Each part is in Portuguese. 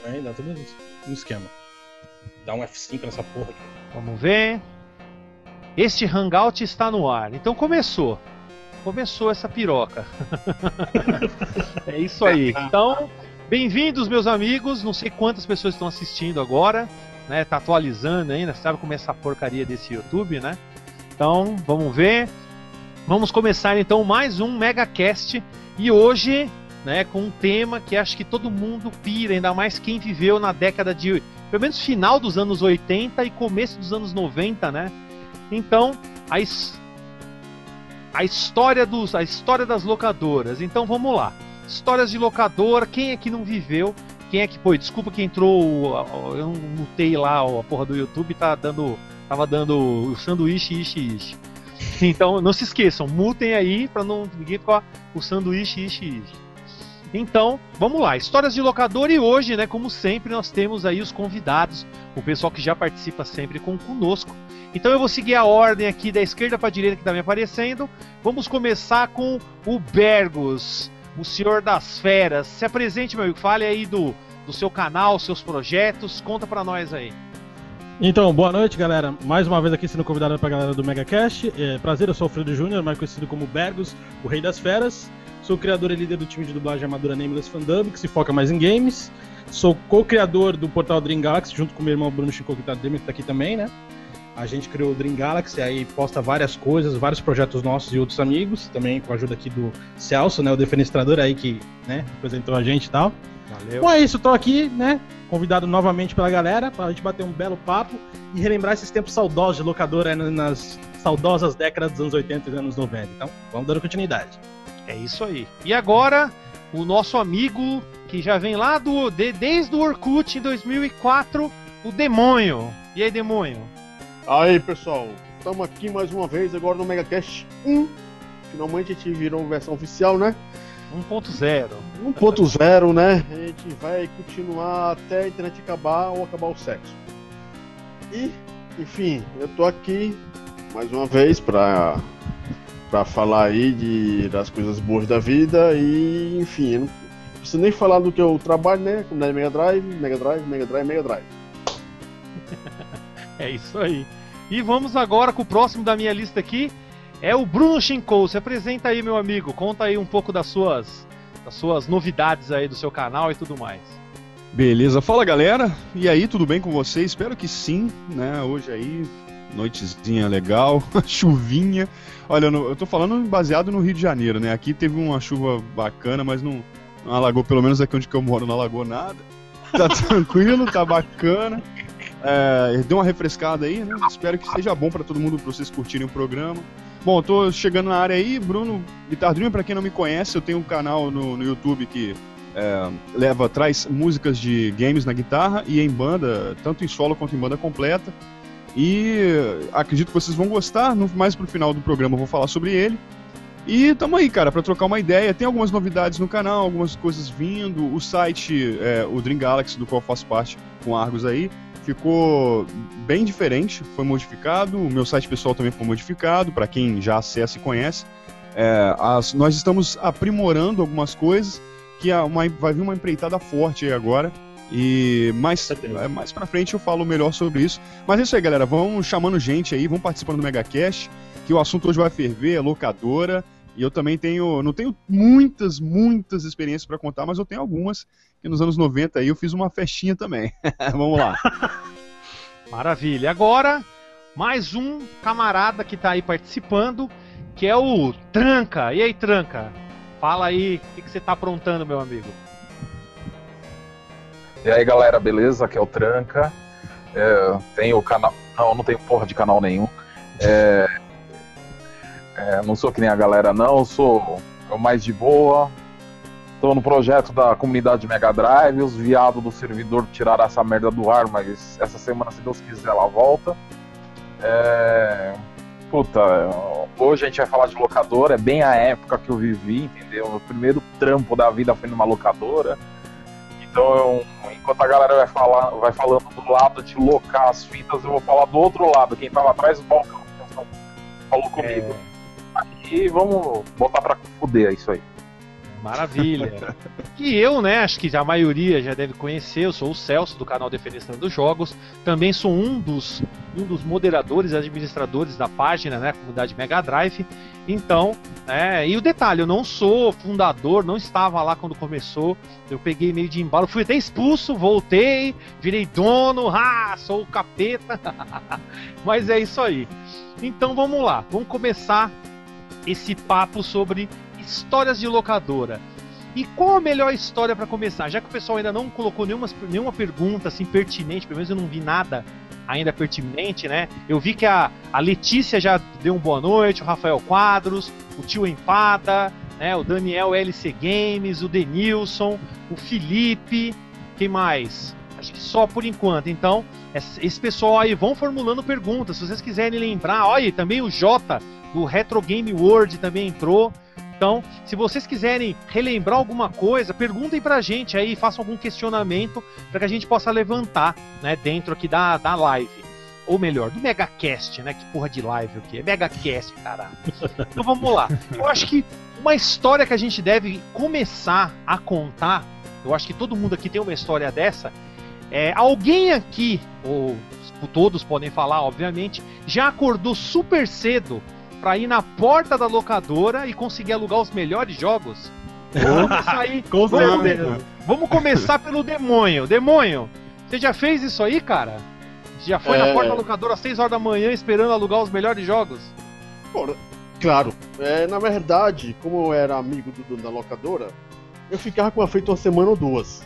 também, dá tudo esquema. Dá um F5 nessa porra aqui. Vamos ver. Este Hangout está no ar. Então começou. Começou essa piroca. é isso aí. Então, bem-vindos, meus amigos. Não sei quantas pessoas estão assistindo agora. Né, tá atualizando ainda, sabe como é essa porcaria desse YouTube, né? Então, vamos ver. Vamos começar então mais um MegaCast e hoje, né, com um tema que acho que todo mundo pira, ainda mais quem viveu na década de pelo menos final dos anos 80 e começo dos anos 90, né? Então, a, a história dos a história das locadoras. Então, vamos lá. Histórias de locadora, quem é que não viveu? Quem é que, pô, desculpa que entrou, eu mutei lá a porra do YouTube, tá dando tava dando o sanduíche ishi ishi. Então, não se esqueçam, mutem aí para não ninguém ficar o sanduíche ishi ishi. Então, vamos lá, histórias de locador e hoje, né, como sempre, nós temos aí os convidados, o pessoal que já participa sempre com conosco. Então eu vou seguir a ordem aqui da esquerda para a direita que está me aparecendo. Vamos começar com o Bergos, o senhor das feras. Se apresente, meu amigo, fale aí do, do seu canal, seus projetos, conta para nós aí. Então, boa noite, galera. Mais uma vez aqui sendo convidado para a galera do MegaCast. É, prazer, eu sou o Alfredo Júnior, mais conhecido como Bergos, o Rei das Feras. Sou criador e líder do time de dublagem amadora Nameless Fandom, que se foca mais em games. Sou co-criador do portal Dream Galaxy, junto com meu irmão Bruno Chico, que tá, que tá aqui também, né? A gente criou o Dream Galaxy, aí posta várias coisas, vários projetos nossos e outros amigos, também com a ajuda aqui do Celso, né? O defenestrador aí que, né, apresentou a gente e tal. Valeu. Bom, é isso, tô aqui, né? Convidado novamente pela galera pra gente bater um belo papo e relembrar esses tempos saudosos de locadora nas saudosas décadas dos anos 80 e anos 90. Então, vamos dando continuidade. É isso aí. E agora, o nosso amigo que já vem lá do de, desde o Orkut em 2004, o Demônio. E aí, Demônio? Aí, pessoal. Estamos aqui mais uma vez agora no MegaCast 1. Finalmente a gente virou versão oficial, né? 1.0. 1.0, né? A gente vai continuar até a internet acabar ou acabar o sexo. E, enfim, eu tô aqui mais uma vez para para falar aí de, das coisas boas da vida e, enfim, eu não preciso nem falar do que eu trabalho, né? Comunidade Mega Drive, Mega Drive, Mega Drive, Mega Drive. é isso aí. E vamos agora com o próximo da minha lista aqui. É o Bruno Shinkou. Se apresenta aí, meu amigo. Conta aí um pouco das suas, das suas novidades aí do seu canal e tudo mais. Beleza, fala galera. E aí, tudo bem com vocês? Espero que sim, né? Hoje aí, noitezinha legal, chuvinha. Olha, eu tô falando baseado no Rio de Janeiro, né? Aqui teve uma chuva bacana, mas não, não alagou, pelo menos aqui onde eu moro, não alagou nada. Tá tranquilo, tá bacana. É, deu uma refrescada aí, né? Espero que seja bom para todo mundo, pra vocês curtirem o programa. Bom, tô chegando na área aí, Bruno Guitar Dream, pra quem não me conhece, eu tenho um canal no, no YouTube que é, leva, traz músicas de games na guitarra e em banda, tanto em solo quanto em banda completa. E acredito que vocês vão gostar. Mais pro final do programa eu vou falar sobre ele. E tamo aí, cara, para trocar uma ideia. Tem algumas novidades no canal, algumas coisas vindo. O site, é, o Dream Galaxy, do qual faço parte com Argos aí, ficou bem diferente, foi modificado. O meu site pessoal também foi modificado, para quem já acessa e conhece. É, as, nós estamos aprimorando algumas coisas, que uma, vai vir uma empreitada forte aí agora. E mais, é, mais pra frente eu falo melhor sobre isso. Mas é isso aí, galera. Vão chamando gente aí, vão participando do MegaCast, que o assunto hoje vai ferver, é locadora. E eu também tenho, não tenho muitas, muitas experiências para contar, mas eu tenho algumas que nos anos 90 aí eu fiz uma festinha também. Vamos lá. Maravilha. Agora, mais um camarada que está aí participando, que é o Tranca. E aí, Tranca? Fala aí, o que, que você está aprontando, meu amigo? E aí galera, beleza? Aqui é o Tranca. É, tenho canal. Não, não tenho porra de canal nenhum. É, é, não sou que nem a galera, não. Sou o mais de boa. Tô no projeto da comunidade Mega Drive. Os viados do servidor tiraram essa merda do ar, mas essa semana, se Deus quiser, ela volta. É, puta, hoje a gente vai falar de locadora. É bem a época que eu vivi, entendeu? O primeiro trampo da vida foi numa locadora. Então, enquanto a galera vai, falar, vai falando do lado de locar as fitas, eu vou falar do outro lado. Quem tava atrás do balcão falou comigo. É... E vamos botar pra fuder isso aí. Maravilha. e eu, né, acho que a maioria já deve conhecer, eu sou o Celso do canal Defenestrando Jogos. Também sou um dos, um dos moderadores, administradores da página, né, comunidade Mega Drive. Então, é, e o detalhe, eu não sou fundador, não estava lá quando começou. Eu peguei meio de embalo, fui até expulso, voltei, virei dono, ah, sou o capeta. Mas é isso aí. Então vamos lá, vamos começar esse papo sobre histórias de locadora. E qual a melhor história para começar? Já que o pessoal ainda não colocou nenhuma, nenhuma pergunta assim pertinente, pelo menos eu não vi nada ainda pertinente, né? Eu vi que a, a Letícia já deu um boa noite, o Rafael Quadros, o Tio Empada, né? O Daniel LC Games, o Denilson, o Felipe, quem mais? Acho que só por enquanto. Então, esse pessoal aí vão formulando perguntas. Se vocês quiserem lembrar, olha, também o Jota do Retro Game World também entrou. Então, se vocês quiserem relembrar alguma coisa, perguntem pra gente aí, façam algum questionamento para que a gente possa levantar, né, dentro aqui da, da live. Ou melhor, do Megacast, né? Que porra de live o que? Megacast, caralho. Então vamos lá. Eu acho que uma história que a gente deve começar a contar, eu acho que todo mundo aqui tem uma história dessa. É, alguém aqui, ou todos podem falar, obviamente, já acordou super cedo para ir na porta da locadora e conseguir alugar os melhores jogos. Vamos sair. Com vamos, certeza. vamos começar pelo demônio. Demônio, você já fez isso aí, cara? Já foi É. na porta da locadora às 6 horas da manhã esperando alugar os melhores jogos? Claro, é, na verdade, como eu era amigo do dono da locadora, eu ficava com ela feito uma semana ou duas.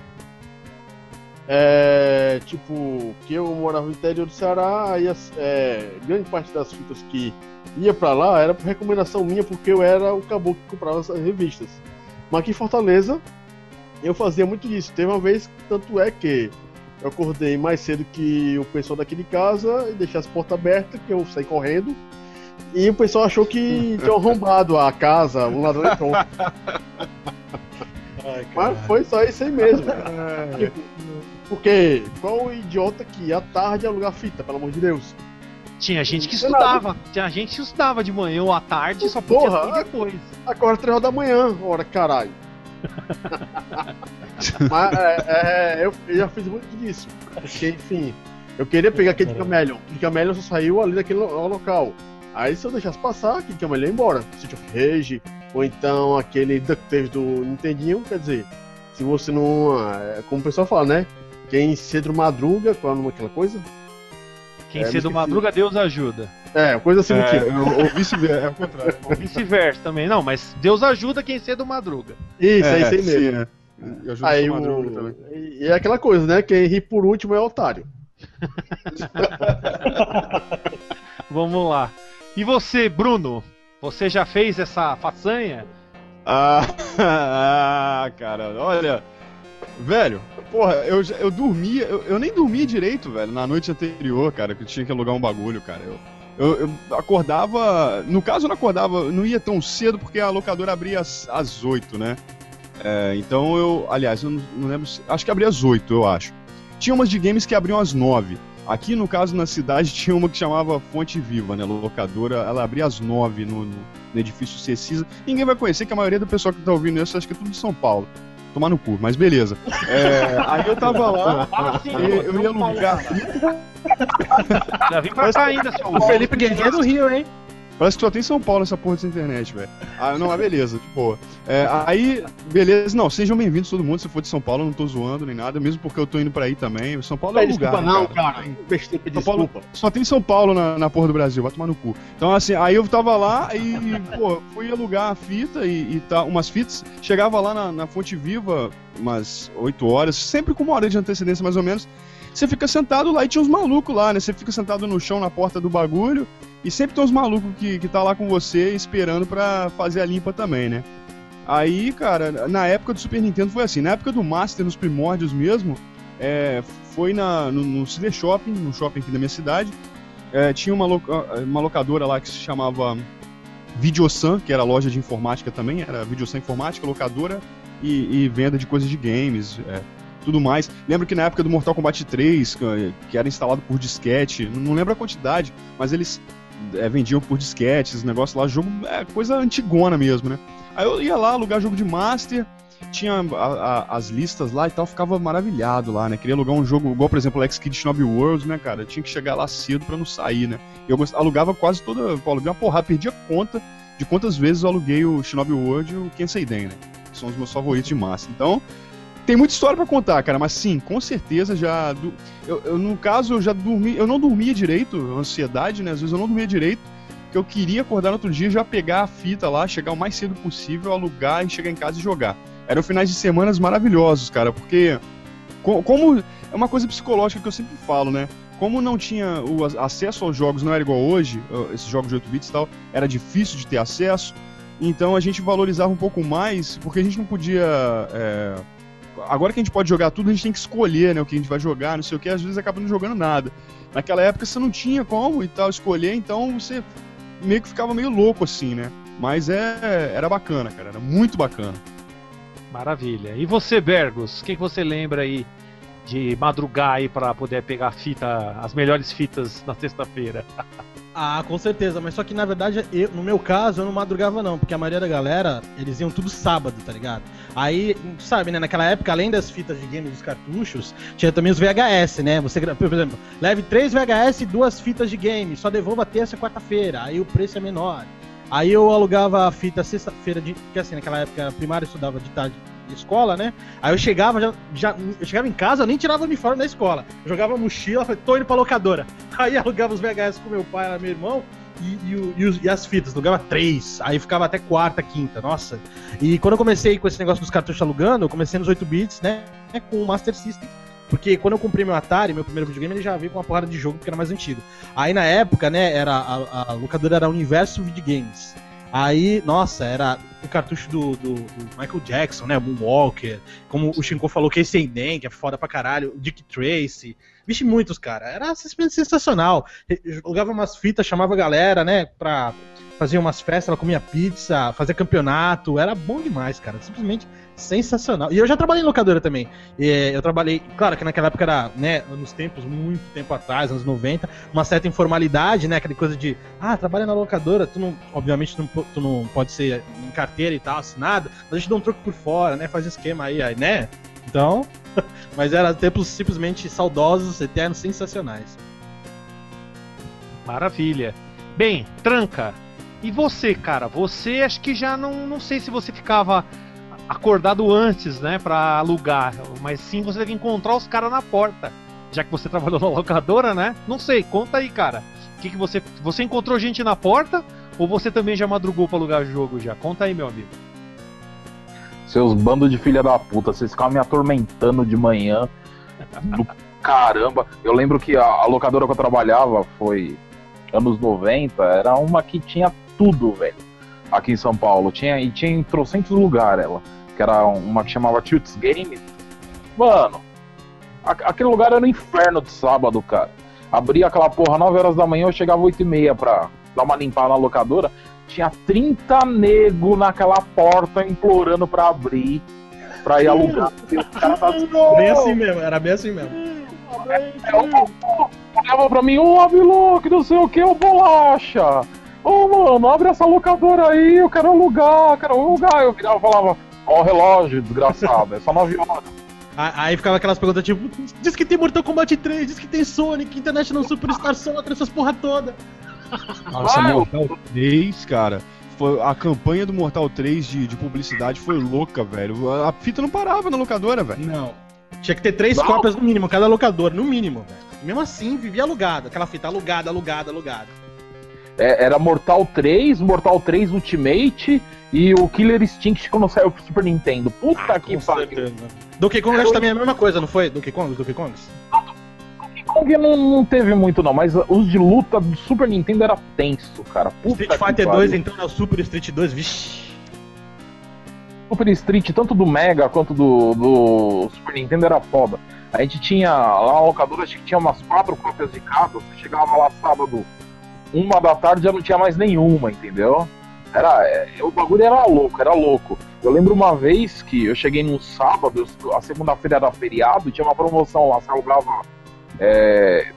É, tipo, que eu morava no interior do Ceará, aí as- é, grande parte das fitas que ia pra lá era por recomendação minha, porque eu era o caboclo que comprava essas revistas. Mas aqui em Fortaleza, eu fazia muito disso. Teve uma vez, tanto é que eu acordei mais cedo que o pessoal daqui de casa e deixei as portas abertas, que eu saí correndo. E o pessoal achou que tinha arrombado a casa, um ladrão entrou. Ai, Mas foi só isso aí mesmo. Tipo, porque qual o idiota que ia à tarde alugar fita, pelo amor de Deus? Tinha gente que estudava. Tinha gente que estudava de manhã ou à tarde, só podia Porra, sair depois. Acorda três horas da manhã, ora caralho. Mas é, é, eu, eu já fiz muito disso. Porque, enfim, eu queria pegar aquele Camelion. O Camelion só saiu ali daquele lo- local. Aí se eu deixasse passar, aquele Camelion ia embora. City of Rage, ou então aquele DuckTales do Nintendinho, quer dizer, se você não. é, Como o pessoal fala, né? Quem cedo madruga, qual é o nome daquela coisa? Quem É, cedo esqueci. madruga, Deus ajuda. É, coisa assim do É, tipo. ou, ou vice-versa, é o contrário. Ou vice-versa também. Não, mas Deus ajuda quem cedo madruga. Isso, é, isso aí sim, mesmo. é. Eu ajudo Aí o o... Madruga também. E é aquela coisa, né? Quem ri por último é otário. Vamos lá. E você, Bruno? Você já fez essa façanha? Ah, ah, cara, olha. Velho, porra, eu, eu dormia, eu, eu nem dormia direito, velho, na noite anterior, cara, que eu tinha que alugar um bagulho, cara. Eu, eu, eu acordava. No caso, eu não acordava, não ia tão cedo porque a locadora abria às, às 8, né? É, então eu. Aliás, eu não, não lembro. Acho que abria às 8, eu acho. Tinha umas de games que abriam às 9. Aqui, no caso, na cidade, tinha uma que chamava Fonte Viva, né? Locadora. Ela abria às 9 no, no, no edifício Cecisa. Ninguém vai conhecer, que a maioria do pessoal que tá ouvindo isso acho que é tudo de São Paulo. Tomar no cu, mas beleza. É, aí eu tava lá, Ah, sim, eu, eu ia alugar. Já vim pra cá ainda, seu O Felipe Guerreiro é do Rio, hein? Parece que só tem São Paulo essa porra dessa internet, velho. Ah, não, mas beleza, de boa. É, aí, beleza, não, sejam bem-vindos todo mundo, se for de São Paulo, não tô zoando nem nada, mesmo porque eu tô indo pra aí também. São Paulo é o lugar. desculpa, não, cara. cara. Besteira, São Paulo- desculpa. Só tem São Paulo na, na porra do Brasil, vai tomar no cu. Então, assim, aí eu tava lá e, pô, fui alugar a fita e, e tá, umas fitas. Chegava lá na, na Fonte Viva umas 8 horas, sempre com uma hora de antecedência mais ou menos. Você fica sentado lá e tinha uns malucos lá, né? Você fica sentado no chão na porta do bagulho e sempre tem uns malucos que, que tá lá com você esperando pra fazer a limpa também, né? Aí, cara, na época do Super Nintendo foi assim. Na época do Master, nos primórdios mesmo, é, foi na, no, no CD Shopping, no shopping aqui da minha cidade. É, tinha uma, loca- uma locadora lá que se chamava Videosan, que era loja de informática também, era Videosan Informática, locadora e, e venda de coisas de games, é, tudo mais. Lembro que na época do Mortal Kombat 3, que, era instalado por disquete, não lembro a quantidade, mas eles é, vendiam por disquetes, negócio lá, jogo é coisa antigona mesmo, né? Aí eu ia lá alugar jogo de Master, tinha a- a- as listas lá e tal, ficava maravilhado lá, né? Queria alugar um jogo igual, por exemplo, o X Kid Shinobi World, né, cara? Eu tinha que chegar lá cedo pra não sair, né? Eu alugava quase toda. Eu aluguei uma porrada, perdi a conta de quantas vezes eu aluguei o Shinobi World e o Kensei Den, né? Que são os meus favoritos de massa. Então, tem muita história pra contar, cara, mas sim, com certeza já. Eu, eu, no caso, eu já dormi. Eu não dormia direito, ansiedade, né? Às vezes eu não dormia direito. Que eu queria acordar no outro dia, já pegar a fita lá, chegar o mais cedo possível, alugar e chegar em casa e jogar. Eram finais de semanas maravilhosos, cara, porque. co- Como. É uma coisa psicológica que eu sempre falo, né? Como não tinha o acesso aos jogos, não era igual hoje, esses jogos de 8 bits e tal, era difícil de ter acesso. Então a gente valorizava um pouco mais, porque a gente não podia. é, Agora que a gente pode jogar tudo, a gente tem que escolher né, o que a gente vai jogar, não sei o que, às vezes acaba não jogando nada. Naquela época você não tinha como e tal escolher, então você meio que ficava meio louco assim, né? Mas é, era bacana, cara, era muito bacana. Maravilha. E você, Bergos, o que, que você lembra aí de madrugar aí pra poder pegar fita, as melhores fitas na sexta-feira? Ah, com certeza, mas só que na verdade, eu- no meu caso, eu não madrugava não, porque a maioria da galera, eles iam tudo sábado, tá ligado? Aí, sabe, né, naquela época, além das fitas de game dos cartuchos, tinha também os VHS, né? Você, por exemplo, leve três VHS e duas fitas de game, só devolva terça e quarta-feira, aí o preço é menor. Aí eu alugava a fita sexta-feira, de, porque assim, naquela época, primário eu estudava de tarde de escola, né? Aí eu chegava, já, já, eu chegava em casa, eu nem tirava o uniforme da escola. Eu jogava mochila, falei, tô indo pra locadora. Aí alugava os VHS com meu pai, era meu irmão, e, e e as fitas, alugava três. Aí ficava até quarta, quinta, nossa. E quando eu comecei com esse negócio dos cartuchos alugando, eu comecei nos 8 bits, né? Com o Master System. Porque quando eu comprei meu Atari, meu primeiro videogame, ele já veio com uma porrada de jogo, porque era mais antigo. Aí na época, né, era, a, a locadora era Universo Videogames. Aí, nossa, era o cartucho do, do- do Michael Jackson, né? Moonwalker, como o Shinko falou, Casey Den, que é foda pra caralho, Dick Tracy. Vixe, muitos, cara. Era sensacional. Jogava umas fitas, chamava a galera, né, pra fazer umas festas, ela comia pizza, fazia campeonato. Era bom demais, cara. Simplesmente sensacional. E eu já trabalhei em locadora também. E, eh, eu trabalhei, claro que naquela época era, né, nos tempos, muito tempo atrás, anos 90, uma certa informalidade, né, aquela coisa de, ah, trabalha na locadora, tu não, obviamente tu não, tu não pode ser em carteira e tal, assinado, mas a gente dá um troco por fora, né, faz esquema aí, aí né? Então, mas eram tempos simplesmente saudosos, eternos, sensacionais. Maravilha. Bem, tranca. E você, cara? Você acho que já não, não sei se você ficava acordado antes, né, pra alugar, mas sim você deve encontrar os caras na porta. Já que você trabalhou na locadora, né? Não sei, conta aí, cara. O que, que você. Você encontrou gente na porta ou você também já madrugou pra alugar jogo já? Conta aí, meu amigo. Seus bandos de filha da puta, vocês ficavam me atormentando de manhã. Do caramba. Eu lembro que a, a locadora que eu trabalhava foi anos 90, era uma que tinha tudo, velho. Aqui em São Paulo. Tinha, e tinha em trocentos lugares ela. Que era uma que chamava Tilts Games. Mano, aquele lugar era um inferno de sábado, cara. Abria aquela porra 9 horas da manhã, eu chegava 8 e meia pra dar uma limpada na locadora. Tinha 30 nego naquela porta implorando pra abrir, pra ir alugar. Caras tavam Bem assim mesmo, era bem assim mesmo. olhava pra mim, ô Avilô, que não sei o que, ô bolacha. Ô mano, abre essa locadora aí, eu quero alugar, eu quero alugar. Eu virava e falava, ó o relógio, desgraçado, é só 9 horas. Aí ficava aquelas perguntas tipo, diz que tem Mortal Kombat 3, diz que tem Sonic, International Superstar Soccer, essas porra toda. Nossa, Vai, Mortal 3, cara. Foi, a campanha do Mortal 3 de, de publicidade foi louca, velho. A, a fita não parava na locadora, velho. Não. Tinha que ter três Não. cópias no mínimo, cada locador, no mínimo, velho. Mesmo assim, vivia alugado, aquela fita alugada, alugada, alugada. É, era Mortal 3, Mortal 3 Ultimate e o Killer Instinct quando saiu pro Super Nintendo. Puta que Com pariu. Donkey Kong acho que também é a mesma coisa, não foi? Donkey Kong, Donkey Kongs? Donkey Kong não, não teve muito não, mas os de luta do Super Nintendo era tenso, cara. Puta Street que Fighter pariu. 2, então, é o Super Street 2, vixi. Super Street, tanto do Mega quanto do, do Super Nintendo, era foda. A gente tinha lá na locadora, acho que tinha umas quatro cópias de cada. Você chegava lá sábado, uma da tarde, já não tinha mais nenhuma, entendeu? Era, é, o bagulho era louco, era louco. Eu lembro uma vez que eu cheguei num sábado, a segunda-feira era feriado, tinha uma promoção lá, você alugava é,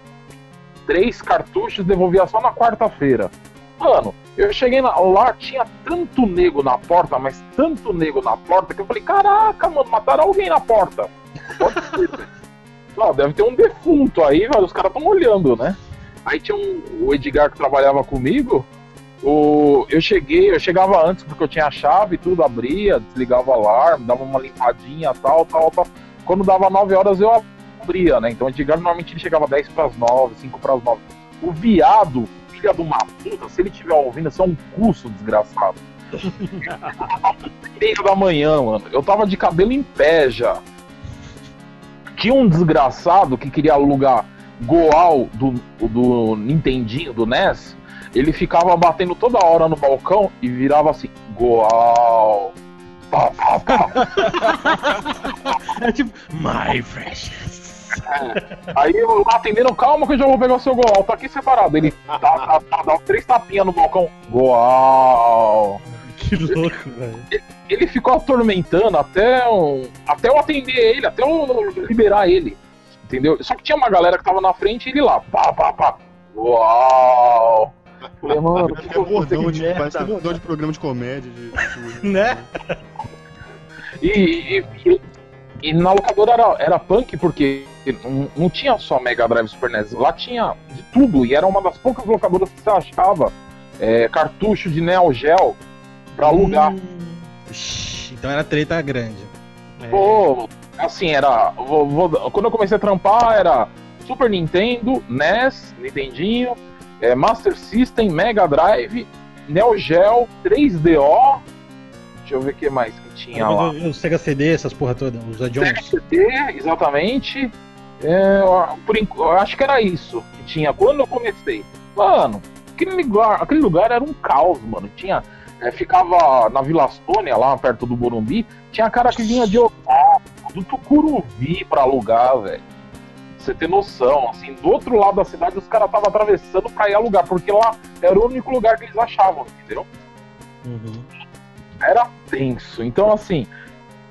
três cartuchos, devolvia só na quarta-feira. Mano, Eu cheguei lá, lá, tinha tanto nego na porta, mas tanto nego na porta, que eu falei, caraca, mano, mataram alguém na porta. Pode ser. Ó, deve ter um defunto aí, velho, os caras estão olhando, né? Aí tinha um, o Edgar que trabalhava comigo, o, eu cheguei, eu chegava antes porque eu tinha a chave, tudo, abria, desligava o alarme, dava uma limpadinha, tal, tal, tal. Quando dava 9 horas eu abria, né? Então o Edgar normalmente ele chegava 10 para as 9, 5 para as 9. O viado, filha de uma puta, se ele estiver ouvindo, isso é um curso desgraçado. Meia da manhã, mano. Eu tava de cabelo em pé já. Tinha um desgraçado que queria alugar Goal do, do Nintendinho, do NES. Ele ficava batendo toda hora no balcão e virava assim, Goal. Pá, pá, pá. É tipo, my precious. Aí eu lá atendendo, calma que eu já vou pegar o seu Goal. Tá aqui separado. Ele tá, tá, tá, dá três tapinhas no balcão. Goal. Que louco, velho. ele ficou atormentando até, um, até eu atender ele, até eu liberar ele. Entendeu? Só que tinha uma galera que tava na frente e ele lá. Pá, pá, pá. Uau! Falei, mano, que Parece bordão de, merda. parece que é bordão de programa de comédia. De... Né? E, e, e- e na locadora era, era punk porque não, não tinha só Mega Drive Super NES, lá tinha de tudo e era uma das poucas locadoras que você achava é, cartucho de Neo Geo pra alugar. Hum. Então era treta grande. É, Pô, assim, era. vou- vou- quando eu comecei a trampar, era Super Nintendo, NES, Nintendinho, é, Master System, Mega Drive, Neo Geo, 3DO. Deixa eu ver o que mais que tinha lá. O Sega CD, essas porra toda, os add-ons. CD, exatamente. É, eu- por eu acho que era isso que tinha quando eu comecei. Mano, aquele lugar, aquele lugar era um caos, mano. Tinha. é, ficava na Vila Astônia, lá perto do Morumbi, tinha cara que vinha de Osasco, do Tucuruvi pra alugar, velho. Você ter noção, assim, do outro lado da cidade os caras estavam atravessando pra ir alugar, porque lá era o único lugar que eles achavam, entendeu? Uhum. era tenso. Então, assim,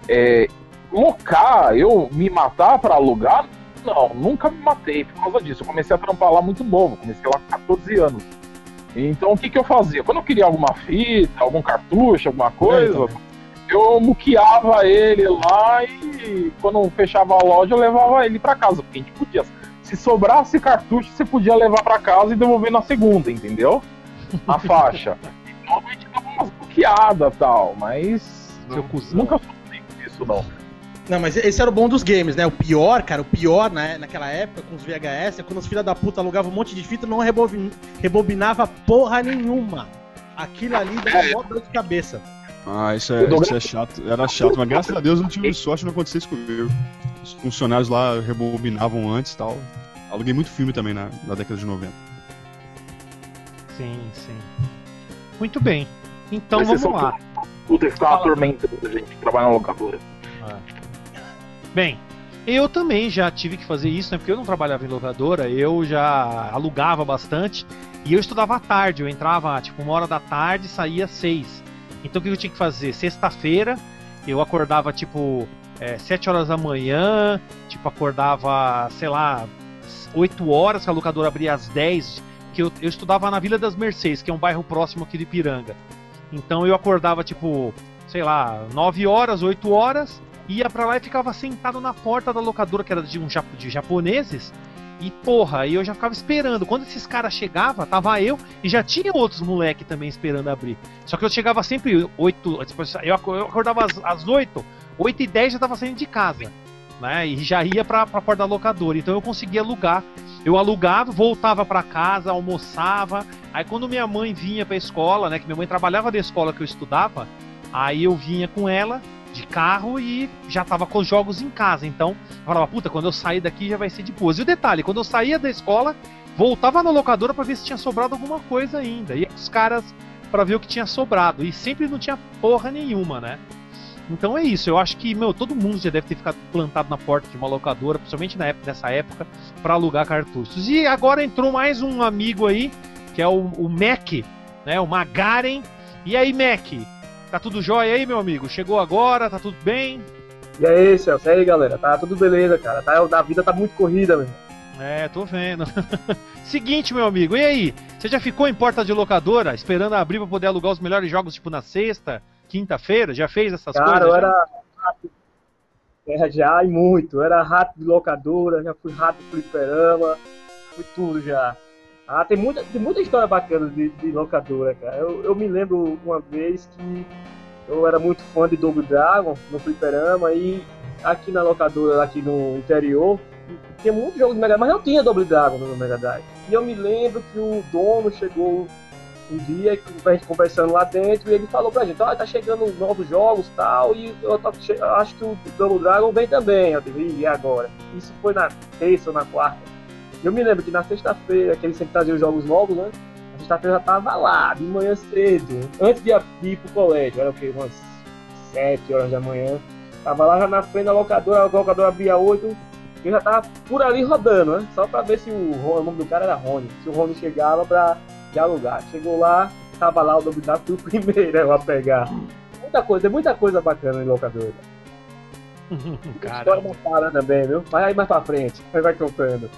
é, locar, eu me matar pra alugar, não, nunca me matei por causa disso. Eu comecei a trampar lá muito novo, comecei lá com 14 anos. Então, o que, que eu fazia? Quando eu queria alguma fita, algum cartucho, alguma coisa, então. Eu muqueava ele lá e quando fechava a loja, eu levava ele pra casa, porque a gente podia. Se sobrasse cartucho, você podia levar pra casa e devolver na segunda, entendeu? A faixa. Então a gente dava umas buqueadas e tal, mas. Seu cuzão. Nunca sofri com isso, não. Não, mas esse era o bom dos games, né? O pior, cara, o pior né, naquela época com os VHS é quando os filha da puta alugavam um monte de fita e não rebobin- rebobinava porra nenhuma. Aquilo ali dava mó dor de cabeça. Ah, isso é, isso é chato. Era chato, mas graças a Deus eu não tive sorte de não acontecer isso comigo. Os funcionários lá rebobinavam antes e tal. Aluguei muito filme também na, na década de 90. Sim, sim. Muito bem. Então Mas vamos lá. Puta, que ficava atormentando a gente que trabalha na locadora. Bem, eu também já tive que fazer isso, né? Porque eu não trabalhava em locadora, eu já alugava bastante e eu estudava à tarde. Eu entrava tipo uma hora da tarde e saía às seis. Então o que eu tinha que fazer? Sexta-feira eu acordava tipo é, sete horas da manhã, tipo acordava, sei lá, 8 horas, que a locadora abria às 10, que eu, eu estudava na Vila das Mercês, que é um bairro próximo aqui de Piranga. Então eu acordava tipo, sei lá, 9 horas, 8 horas, ia pra lá e ficava sentado na porta da locadora, que era de um de japoneses. E porra, aí eu já ficava esperando. Quando esses caras chegavam, tava eu e já tinha outros moleque também esperando abrir. Só que eu chegava sempre 8. tipo, Eu aco- eu acordava às, às 8, 8 e 10 já tava saindo de casa. Né? E já ia pra, pra porta da locadora. Então eu conseguia alugar. Eu alugava, voltava pra casa, almoçava. Aí quando minha mãe vinha pra escola, né? Que minha mãe trabalhava da escola que eu estudava, aí eu vinha com ela de carro e já tava com os jogos em casa. Então, eu falava, puta, quando eu sair daqui já vai ser de boas. E o detalhe, quando eu saía da escola, voltava na locadora pra ver se tinha sobrado alguma coisa ainda. Com os caras pra ver o que tinha sobrado. E sempre não tinha porra nenhuma, né? Então é isso, eu acho que, meu, todo mundo já deve ter ficado plantado na porta de uma locadora, principalmente na época, nessa época, pra alugar cartuchos. E agora entrou mais um amigo aí, que é o, o Mac, né? O Magaren. E aí, Mac? Tá tudo jóia aí, meu amigo? Chegou agora, tá tudo bem? E aí, Celso? E aí, galera? Tá tudo beleza, cara? Tá, a vida tá muito corrida, meu. É, tô vendo. Seguinte, meu amigo, e aí? Você já ficou em porta de locadora, esperando abrir pra poder alugar os melhores jogos, tipo, na sexta, quinta-feira? Já fez essas Cara, coisas? eu já? era rato. É, já, e muito. Eu era rato de locadora, já fui rato de fliperama, fui tudo já. Ah, tem muita, tem muita história bacana de, de locadora, cara. Eu, eu me lembro uma vez que eu era muito fã de Double Dragon no fliperama e aqui na locadora, aqui no interior, tinha muitos jogos de Mega mas não tinha Double Dragon no Mega Drive. E eu me lembro que o dono chegou um dia, a gente conversando lá dentro, e ele falou pra gente, ó, tá chegando novos jogos e tal, e eu, tô- acho que o Double Dragon vem também. Eu digo, "Ih, e agora? Isso foi na terça ou na quarta. Eu me lembro que na sexta-feira, que ele sempre trazia os jogos novos, né? Na sexta-feira eu já tava lá, de manhã cedo, antes de ir pro colégio, era o quê? Umas sete horas da manhã. Tava lá já na frente da locadora, a locadora abria oito, eu já tava por ali rodando, né? Só pra ver se o, o nome do cara era Rony. Se o Rony chegava pra de alugar. Chegou lá, tava lá o fui o primeiro eu a pegar. Muita coisa, tem muita coisa bacana em locadora. Cara, História montada também, viu? Mas aí mais pra frente, aí vai contando.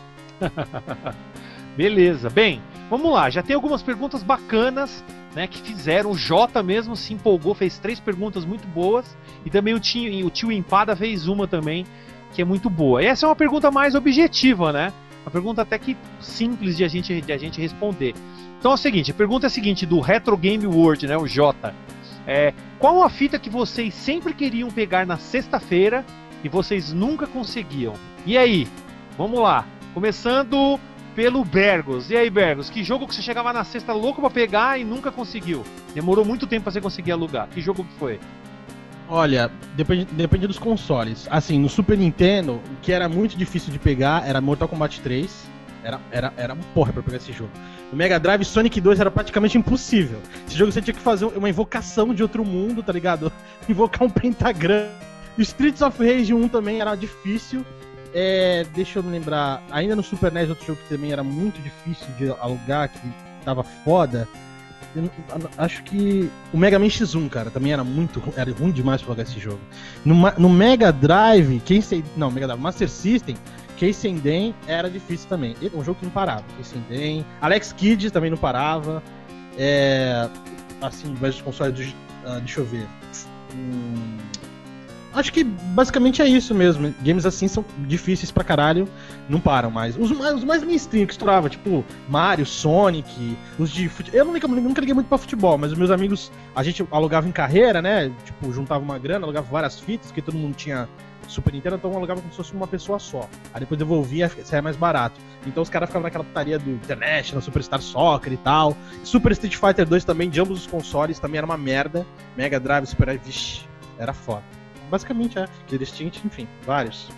beleza. Bem, vamos lá. Já tem algumas perguntas bacanas, né, que fizeram. O Jota mesmo se empolgou, fez três perguntas muito boas. E também o tio, o tio Empada fez uma também, que é muito boa. E essa é uma pergunta mais objetiva, né? Uma pergunta até que simples de a gente, de a gente responder. Então é o seguinte, a pergunta é a seguinte, do Retro Game World, né, o Jota. É, qual a fita que vocês sempre queriam pegar na sexta-feira e vocês nunca conseguiam? E aí? Vamos lá. Começando pelo Bergos. E aí, Bergos, que jogo que você chegava na sexta louco pra pegar e nunca conseguiu? Demorou muito tempo pra você conseguir alugar. Que jogo que foi? Olha, depende, depende dos consoles. Assim, no Super Nintendo, o que era muito difícil de pegar era Mortal Kombat 3. Era, era, era um porra pra pegar esse jogo. No Mega Drive, Sonic 2 era praticamente impossível. Esse jogo você tinha que fazer uma invocação de outro mundo, tá ligado? Invocar um pentagrama. Streets of Rage 1 também era difícil. É, deixa eu me lembrar, ainda no Super NES, outro jogo que também era muito difícil de alugar, que tava foda. Eu acho que o Mega Man X1, cara, também era muito era ruim demais pra jogar esse jogo. No, no Mega Drive, quem sei, não, Mega Drive, Master System, Casey Den era difícil também. Um jogo que não parava. Casey Den, Alex Kidd também não parava. É, assim, mas os consoles ah, deixa eu ver. Hum, acho que basicamente é isso mesmo. Games assim são difíceis pra caralho, não param mais. Os mais, os mais mainstream que estourava, tipo Mario, Sonic, os de fute... Eu nunca, nunca liguei muito pra futebol, mas os meus amigos, a gente alugava em carreira, né? Tipo, juntava uma grana, alugava várias fitas, porque todo mundo tinha Super Nintendo, então alugava como se fosse uma pessoa só. Aí depois devolvia, saia mais barato. Então os caras ficavam naquela putaria do International, Superstar Soccer e tal. Super Street Fighter 2 também, de ambos os consoles, também era uma merda. Mega Drive, Super Drive, vixi, era foda. Basicamente é. Killer Instinct, enfim, vários.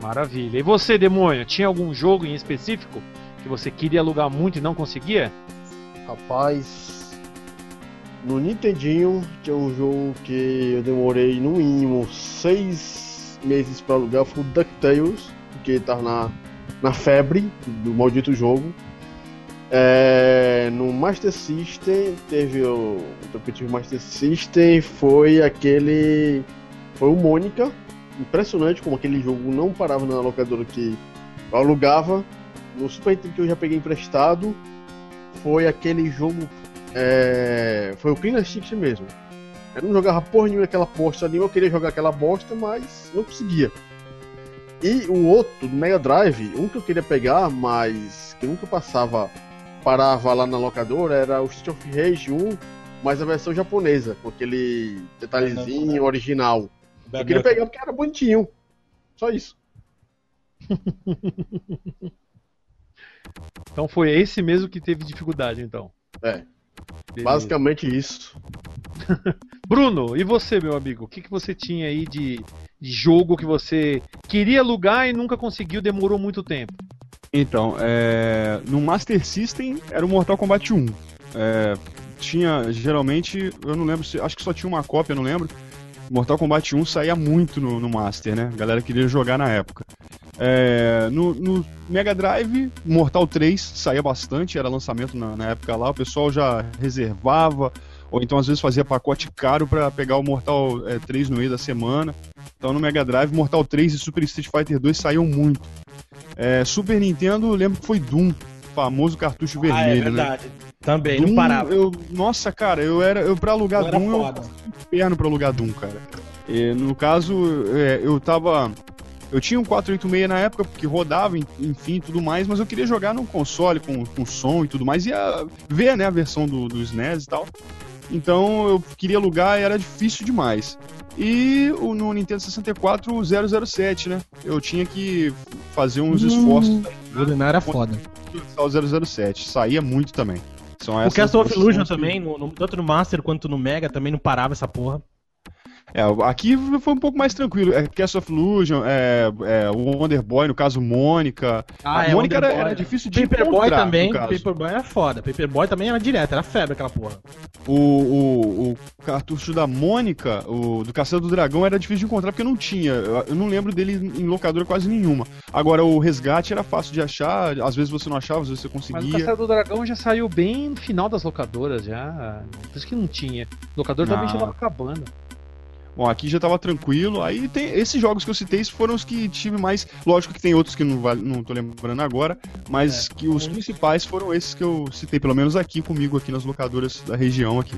Maravilha. E você, demônio, tinha algum jogo em específico que você queria alugar muito e não conseguia? Rapaz, no Nintendinho tinha um jogo que eu demorei no mínimo seis meses pra alugar, foi o DuckTales, porque tava na, na febre do maldito jogo. É, no Master System teve o, o que eu tive Master System foi aquele foi o Mônica impressionante como aquele jogo não parava na locadora que eu alugava no Super Nintendo que eu já peguei emprestado foi aquele jogo. é, foi o Clean Instinct mesmo. Eu não jogava porra nenhuma aquela bosta ali, eu queria jogar aquela bosta, mas não conseguia. E o outro, do Mega Drive, um que eu queria pegar, mas que nunca passava, parava lá na locadora, era o Street of Rage 1, mas a versão japonesa, com aquele detalhezinho original. Eu queria pegar porque era bonitinho. Só isso. Então foi esse mesmo que teve dificuldade, então. É, Beleza. basicamente isso. Bruno, e você, meu amigo? O que, que você tinha aí de, de jogo que você queria alugar e nunca conseguiu, demorou muito tempo? Então, é, no Master System era o Mortal Kombat 1. É, tinha, geralmente, eu não lembro se. Acho que só tinha uma cópia, não lembro. Mortal Kombat 1 saía muito no, no Master, né? A galera queria jogar na época. É, no, no Mega Drive, Mortal 3 saía bastante, era lançamento na, na época lá, o pessoal já reservava, ou então às vezes fazia pacote caro pra pegar o Mortal é, 3 no meio da semana. Então no Mega Drive, Mortal 3 e Super Street Fighter 2 saíam muito. É, Super Nintendo, lembro que foi Doom, famoso cartucho Ah, é vermelho, né? verdade. Também, Doom, não parava. Eu, nossa, cara, eu era. Eu, pra alugar Eu Doom, eu inferno pra alugar Doom, cara. E, no caso, é, eu tava. Eu tinha um 486 na época, porque rodava, en- enfim, tudo mais, mas eu queria jogar num console com, com som e tudo mais, e a, ver, né, a versão do, do SNES e tal. Então eu queria alugar e era difícil demais. E o, no Nintendo 64, o 007, né? Eu tinha que fazer uns esforços GoldenEye era foda. o 007. Saía muito também. São O Castle of Illusion também, no- no- tanto no Master quanto no Mega, também não parava essa porra. É, aqui foi um pouco mais tranquilo. É, Castle of Illusion, é, é, o Wonder Boy, no caso, Mônica. Ah, a Mônica era, Boy. era difícil de Paperboy encontrar, também. Paperboy era foda. Paperboy também era direto, era febre aquela porra. O, o, o cartucho da Mônica, o do Castelo do Dragão, era difícil de encontrar porque não tinha. Eu, eu não lembro dele em locadora quase nenhuma. Agora, o Resgate era fácil de achar, às vezes você não achava, às vezes você Mas o conseguia. Castelo do Dragão já saiu bem no final das locadoras, já. Por isso que não tinha. O locador também Não. já tava acabando. Bom, aqui já tava tranquilo. Aí tem esses jogos que eu citei foram os que tive mais. Lógico que tem outros que não, vale, não tô lembrando agora, mas que os principais foram esses que eu citei, pelo menos aqui comigo, aqui nas locadoras da região aqui.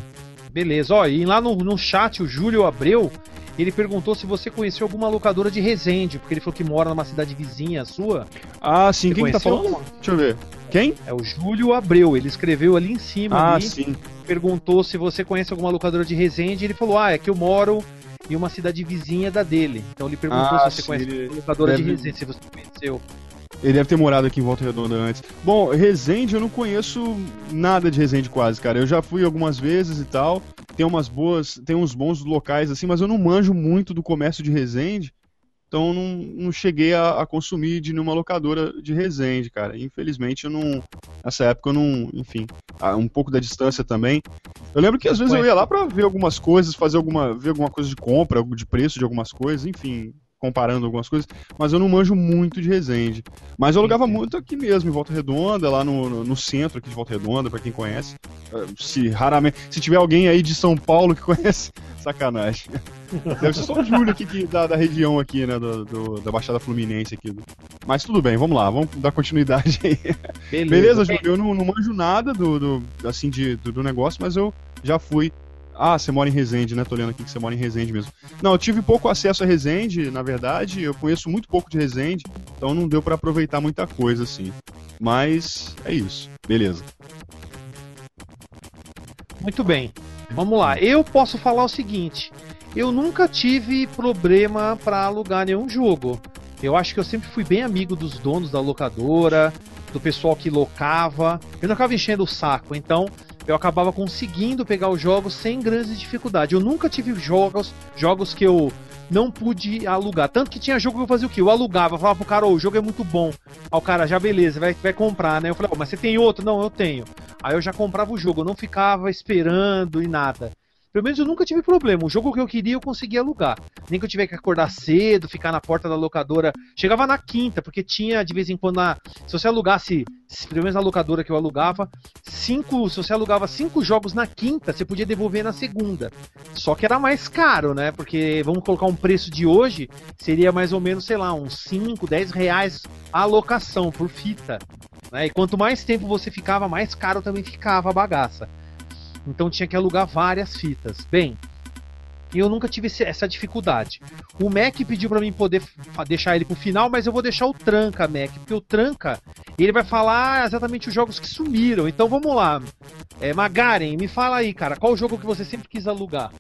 Beleza, ó, e lá no, no chat o Júlio Abreu, ele perguntou se você conheceu alguma locadora de Resende, porque ele falou que mora numa cidade vizinha sua. Ah, sim, Você quem que tá falando? Deixa eu ver. Quem? É o Júlio Abreu, ele escreveu ali em cima, Ah, ali, sim. perguntou se você conhece alguma locadora de Resende, ele falou, ah, é que eu moro em uma cidade vizinha da dele. Então ele perguntou Ah, se você conhece ele alguma locadora de deve- Resende, se você conheceu. Ele deve ter morado aqui em Volta Redonda antes. Bom, Resende, eu não conheço nada de Resende quase, cara. Eu já fui algumas vezes e tal. Tem umas boas, tem uns bons locais assim, mas eu não manjo muito do comércio de Resende. Então não, não cheguei a, a consumir de nenhuma locadora de Resende, cara. Infelizmente eu não. Nessa época eu não. Enfim, um pouco da distância também. Eu lembro que às vezes eu ia lá pra ver algumas coisas, fazer alguma. ver alguma coisa de compra, de preço de algumas coisas, enfim, comparando algumas coisas, mas eu não manjo muito de Resende. Mas eu alugava muito aqui mesmo, em Volta Redonda, lá no, no, no centro aqui de Volta Redonda, pra quem conhece. Eh, Se raramente. Se tiver alguém aí de São Paulo que conhece, sacanagem. Deve ser só o Júlio aqui que, da, da região aqui, né? Do, do- da Baixada Fluminense aqui. Mas tudo bem, vamos lá, vamos dar continuidade aí. Beleza, Beleza, Júlio, eu não, não manjo nada do, do- assim, de, do, do negócio, mas eu já fui. Ah, você mora em Resende, né? Tô lendo aqui que você mora em Resende mesmo. Não, eu tive pouco acesso a Resende, na verdade, eu conheço muito pouco de Resende, então não deu pra aproveitar muita coisa, assim. Mas é isso, beleza. Muito bem. Vamos lá. Eu posso falar o seguinte: eu nunca tive problema para alugar nenhum jogo. Eu acho que eu sempre fui bem amigo dos donos da locadora, do pessoal que locava. Eu não acabava enchendo o saco, então eu acabava conseguindo pegar os jogos sem grandes dificuldade. Eu nunca tive jogos, jogos que eu não pude alugar. Tanto que tinha jogo que eu fazia o quê? Eu alugava, falava pro cara, ô, o jogo é muito bom. Aí o cara, já beleza, vai, vai comprar, né? Eu falei, ó, mas você tem outro? Não, eu tenho. Aí eu já comprava o jogo, eu não ficava esperando e nada. Pelo menos eu nunca tive problema. O jogo que eu queria eu conseguia alugar. Nem que eu tivesse que acordar cedo, ficar na porta da locadora. Chegava na quinta, porque tinha de vez em quando na. Se você alugasse, se- pelo menos na locadora que eu alugava, cinco. Se você alugava cinco jogos na quinta, você podia devolver na segunda. Só que era mais caro, né? Porque vamos colocar um preço de hoje, seria mais ou menos, sei lá, uns 5, 10 reais a alocação por fita. Né? E quanto mais tempo você ficava, mais caro também ficava a bagaça. Então tinha que alugar várias fitas. Bem, eu nunca tive essa dificuldade. O Mac pediu para mim poder deixar ele pro final, mas eu vou deixar o Tranca, Mac, porque o Tranca ele vai falar exatamente os jogos que sumiram. Então vamos lá. É, Magaren, me fala aí, cara, qual o jogo que você sempre quis alugar?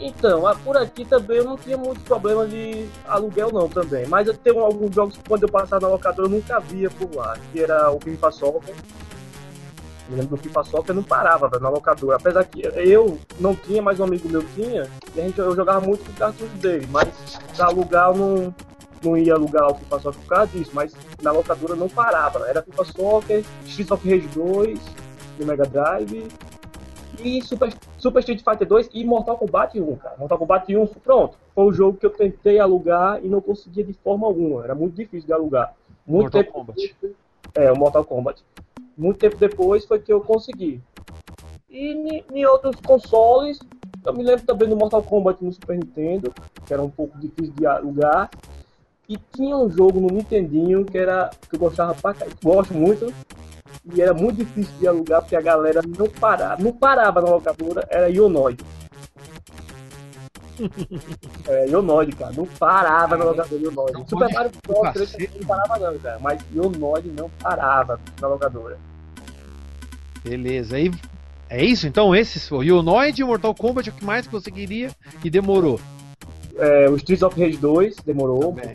Então, por aqui também eu não tinha muito problema de aluguel não também. Mas eu tenho alguns jogos que quando eu passava na locadora eu nunca via por lá. Que era o FIFA Soccer. Eu lembro do FIFA Soccer não parava velho, na locadora. Apesar que eu não tinha, mas um amigo meu tinha. E a gente, eu jogava muito com o cartucho dele. Mas pra alugar eu não, não ia alugar o FIFA Soccer por causa disso. Mas na locadora não parava. Era FIFA Soccer, Street of Rage 2, do Mega Drive. E Super, Super Street Fighter 2 e Mortal Kombat 1, cara. Mortal Kombat 1, pronto. Foi o jogo que eu tentei alugar e não conseguia de forma alguma. Era muito difícil de alugar. Muito Mortal tempo Kombat. É, o Mortal Kombat. Muito tempo depois foi que eu consegui. E em outros consoles, eu me lembro também do Mortal Kombat no Super Nintendo, que era um pouco difícil de alugar. E tinha um jogo no Nintendinho que era que eu gostava pra gosto muito. E era muito difícil de alugar porque a galera não parava, não parava na locadora, era Ionoid. é, Ionoid, cara, não parava na locadora Ionoid. Super Mario Bros. cacete. 3 não parava não, cara, mas Ionoid não parava na locadora. Beleza. Aí, é isso? Então, esses, o Ionoid e o Mortal Kombat, é o que mais que você queria e demorou. É, o Streets of Rage 2 demorou. Também.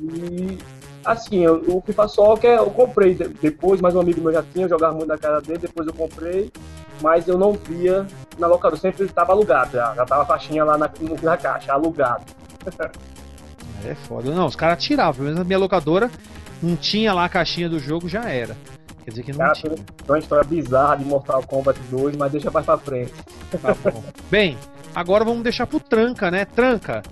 E assim, eu- o FIFA Soccer eu comprei de- depois, mas um amigo meu já tinha, eu jogava muito na cara dele, depois eu comprei, mas eu não via na locadora, sempre estava alugado, já, já tava a faixinha lá na, na caixa, alugado. É foda. Não, os caras tiravam. Pelo menos na minha locadora não tinha lá a caixinha do jogo, já era. Quer dizer que não Cara, tinha. tem uma história bizarra de Mortal Kombat 2, mas deixa mais pra frente. Tá bom. Bem, agora vamos deixar pro Tranca, né? Tranca.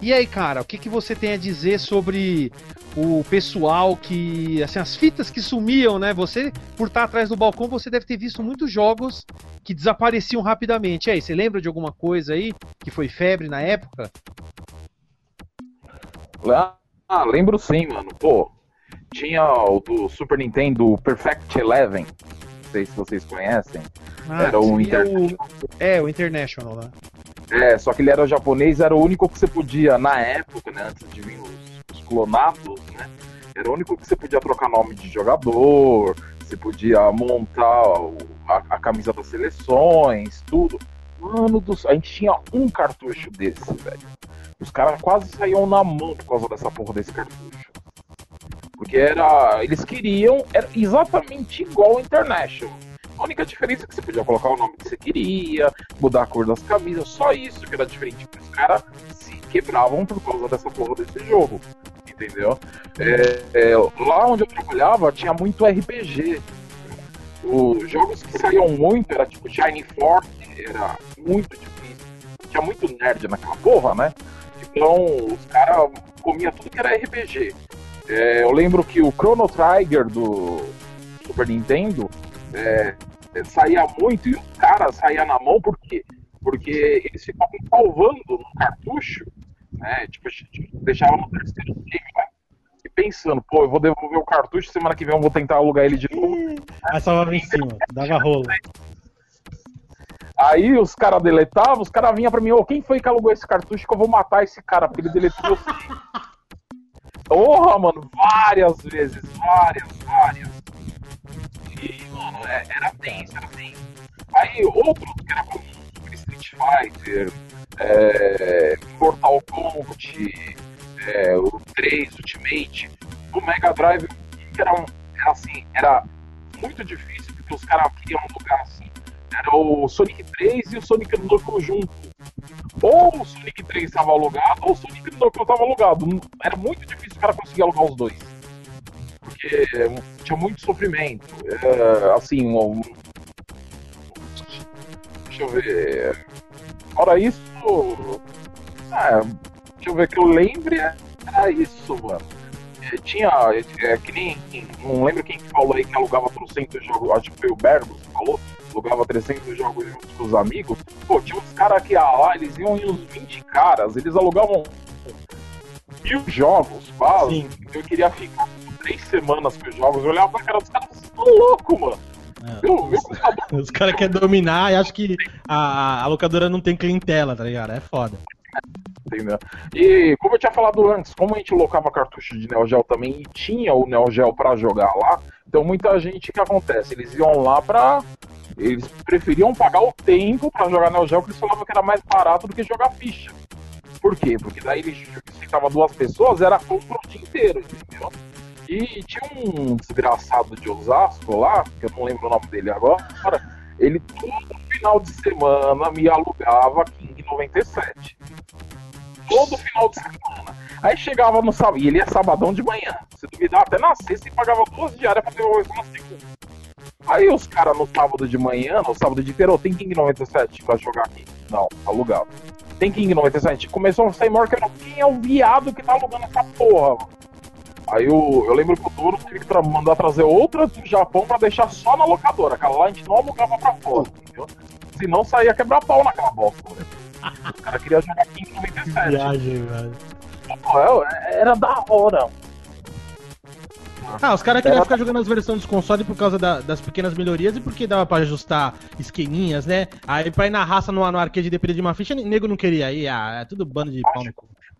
E aí, cara, o que, que você tem a dizer sobre o pessoal que. Assim, as fitas que sumiam, né? Você, por estar atrás do balcão, você deve ter visto muitos jogos que desapareciam rapidamente. E aí, você lembra de alguma coisa aí que foi febre na época? Ah, lembro sim, mano. Pô, tinha o do Super Nintendo Perfect Eleven. Não sei se vocês conhecem. Era o Inter- o- É, o International, né? É, só que ele era japonês, era o único que você podia, na época, né, antes de vir os, os clonados, né? Era o único que você podia trocar nome de jogador, você podia montar a, a camisa das seleções, tudo. Mano do céu, a gente tinha um cartucho desse, velho. Os caras quase saíam na mão por causa dessa porra desse cartucho. Porque era. Eles queriam. Era exatamente igual ao International. A única diferença é que você podia colocar o nome que você queria, mudar a cor das camisas, só isso que era diferente. Os caras se quebravam por causa dessa porra desse jogo. Entendeu? É, é, lá onde eu trabalhava tinha muito RPG. Os jogos que saíam muito era tipo Shiny Force, era muito difícil. Tinha muito nerd naquela porra, né? Então os caras comiam tudo que era RPG. É, eu lembro que o Chrono Trigger do Super Nintendo é, é, saía muito e os caras saíam na mão por quê? Porque eles ficavam salvando no cartucho, né? Tipo, deixavam no terceiro game, vai. E pensando, pô, eu vou devolver o cartucho, semana que vem eu vou tentar alugar ele de novo. Aí salvava em cima, dava rolo. Aí os caras deletavam, os caras vinham pra mim, ô, quem foi que alugou esse cartucho que eu vou matar esse cara, porque ele deletou. Porra, mano, várias vezes, várias, várias. E, mano, é- era tenso, era tenso. Aí outros que era como Street Fighter, é, Mortal Kombat, é, o 3, Ultimate, o Mega Drive, era, um, era assim, era muito difícil, porque os caras queriam um lugar assim. Era o Sonic 3 e o Sonic Knuckle junto. Ou o Sonic 3 estava alugado, ou o Sonic Knuckle estava alugado. Era muito difícil o cara conseguir alugar os dois. Porque tinha muito sofrimento. É, assim, um, deixa eu ver. Fora isso. É, deixa eu ver que eu lembre, era isso, mano. É, tinha. É, que nem. Não lembro quem que falou aí que alugava 300 jogos. Acho que foi o Bergo que falou. Alugava 300 jogos juntos com os amigos. Pô, tinha uns caras que ia lá, eles iam em uns 20 caras. Eles alugavam mil jogos, quase. Sim. Eu queria ficar três semanas com os jogos. Eu olhava pra cara dos caras, vocês estão loucos, mano. É. Computador Os caras querem dominar e acham que a, a locadora não tem clientela, tá ligado? É foda. entendeu? E como eu tinha falado antes, como a gente locava cartucho de Neo Geo também e tinha o Neo Geo pra jogar lá, então muita gente o que acontece, eles iam lá pra. Eles preferiam pagar o tempo pra jogar Neo Geo, porque eles falavam que era mais barato do que jogar ficha. Por quê? Porque daí eles ficava duas pessoas, era compra o dia inteiro, entendeu? E tinha um desgraçado de Osasco lá, que eu não lembro o nome dele agora, ele todo final de semana me alugava King 97 todo final de semana. Aí chegava no sábado, e ele é sabadão de manhã. Se duvidar, até na sexta e pagava duas diárias pra devolver na segunda. Aí os caras no sábado de manhã, no sábado de inteiro, "Ô, tem King 97 pra jogar aqui. Não, alugado. Tem King 97. Começou a sair maior que era quem é o viado que tá alugando essa porra, mano. Aí eu, eu lembro que o dono teve que mandar trazer outra do Japão pra deixar só na locadora. Aquela lá a gente não alugava pra fora, entendeu? Senão saía quebrar pau naquela bosta, né? O cara queria jogar King 97. Viagem, velho. Pô, era da hora. Ah, os caras queriam ficar jogando as versões dos consoles por causa da- das pequenas melhorias e porque dava pra ajustar esqueminhas, né? Aí pra ir na raça no, no arcade depender de uma ficha, nego não queria ir. Ah, é tudo bando de pau.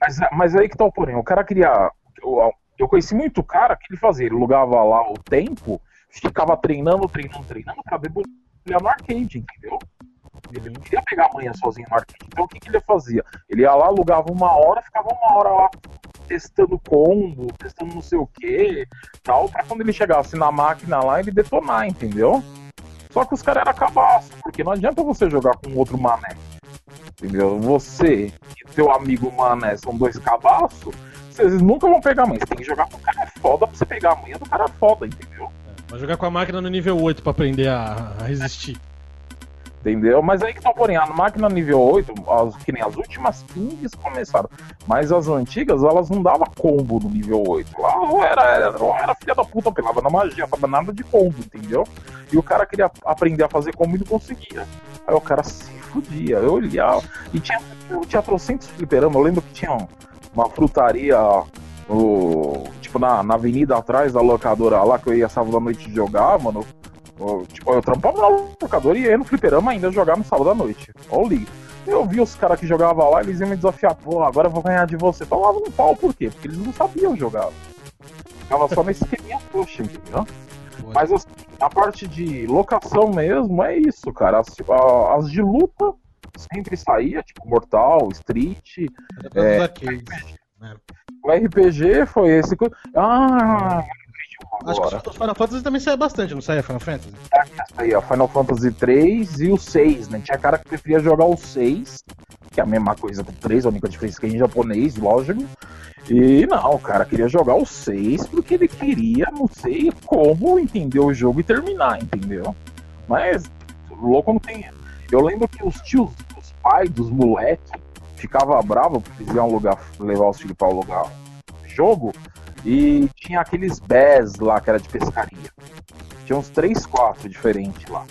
Mas, mas aí que tá o porém. O cara queria. Eu, eu conheci muito cara que ele fazia. Ele alugava lá o tempo, ficava treinando, treinando, treinando pra debulhar no arcade, entendeu? Ele não queria pegar a manhã sozinho no arcade. Então o que, que ele fazia? Ele ia lá, alugava uma hora, ficava uma hora lá testando combo, testando não sei o que, tal, pra quando ele chegasse na máquina lá, ele detonar, entendeu? Só que os caras eram cabaço, porque não adianta você jogar com outro mané. Entendeu? Você e seu amigo mané são dois cabaços, vocês nunca vão pegar a manha. Você tem que jogar com o cara foda pra você pegar a manha do cara foda, entendeu? Vai jogar com a máquina no nível 8 pra aprender a, a resistir. Entendeu? Mas aí que tá porém, a máquina nível 8, as, que nem as últimas 15 começaram. Mas as antigas, elas não davam combo no nível 8. Lá era, era, era filha da puta, pelava na magia, tava nada de combo, entendeu? E o cara queria aprender a fazer combo e não conseguia. Aí o cara se fudia. Eu olhava. E tinha, tinha trocentos fliperama. Eu lembro que tinha uma frutaria no, tipo, na, na avenida atrás da locadora lá que eu ia sábado à noite jogar, mano. Eu, tipo, eu trampava na locadora e ia no fliperama ainda jogar no sábado à noite. Ó o liga. Eu vi os caras que jogavam lá, eles iam me desafiar, pô, agora eu vou ganhar de você. Tomava um pau, por quê? Porque eles não sabiam jogar. Ficava só nesse esqueminha puxa, entendeu? Mas assim, a parte de locação mesmo é isso, cara. As, as de luta sempre saía, tipo Mortal, Street. É. Arcades. O RPG foi esse. Ah, Acho que os Final Fantasy também saia bastante, não saia Final Fantasy? Aí, ó, Final Fantasy 3 e o 6, né? Tinha cara que preferia jogar o 6, que é a mesma coisa que o 3, a única diferença é que é em japonês, lógico. E não, o cara queria jogar o 6 porque ele queria, não sei como, entender o jogo e terminar, entendeu? Mas, louco não tem. Eu lembro que os tios, os pais dos moleques, ficava bravo porque eles iam alugar, levar os filhos pra alugar jogo e tinha aqueles BES lá que era de pescaria. Tinha uns 3, 4 diferentes lá.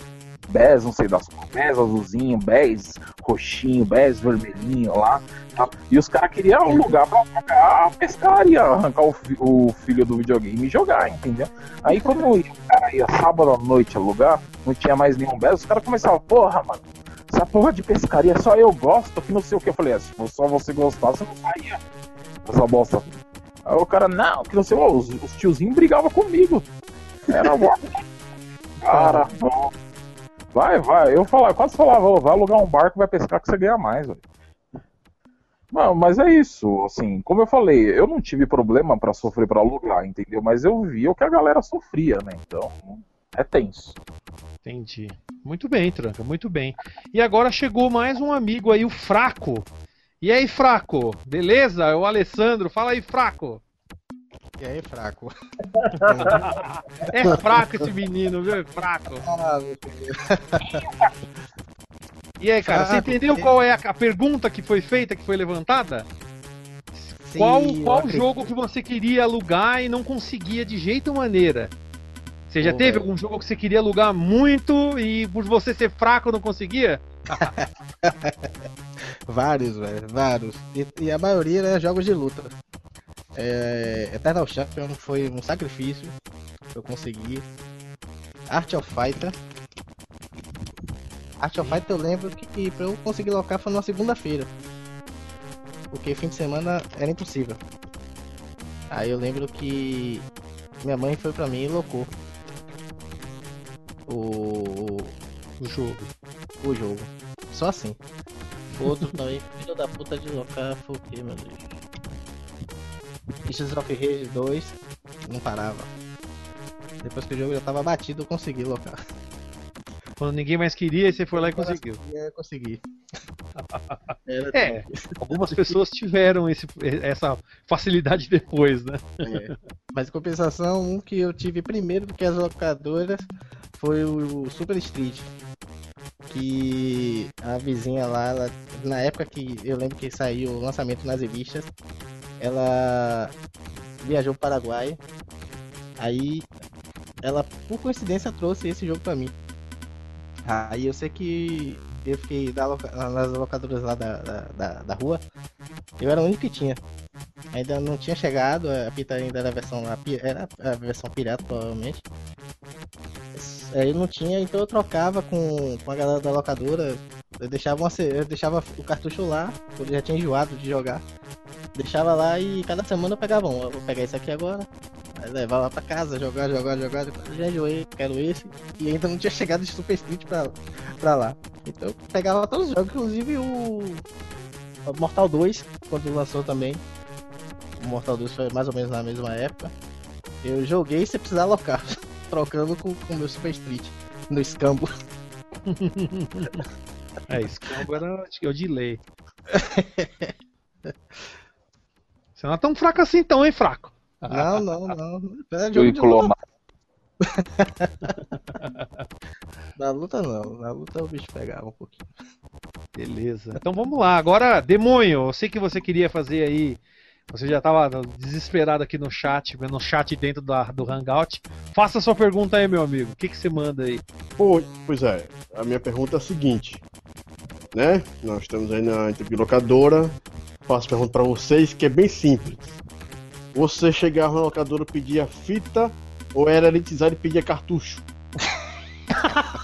BES, não sei das cores. BES azulzinho, BES roxinho, BES vermelhinho lá. tá? E os caras queriam um lugar pra jogar a pescaria, arrancar o, fi- o filho do videogame e jogar, entendeu? Aí quando o cara ia sábado à noite alugar, não tinha mais nenhum BES, os caras começavam, porra, mano, essa porra de pescaria só eu gosto, que não sei o que. Eu falei, é, se só você gostar, você não saía essa bosta. Aí o cara, não, que não sei, os, os tiozinhos brigavam comigo. Era bom. Cara, bom. Vai, vai. Eu falava, quase falava, ô, vai alugar um barco, vai pescar que você ganha mais, velho. Não, mas é isso, assim, como eu falei, eu não tive problema pra sofrer pra alugar, entendeu? Mas eu vi o que a galera sofria, né? Então, é tenso. Entendi. Muito bem, Tranca, muito bem. E agora chegou mais um amigo aí, o Fraco. E aí, Fraco? Beleza? É o Alessandro. Fala aí, Fraco. E aí, fraco? É fraco esse menino, viu? É fraco. Ah. E aí, cara, você entendeu qual é a, pergunta que foi feita, que foi levantada? Sim, qual qual jogo que você queria alugar e não conseguia de jeito maneira? Você já teve algum jogo que você queria alugar muito e por você ser fraco não conseguia? Vários, velho, vários. E, e a maioria é jogos de luta. É, Eternal Champion foi um sacrifício que eu consegui. Art of Fighter. Art of Fighter eu lembro que, que pra eu conseguir locar foi numa segunda-feira. Porque fim de semana era impossível. Aí eu lembro que minha mãe foi pra mim e locou. O, O jogo. o jogo. Só assim. Outro também, filho da puta de locar, foi o que, meu Deus? Pieces of Rage 2, não parava. Depois que o jogo já tava batido, eu consegui locar. Quando ninguém mais queria, aí você foi lá e conseguiu. Eu consegui. É, algumas pessoas tiveram esse, essa facilidade depois, né? É. Mas em compensação, um que eu tive primeiro do que as locadoras foi o Super Street. Que a vizinha lá, ela- na época que eu lembro que saiu o lançamento nas revistas, ela viajou para o Paraguai. Aí ela, por coincidência, trouxe esse jogo pra mim. Aí eu sei que eu fiquei da loca- nas locadoras lá da, da, da, da rua, eu era o único que tinha. Ainda não tinha chegado, a fita ainda era a versão era a versão pirata provavelmente. Aí não tinha, então eu trocava com, com a galera da locadora. Eu deixava, uma, eu deixava o cartucho lá, eu já tinha enjoado de jogar. Deixava lá e cada semana eu pegava um. Eu vou pegar esse aqui agora. Aí levava pra casa, jogar, jogar, jogar. Já enjoei, quero esse. E ainda não tinha chegado de Super Street pra, pra lá. Então eu pegava todos os jogos, inclusive o Mortal 2, quando lançou também. O Mortal 2 foi mais ou menos na mesma época. Eu joguei sem precisar alocar, trocando com o meu Super Street no escambo. É, acho que é o delay. Você não é tão fraco assim então, hein, fraco? Não, não, não. É Eu jogo de luta, na luta não. Na luta o bicho pegava um pouquinho. Beleza. Então vamos lá. Agora, Demônio, eu sei que você queria fazer aí. Você já estava desesperado aqui no chat, no chat dentro da, do Hangout. Faça sua pergunta aí, meu amigo. O que, que você manda aí? Pois é, a minha pergunta é a seguinte, né? Nós estamos aí na interlocadora. Faço pergunta pra vocês que é bem simples. Você chegava na locadora e pedia fita ou era elitizado e pedia cartucho?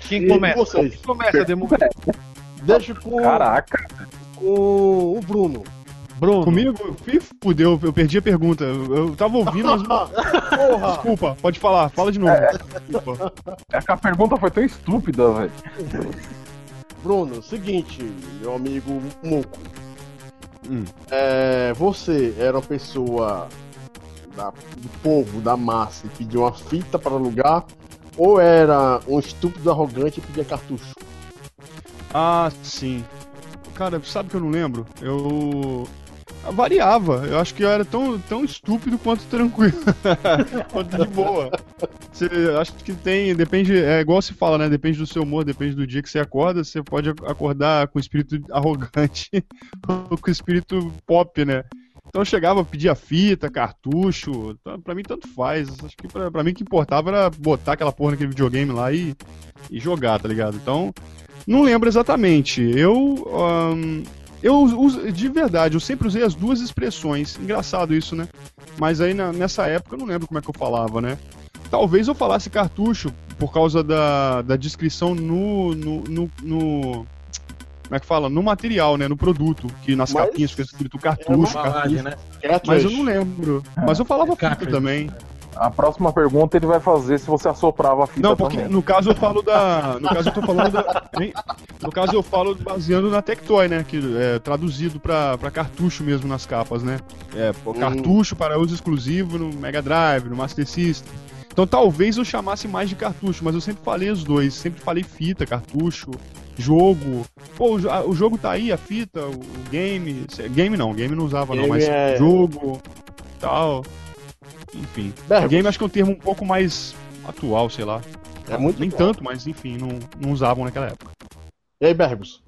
Quem começa? vocês? Quem começa, Demônio? Deixa com, Caraca, com o Bruno. Bruno. Comigo? Fudeu, eu perdi a pergunta. Eu, tava ouvindo, mas. Porra! Desculpa, pode falar, fala de novo. Desculpa. é que a pergunta foi tão estúpida, velho. Bruno, seguinte, meu amigo Muco. Hum. É, você era uma pessoa da- do povo, da massa, e pedia uma fita para alugar, ou era um estúpido arrogante e pedia cartucho? Ah, sim. Cara, sabe que eu não lembro? Eu. Variava. Eu acho que eu era tão, tão estúpido quanto tranquilo. quanto de boa. Você, acho que tem. Depende. É igual se fala, né? Depende do seu humor, depende do dia que você acorda. Você pode acordar com espírito arrogante ou com espírito pop, né? Então eu chegava, pedia fita, cartucho. Pra mim, tanto faz. Acho que pra, pra mim o que importava era botar aquela porra naquele videogame lá e, e jogar, tá ligado? Então. Não lembro exatamente. Eu. Eu uso, de verdade, eu sempre usei as duas expressões. Engraçado isso, né? Mas aí na- nessa época eu não lembro como é que eu falava, né? Talvez eu falasse cartucho por causa da, da descrição no, no, no, no- Como é que fala? No material, né? No produto. Que nas Mas- capinhas fica escrito É cartucho, uma Embalagem, cartucho. né? Mas eu não lembro. Mas eu falava fita Cartridge. também. A próxima pergunta ele vai fazer se você assoprava a fita Não, porque também. no caso eu falo da. No caso eu tô falando da. No caso eu falo baseando na Tectoy, né? Que é traduzido pra, pra cartucho mesmo nas capas, né? É, Hum. cartucho para uso exclusivo no Mega Drive, no Master System. Então talvez eu chamasse mais de cartucho, mas eu sempre falei os dois. Sempre falei fita, cartucho, jogo. Pô, o, jo- o jogo tá aí, a fita, o, o game. Game não, game não usava não, Game mas é- jogo, tal. Enfim. Bergos, Game acho que é um termo um pouco mais atual, sei lá. é muito Nem bom. tanto, mas enfim, não, não usavam naquela época. E aí, Bergos?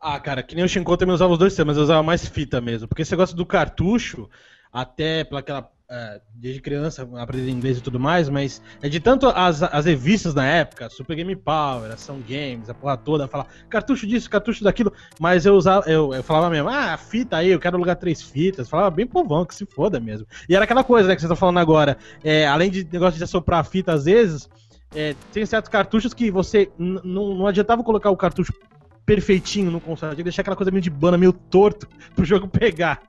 Ah, cara, que nem o Shinko também usava os dois temas, mas eu usava mais fita mesmo. Porque esse negócio do cartucho, até pela aquela. É, desde criança, aprender inglês e tudo mais, mas é de tanto as, as revistas na época, Super Game Power, Ação Games, a porra toda, falar cartucho disso, cartucho daquilo, mas eu usava, eu, eu falava mesmo, ah, fita aí, eu quero alugar três fitas, falava bem povão, que se foda mesmo. E era aquela coisa, né, que vocês estão falando agora, é, além de negócio de assoprar a fita às vezes, é, tem certos cartuchos que você não adiantava colocar o cartucho perfeitinho no console, tinha que deixar aquela coisa meio de bana, meio torto, pro jogo pegar.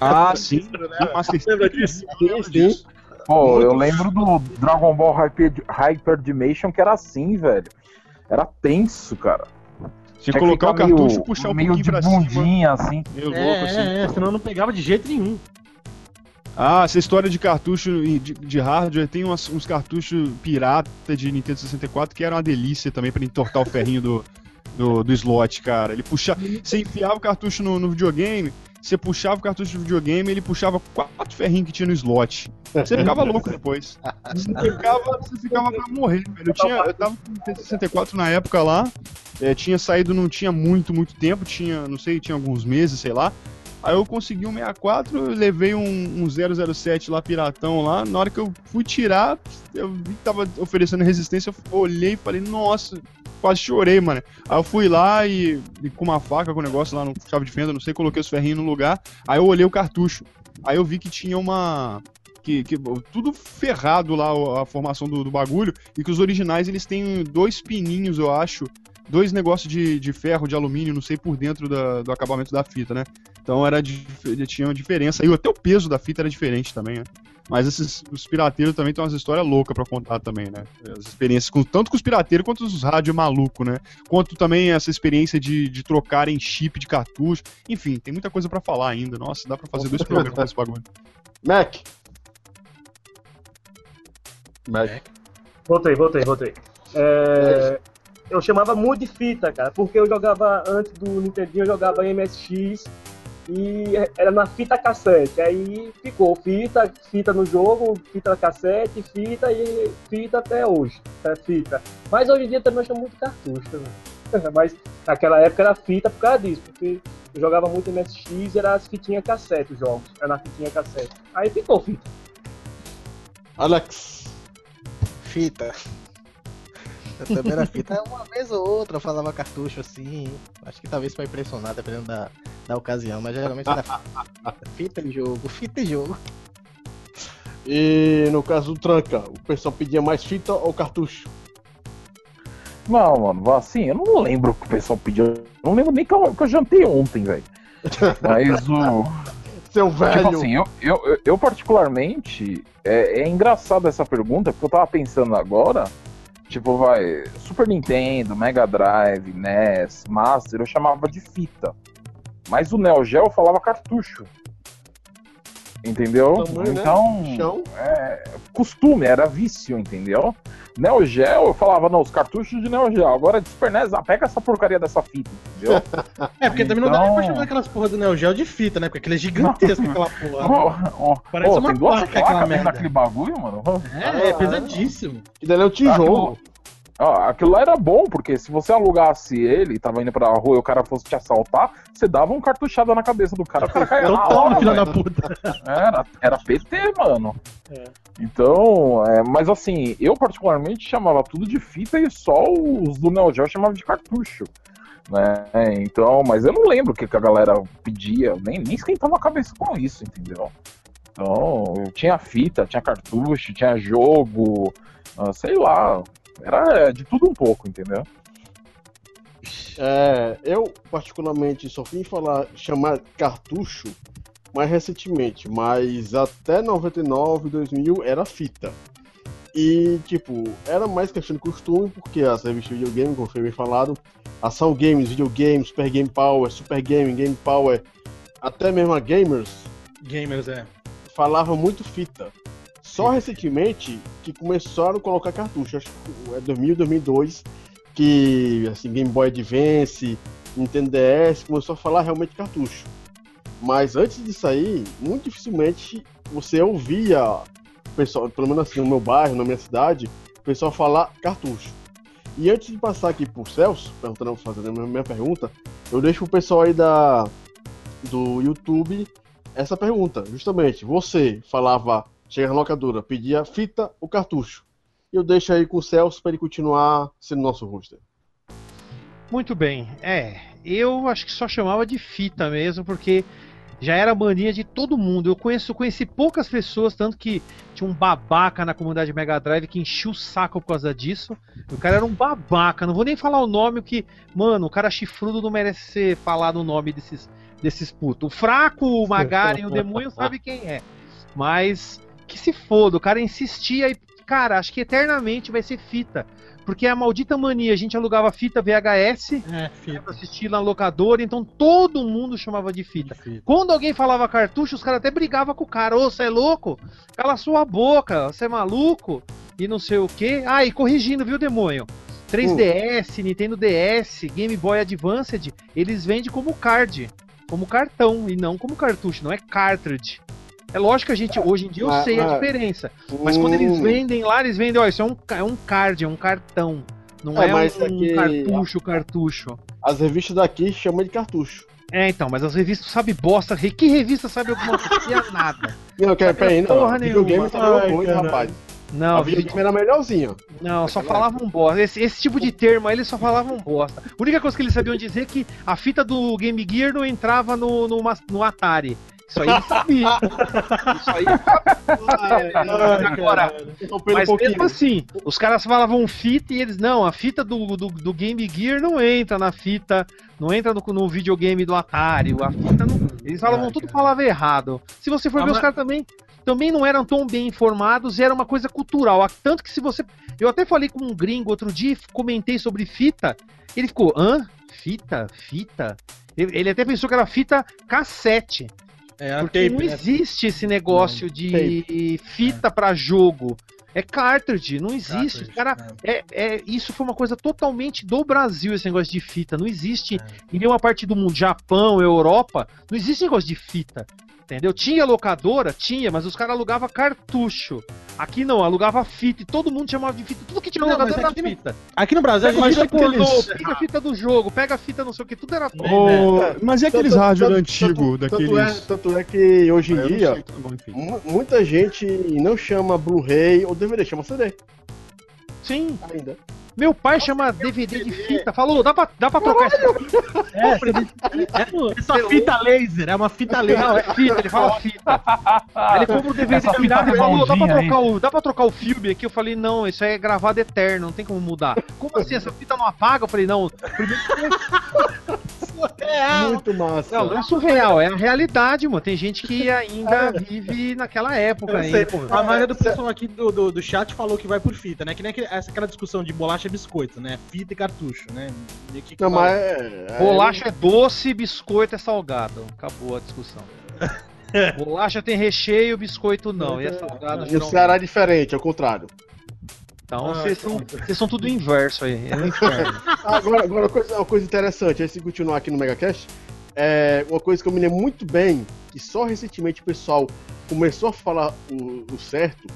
Ah, sim. No Master System. Lembra disso? eu lembro Sim, disso. Pô, eu lembro do Dragon Ball Hyper, Hyper Dimension que era assim, velho. Era tenso, cara. Se Tinha que colocar o cartucho meio- e puxar um meio pouquinho de pra cima. bundinha, assim. Meio É, louco, assim. é, é, senão não pegava de jeito nenhum. Ah, essa história de cartucho e de, de hardware, tem umas- uns cartuchos pirata de Nintendo 64 que eram uma delícia também pra entortar o ferrinho do, do, do slot, cara. Ele puxava. Você enfiava o cartucho no, no videogame, você puxava o cartucho do videogame, ele puxava quatro ferrinhos que tinha no slot. Você ficava louco depois. Você ficava, você ficava pra morrer, velho. Eu, tinha, eu tava com o Nintendo 64 na época lá, é, tinha saído, não tinha muito, muito tempo, tinha, não sei, tinha alguns meses, sei lá. Aí eu consegui um 64, eu levei um, um 007 lá, piratão lá. Na hora que eu fui tirar, eu vi que tava oferecendo resistência, eu olhei e falei, nossa, quase chorei, mano. Aí eu fui lá e, e com uma faca, com o negócio lá no chave de fenda, não sei, coloquei os ferrinhos no lugar. Aí eu olhei o cartucho. Aí eu vi que tinha uma. Que, que, tudo ferrado lá a formação do, do bagulho e que os originais eles têm dois pininhos, eu acho, dois negócios de, de ferro, de alumínio, não sei, por dentro da, do acabamento da fita, né? Então era tinha uma diferença. E até o peso da fita era diferente também, né? Mas esses os pirateiros também tem umas histórias loucas pra contar também, né? As experiências, com, tanto com os pirateiros quanto os rádio maluco, né? Quanto também essa experiência de, de trocarem chip de cartucho. Enfim, tem muita coisa pra falar ainda. Nossa, dá pra fazer dois programas com esse bagulho. Mac. Mac. Voltei, voltei, voltei. É, eu chamava muito de fita, cara, porque eu jogava antes do Nintendinho, eu jogava MSX e era na fita cassete. Aí ficou fita, fita no jogo, fita cassete, fita e fita até hoje. É fita. Mas hoje em dia também eu muito cartucho. Né? Mas naquela época era fita por causa disso, porque eu jogava muito MSX era as fitinhas cassete os jogos. Era na fitinha cassete. Aí ficou fita. Alex. Fita. Eu também era fita. Uma vez ou outra eu falava cartucho assim. Acho que talvez pra impressionar, dependendo da, da ocasião, mas geralmente era fita de jogo, fita de jogo. E no caso do Tranca, o pessoal pedia mais fita ou cartucho? Não, mano, assim, eu não lembro o que o pessoal pedia. Eu não lembro nem que eu, que eu jantei ontem, velho. Mas o. Seu velho. Tipo assim, eu, eu, eu particularmente. É, é engraçado essa pergunta, porque eu tava pensando agora. Tipo, vai. Super Nintendo, Mega Drive, NES, Master, eu chamava de fita. Mas o Neo Geo falava cartucho. Entendeu? Tamanho, né? então, é, costume, era vício, entendeu? Neo Geo, eu falava, não, os cartuchos de Neo Geo. Agora de Super NES, ah, pega essa porcaria dessa fita, entendeu? É, porque também não dá nem pra Então- chamar aquelas porra do Neo Geo de fita, né? Porque aquele é gigantesco aquela porra. Ó, ó, Parece ó, uma tem duas placa aquela merda. daquele bagulho, mano. É, é pesadíssimo. Que daí é um tijolo. Ó, aquilo lá era bom, porque se você alugasse ele e tava indo pra rua e o cara fosse te assaltar, você dava um cartuchada na cabeça do cara, o cara caía na hora, da puta. Era, era PT, mano. É. Então, é, mas assim, eu particularmente chamava tudo de fita e só os do Neo Geo chamava de cartucho. Né? Então, mas eu não lembro o que, que a galera pedia, nem, nem esquentava a cabeça com isso, entendeu? Então, tinha fita, tinha cartucho, tinha jogo, ah, sei lá, era de tudo um pouco, entendeu? É, eu particularmente só vim falar chamar cartucho mais recentemente, mas até 99, 2000 era fita. E tipo, era mais questão de costume, porque as revistas de videogame, como foi bem falado, Ação Games, Videogames, Super Game Power, Super Game, Game Power, até mesmo a Gamers, Gamers, é. falava muito fita. Só recentemente que começaram a colocar cartucho, acho que é 2000, 2002, que assim, Game Boy Advance, Nintendo DS começou a falar realmente cartucho. Mas antes disso aí, muito dificilmente você ouvia, o pessoal, pelo menos assim no meu bairro, na minha cidade, o pessoal falar cartucho. E antes de passar aqui pro Celso, perguntando, fazendo a minha- pergunta, eu deixo pro pessoal aí da, do YouTube essa pergunta, justamente. Você falava, chega na locadora, pedia fita ou cartucho? E eu deixo aí com o Celso para ele continuar sendo nosso roster. Muito bem. É, eu acho que só chamava de fita mesmo, porque já era mania de todo mundo. Eu conheço, conheci poucas pessoas, tanto que tinha um babaca na comunidade Mega Drive que enchia o saco por causa disso. O cara era um babaca, não vou nem falar o nome, que, mano, o cara chifrudo não merece ser falado o nome desses, desses putos. O fraco, o Magaren, o demônio sabe quem é. Mas que se foda, o cara insistia e, cara, acho que eternamente vai ser fita. Porque é a maldita mania, a gente alugava fita VHS É, pra fita. assistir na locadora, então todo mundo chamava de fita. fita. Quando alguém falava cartucho, os caras até brigavam com o cara. Ô, você é louco? Cala sua boca, você é maluco? E não sei o quê. Ah, e corrigindo, viu, demônio? 3DS, Nintendo DS, Game Boy Advanced, eles vendem como card, como cartão, e não como cartucho, não é cartridge. É lógico que a gente, hoje em dia, eu Mas- sei a mas- diferença. Mas quando eles Hum, vendem lá, eles vendem, ó, isso é um, é um card, é um cartão. Não É, é, um aqui- cartucho, cartucho. As revistas daqui chamam de cartucho. É, então, mas as revistas sabem bosta. Que revista sabe alguma coisa? Nada. Não, quer, peraí, não. porra Videogame Ai, muito, caralho. rapaz. Não, a videogame era melhorzinho. Não, só Naquela falavam bosta. Esse, esse tipo de termo aí, eles só falavam bosta. A única coisa que eles sabiam dizer é que a fita do Game Gear não entrava no, no, no Atari. Isso aí eles sabiam. Isso aí. Agora, Interrompendo mas um mesmo assim, os caras falavam fita e eles, não, a fita do, do, do Game Gear não entra na fita, não entra no, no videogame do Atari, a fita não. Eles falavam tudo falava errado. Se você for Ah, ver, os mas- caras também também não eram tão bem informados e era uma coisa cultural. Ah, Tanto que se você. Eu até falei com um gringo outro dia, comentei sobre fita, ele ficou, hã? Fita? Fita? Ele ele até pensou que era fita cassete. É, Porque tape, não né? existe esse negócio de fita pra jogo. É cartridge, não existe. Cartridge, Cara, é, é, isso foi uma coisa totalmente do Brasil, esse negócio de fita. Não existe É. em nenhuma parte do mundo, Japão, Europa, não existe negócio de fita. Entendeu? Tinha locadora? Tinha, mas os caras alugavam cartucho. Aqui não, alugava fita e todo mundo chamava de fita. Tudo que tinha Não, locadora era aqui no- fita. Aqui no Brasil, a Pega gente fita pornô, aqueles... pega a fita do jogo, pega a fita não sei o que, tudo era fita. Ô, É. mas e aqueles Tanto- rádios tanto- antigos, tanto- daqueles. Tanto é, tanto é que hoje em não dia, sei, tá muita gente não chama Blu-ray ou DVD, chama CD Sim. ainda. Meu pai chama DVD de fita. Falou, dá pra, dá pra trocar essa É, essa fita laser, é uma fita laser. Não, é fita, ele fala fita. Aí ele compra o DVD fita e falou, dá pra, trocar o, dá pra trocar o filme aqui? Eu falei, não, isso aí é gravado eterno, não tem como mudar. Como assim, essa fita não apaga? Eu falei, não, primeiro Muito massa. não, não é surreal, é a realidade, mano. Tem gente que ainda vive naquela época ainda. a maioria do pessoal aqui do, do, do chat falou que vai por fita, né? Que nem essa, aquela discussão de bolacha e biscoito, né? Fita e cartucho, né? Meio que Não, mas é, é- Bolacha é doce, biscoito é salgado. Acabou a discussão. Bolacha tem recheio, biscoito não. E é salgado. E o. Ceará é diferente, é o contrário. Então Ah, vocês são, vocês são tudo inverso aí. É um inferno. Agora, agora uma, coisa, uma coisa interessante, antes de continuar aqui no Megacast, é uma coisa que eu me lembro muito bem, que só recentemente o pessoal começou a falar o, o certo,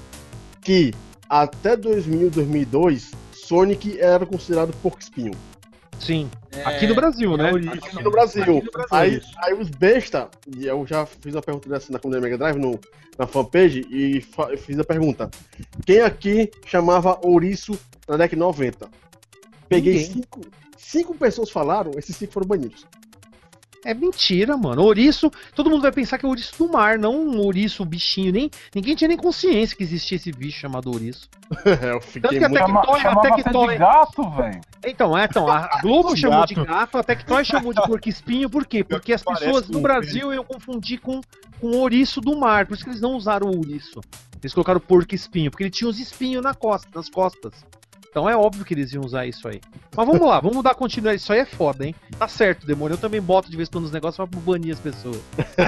que até 2000, 2002, Sonic era considerado porco espinho. Sim. É, Aqui no Brasil, né? é origem. Aqui no Brasil. Aqui no Brasil, Aí, isso. aí os besta, e eu já fiz uma pergunta dessa na comunidade Mega Drive, no, na fanpage, e fa- fiz a pergunta. Quem aqui chamava ouriço na década de 90? Peguei Ninguém. cinco, cinco pessoas falaram, esses cinco foram banidos. É mentira, mano. Ouriço, todo mundo vai pensar que é ouriço do mar, não um ouriço, bichinho. Nem, ninguém tinha nem consciência que existia esse bicho chamado ouriço. eu Tanto fiquei que a muito... Chama, Tectoy, a Tectoy. de gato, velho. Então, é, então, a Globo De chamou de gato. a Tectoy chamou de porco espinho, por quê? Porque as pessoas no um Brasil iam confundir com, com o ouriço do mar, por isso que eles não usaram o ouriço. Eles colocaram porco espinho, porque ele tinha os espinhos na costa, nas costas. Então é óbvio que eles iam usar isso aí. Mas vamos lá, vamos dar continuidade. Isso aí é foda, hein? Tá certo, demônio. Eu também boto de vez em quando os negócios pra banir as pessoas.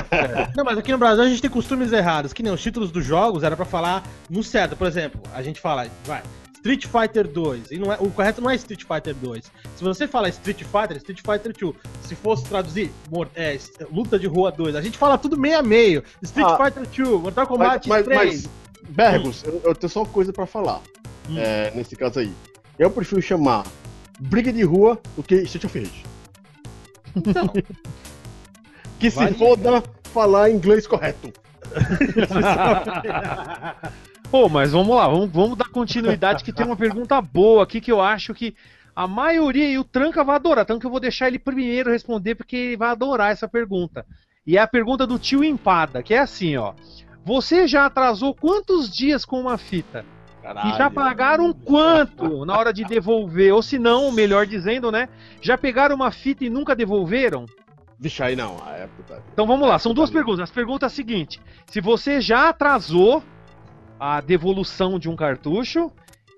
Não, mas aqui no Brasil a gente tem costumes errados, que nem os títulos dos jogos era pra falar no certo. Por exemplo, a gente fala, vai, Street Fighter 2, e não é, o correto não é Street Fighter 2. Se você fala Street Fighter, é Street Fighter 2. Se fosse traduzir, mor- é, Luta de Rua 2, a gente fala tudo meio a meio. Street Ah. Fighter 2, Mortal Mas, Kombat mas, 3. mas Bergos, eu, eu tenho só uma coisa pra falar, Hum. é, nesse caso aí. Eu prefiro chamar briga de rua do que Street of Rage. Então. que se foda falar inglês correto. Pô, mas vamos lá, vamos, vamos dar continuidade que tem uma pergunta boa aqui que eu acho que a maioria e o Tranca vai adorar. Tanto que eu vou deixar ele primeiro responder porque ele vai adorar essa pergunta. E é a pergunta do tio Empada, que é assim, ó. Você já atrasou quantos dias com uma fita? E já pagaram quanto na hora de devolver? Ou se não, melhor dizendo, né? Já pegaram uma fita e nunca devolveram? Vixe, aí não, a época. Então vamos lá, são duas perguntas. As perguntas é a seguinte: se você já atrasou a devolução de um cartucho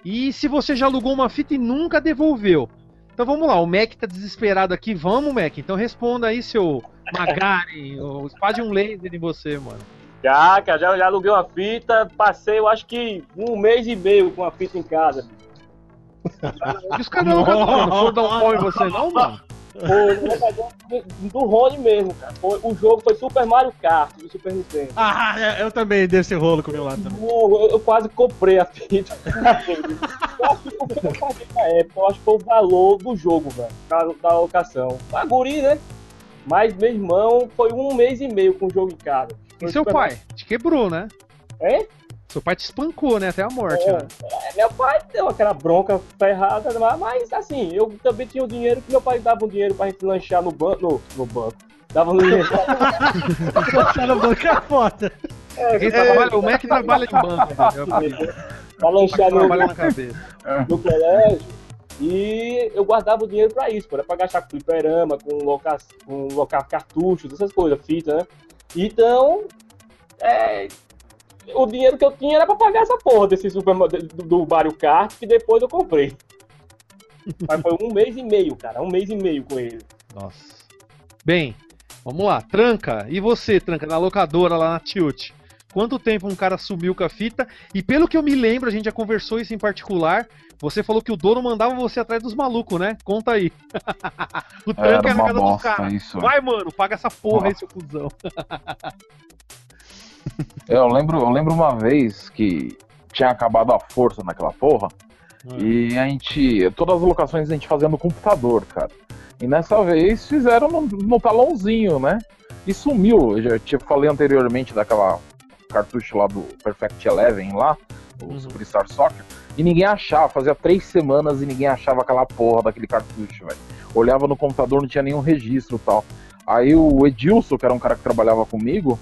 e se você já alugou uma fita e nunca devolveu. Então vamos lá, o Mac tá desesperado aqui. Vamos, Mac. Então responda aí, seu Magaren. o um laser em você, mano. Já, cara, já, já aluguei uma fita, passei, eu acho que um mês e meio com a fita em casa. Os caras não não foram dar um pau em você, não, mano? Foi do, Rony mesmo, cara. Foi- o jogo foi Super Mario Kart do Super Nintendo. Ah, eu também dei esse rolo com o meu lado também. Eu, eu quase comprei a fita. eu acho que o que eu paguei na época, eu acho que foi o valor do jogo, velho. Da, da locação. Pra guri, né? Mas meu irmão foi um mês e meio com o jogo em casa. E seu pai? Te quebrou, né? Hein? Seu pai te espancou, né? Até a morte, É, né? é, meu pai deu aquela bronca ferrada, mas, mas, assim, eu também tinha o dinheiro que meu pai dava um dinheiro pra gente lanchar no banco. No, no banco. Dava um dinheiro Lanchar no banco é foda. é, Quem trabalha, o Mac trabalha em banco, pra lanchar no, trabalha na cabeça. no colégio. E eu guardava o dinheiro pra isso, pô, era pra gastar com fliperama, com locar, com locar cartuchos, essas coisas, fita, né? Então, é, o dinheiro que eu tinha era pra pagar essa porra desse super, do, do Mario Kart, que depois eu comprei. Mas foi um mês e meio, cara, um mês e meio com ele. Nossa. Bem, vamos lá. Tranca, e você, Tranca, na locadora lá na Tilt? Quanto tempo um cara sumiu com a fita? E pelo que eu me lembro, a gente já conversou isso em particular. Você falou que o dono mandava você atrás dos malucos, né? Conta aí. o Tranca Era é na uma casa dos bosta caras. isso. Vai, mano, paga essa porra aí, seu cuzão. Eu lembro, eu lembro uma vez que tinha acabado a força naquela porra. E a gente. Todas as locações a gente fazia no computador, cara. E nessa vez fizeram no, no talãozinho, né? E sumiu. Eu já te falei anteriormente daquela cartucho lá do Perfect Eleven lá, o Uhum. Superstar Soccer. E ninguém achava, fazia três semanas e ninguém achava aquela porra daquele cartucho, velho. Olhava no computador, não tinha nenhum registro e tal. Aí o Edilson, que era um cara que trabalhava comigo,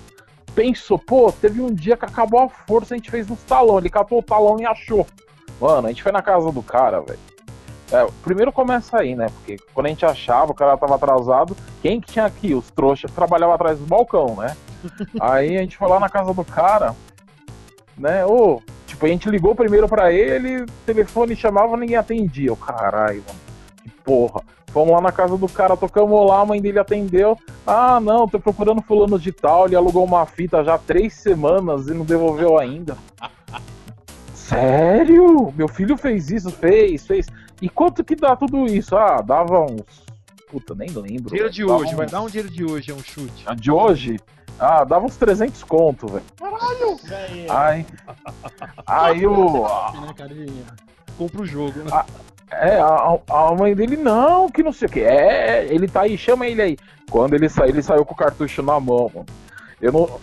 pensou, pô, teve um dia que acabou a força, a gente fez nos talão. Ele catou o talão e achou. Mano, a gente foi na casa do cara, velho. É, primeiro começa aí, né? Porque quando a gente achava, o cara tava atrasado, quem que tinha aqui? Os trouxas que trabalhavam atrás do balcão, né? aí a gente foi lá na casa do cara, né? Ô, tipo, a gente ligou primeiro pra ele, telefone chamava, ninguém atendia. O caralho, mano. Que porra. Fomos lá na casa do cara, tocamos lá, a mãe dele atendeu. Ah, não, tô procurando fulano de tal, ele alugou uma fita já há três semanas e não devolveu ainda. Sério? Meu filho fez isso? Fez, fez. E quanto que dá tudo isso? Ah, dava uns. Puta, nem lembro. Dinheiro de hoje, vai uns- dar um dinheiro de hoje, é um chute. Ah, De hoje? Ah, dava uns 300 conto, velho. Aí. Aí o. Né, carinha? Compra o jogo, né? É, a, a mãe dele, não, que não sei o que. É, ele tá aí, chama ele aí. Quando ele saiu, ele saiu com o cartucho na mão, mano. Eu não.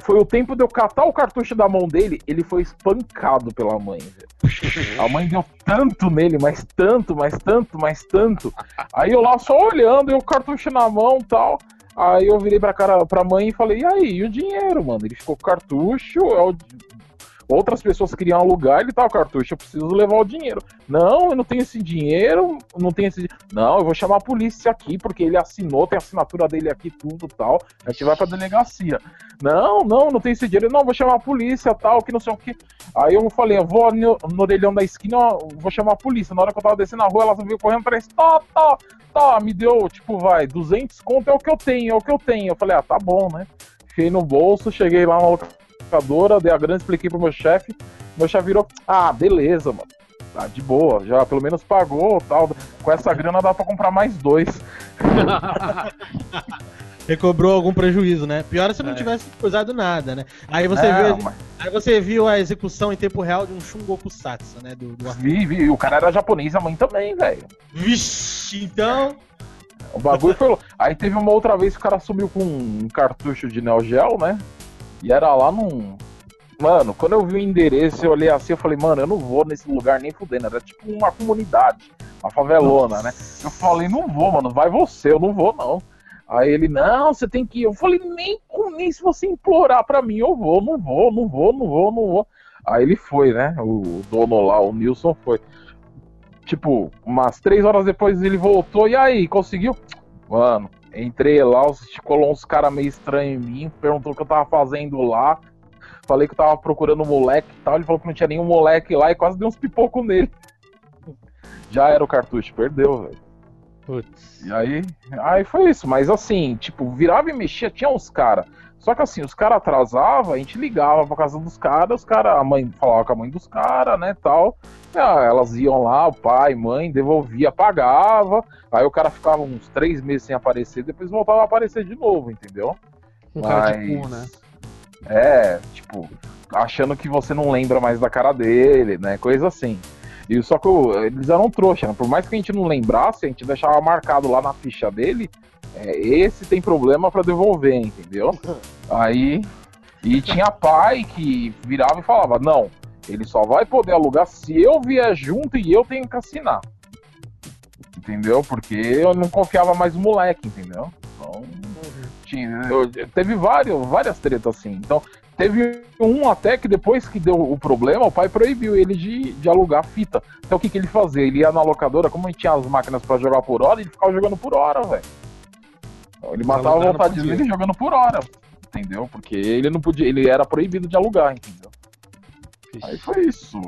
Foi o tempo de eu catar o cartucho da mão dele, ele foi espancado pela mãe, velho. A mãe deu tanto nele, mas tanto, mas tanto, mas tanto. Aí eu lá só olhando, e o cartucho na mão e tal. Aí eu virei pra, cara, pra mãe e falei, e aí, e o dinheiro, mano? Ele ficou com cartucho, é outras pessoas queriam alugar, ele o cartucho, eu preciso levar o dinheiro. Não, eu não tenho esse dinheiro, não tenho esse. Não, eu vou chamar a polícia aqui, porque ele assinou, tem a assinatura dele aqui, tudo tal. A gente vai pra delegacia. Não, não, não tenho esse dinheiro. Não, vou chamar a polícia tal, que não sei o que. Aí eu falei, eu vou no, no orelhão da esquina, vou chamar a polícia. Na hora que eu tava descendo a rua, ela veio correndo atrás, tá, tá, tá, me deu, tipo, vai, 200 conto é o que eu tenho, é o que eu tenho. Eu falei, ah, tá bom, né? Fiquei no bolso, cheguei lá na locadora, dei a grana, expliquei pro meu chefe. Meu chefe virou, ah, beleza, mano. Tá de boa, já pelo menos pagou tal. Com essa grana dá pra comprar mais dois. Recobrou algum prejuízo, né? Pior é se não É. tivesse coisado nada, né? Aí você, Não, viu, mas aí você viu a execução em tempo real de um Shungoku Satsu, né? Do, do... vi, vi, o cara era japonês, a mãe também, velho. Vixe, então. O bagulho foi. Aí teve uma outra vez que o cara sumiu com um cartucho de Neo Geo, né? E era lá num. Mano, quando eu vi o endereço, eu olhei assim, eu falei, mano, eu não vou nesse lugar nem fudendo. Era tipo uma comunidade, uma favelona, né? Eu falei, não vou, mano, vai você, eu não vou, não. Aí ele, não, você tem que ir. Eu falei, nem, nem se você implorar pra mim, eu vou, não vou, não vou, não vou, não vou. Aí ele foi, né? O dono lá, o Nilson foi. Tipo, umas três horas depois ele voltou, e aí, conseguiu? Mano, entrei lá, colou uns caras meio estranhos em mim, perguntou o que eu tava fazendo lá. Falei que eu tava procurando um moleque e tal. Ele falou que não tinha nenhum moleque lá e quase deu uns pipocos nele. Já era o cartucho, perdeu, velho. Putz. E aí, aí foi isso. Mas assim, tipo, virava e mexia, tinha uns caras. Só que assim, os caras atrasavam, a gente ligava pra casa dos caras, os caras, a mãe falava com a mãe dos caras, né, tal. E, ah, elas iam lá, o pai, mãe, devolvia, pagava. Aí o cara ficava uns três meses sem aparecer, depois voltava a aparecer de novo, entendeu? Um cara de Mas- cu, né? É, tipo, achando que você não lembra mais da cara dele, né? Coisa assim. E só que o- eles eram trouxa, né? Por mais que a gente não lembrasse, a gente deixava marcado lá na ficha dele, é, esse tem problema pra devolver, entendeu? Aí E tinha pai que virava e falava: não, ele só vai poder alugar se eu vier junto e eu tenho que assinar. Entendeu? Porque eu não confiava mais no moleque, entendeu? Então, tinha, eu- teve vários, várias tretas assim. Então, teve um até que depois que deu o problema, o pai proibiu ele de, de alugar fita. Então, o que, que ele fazia? Ele ia na locadora, como tinha as máquinas pra jogar por hora, ele ficava jogando por hora, velho. Então, ele matava a vontade dele jogando por hora. Entendeu? Porque ele não podia, ele era proibido de alugar, entendeu? Aí foi isso.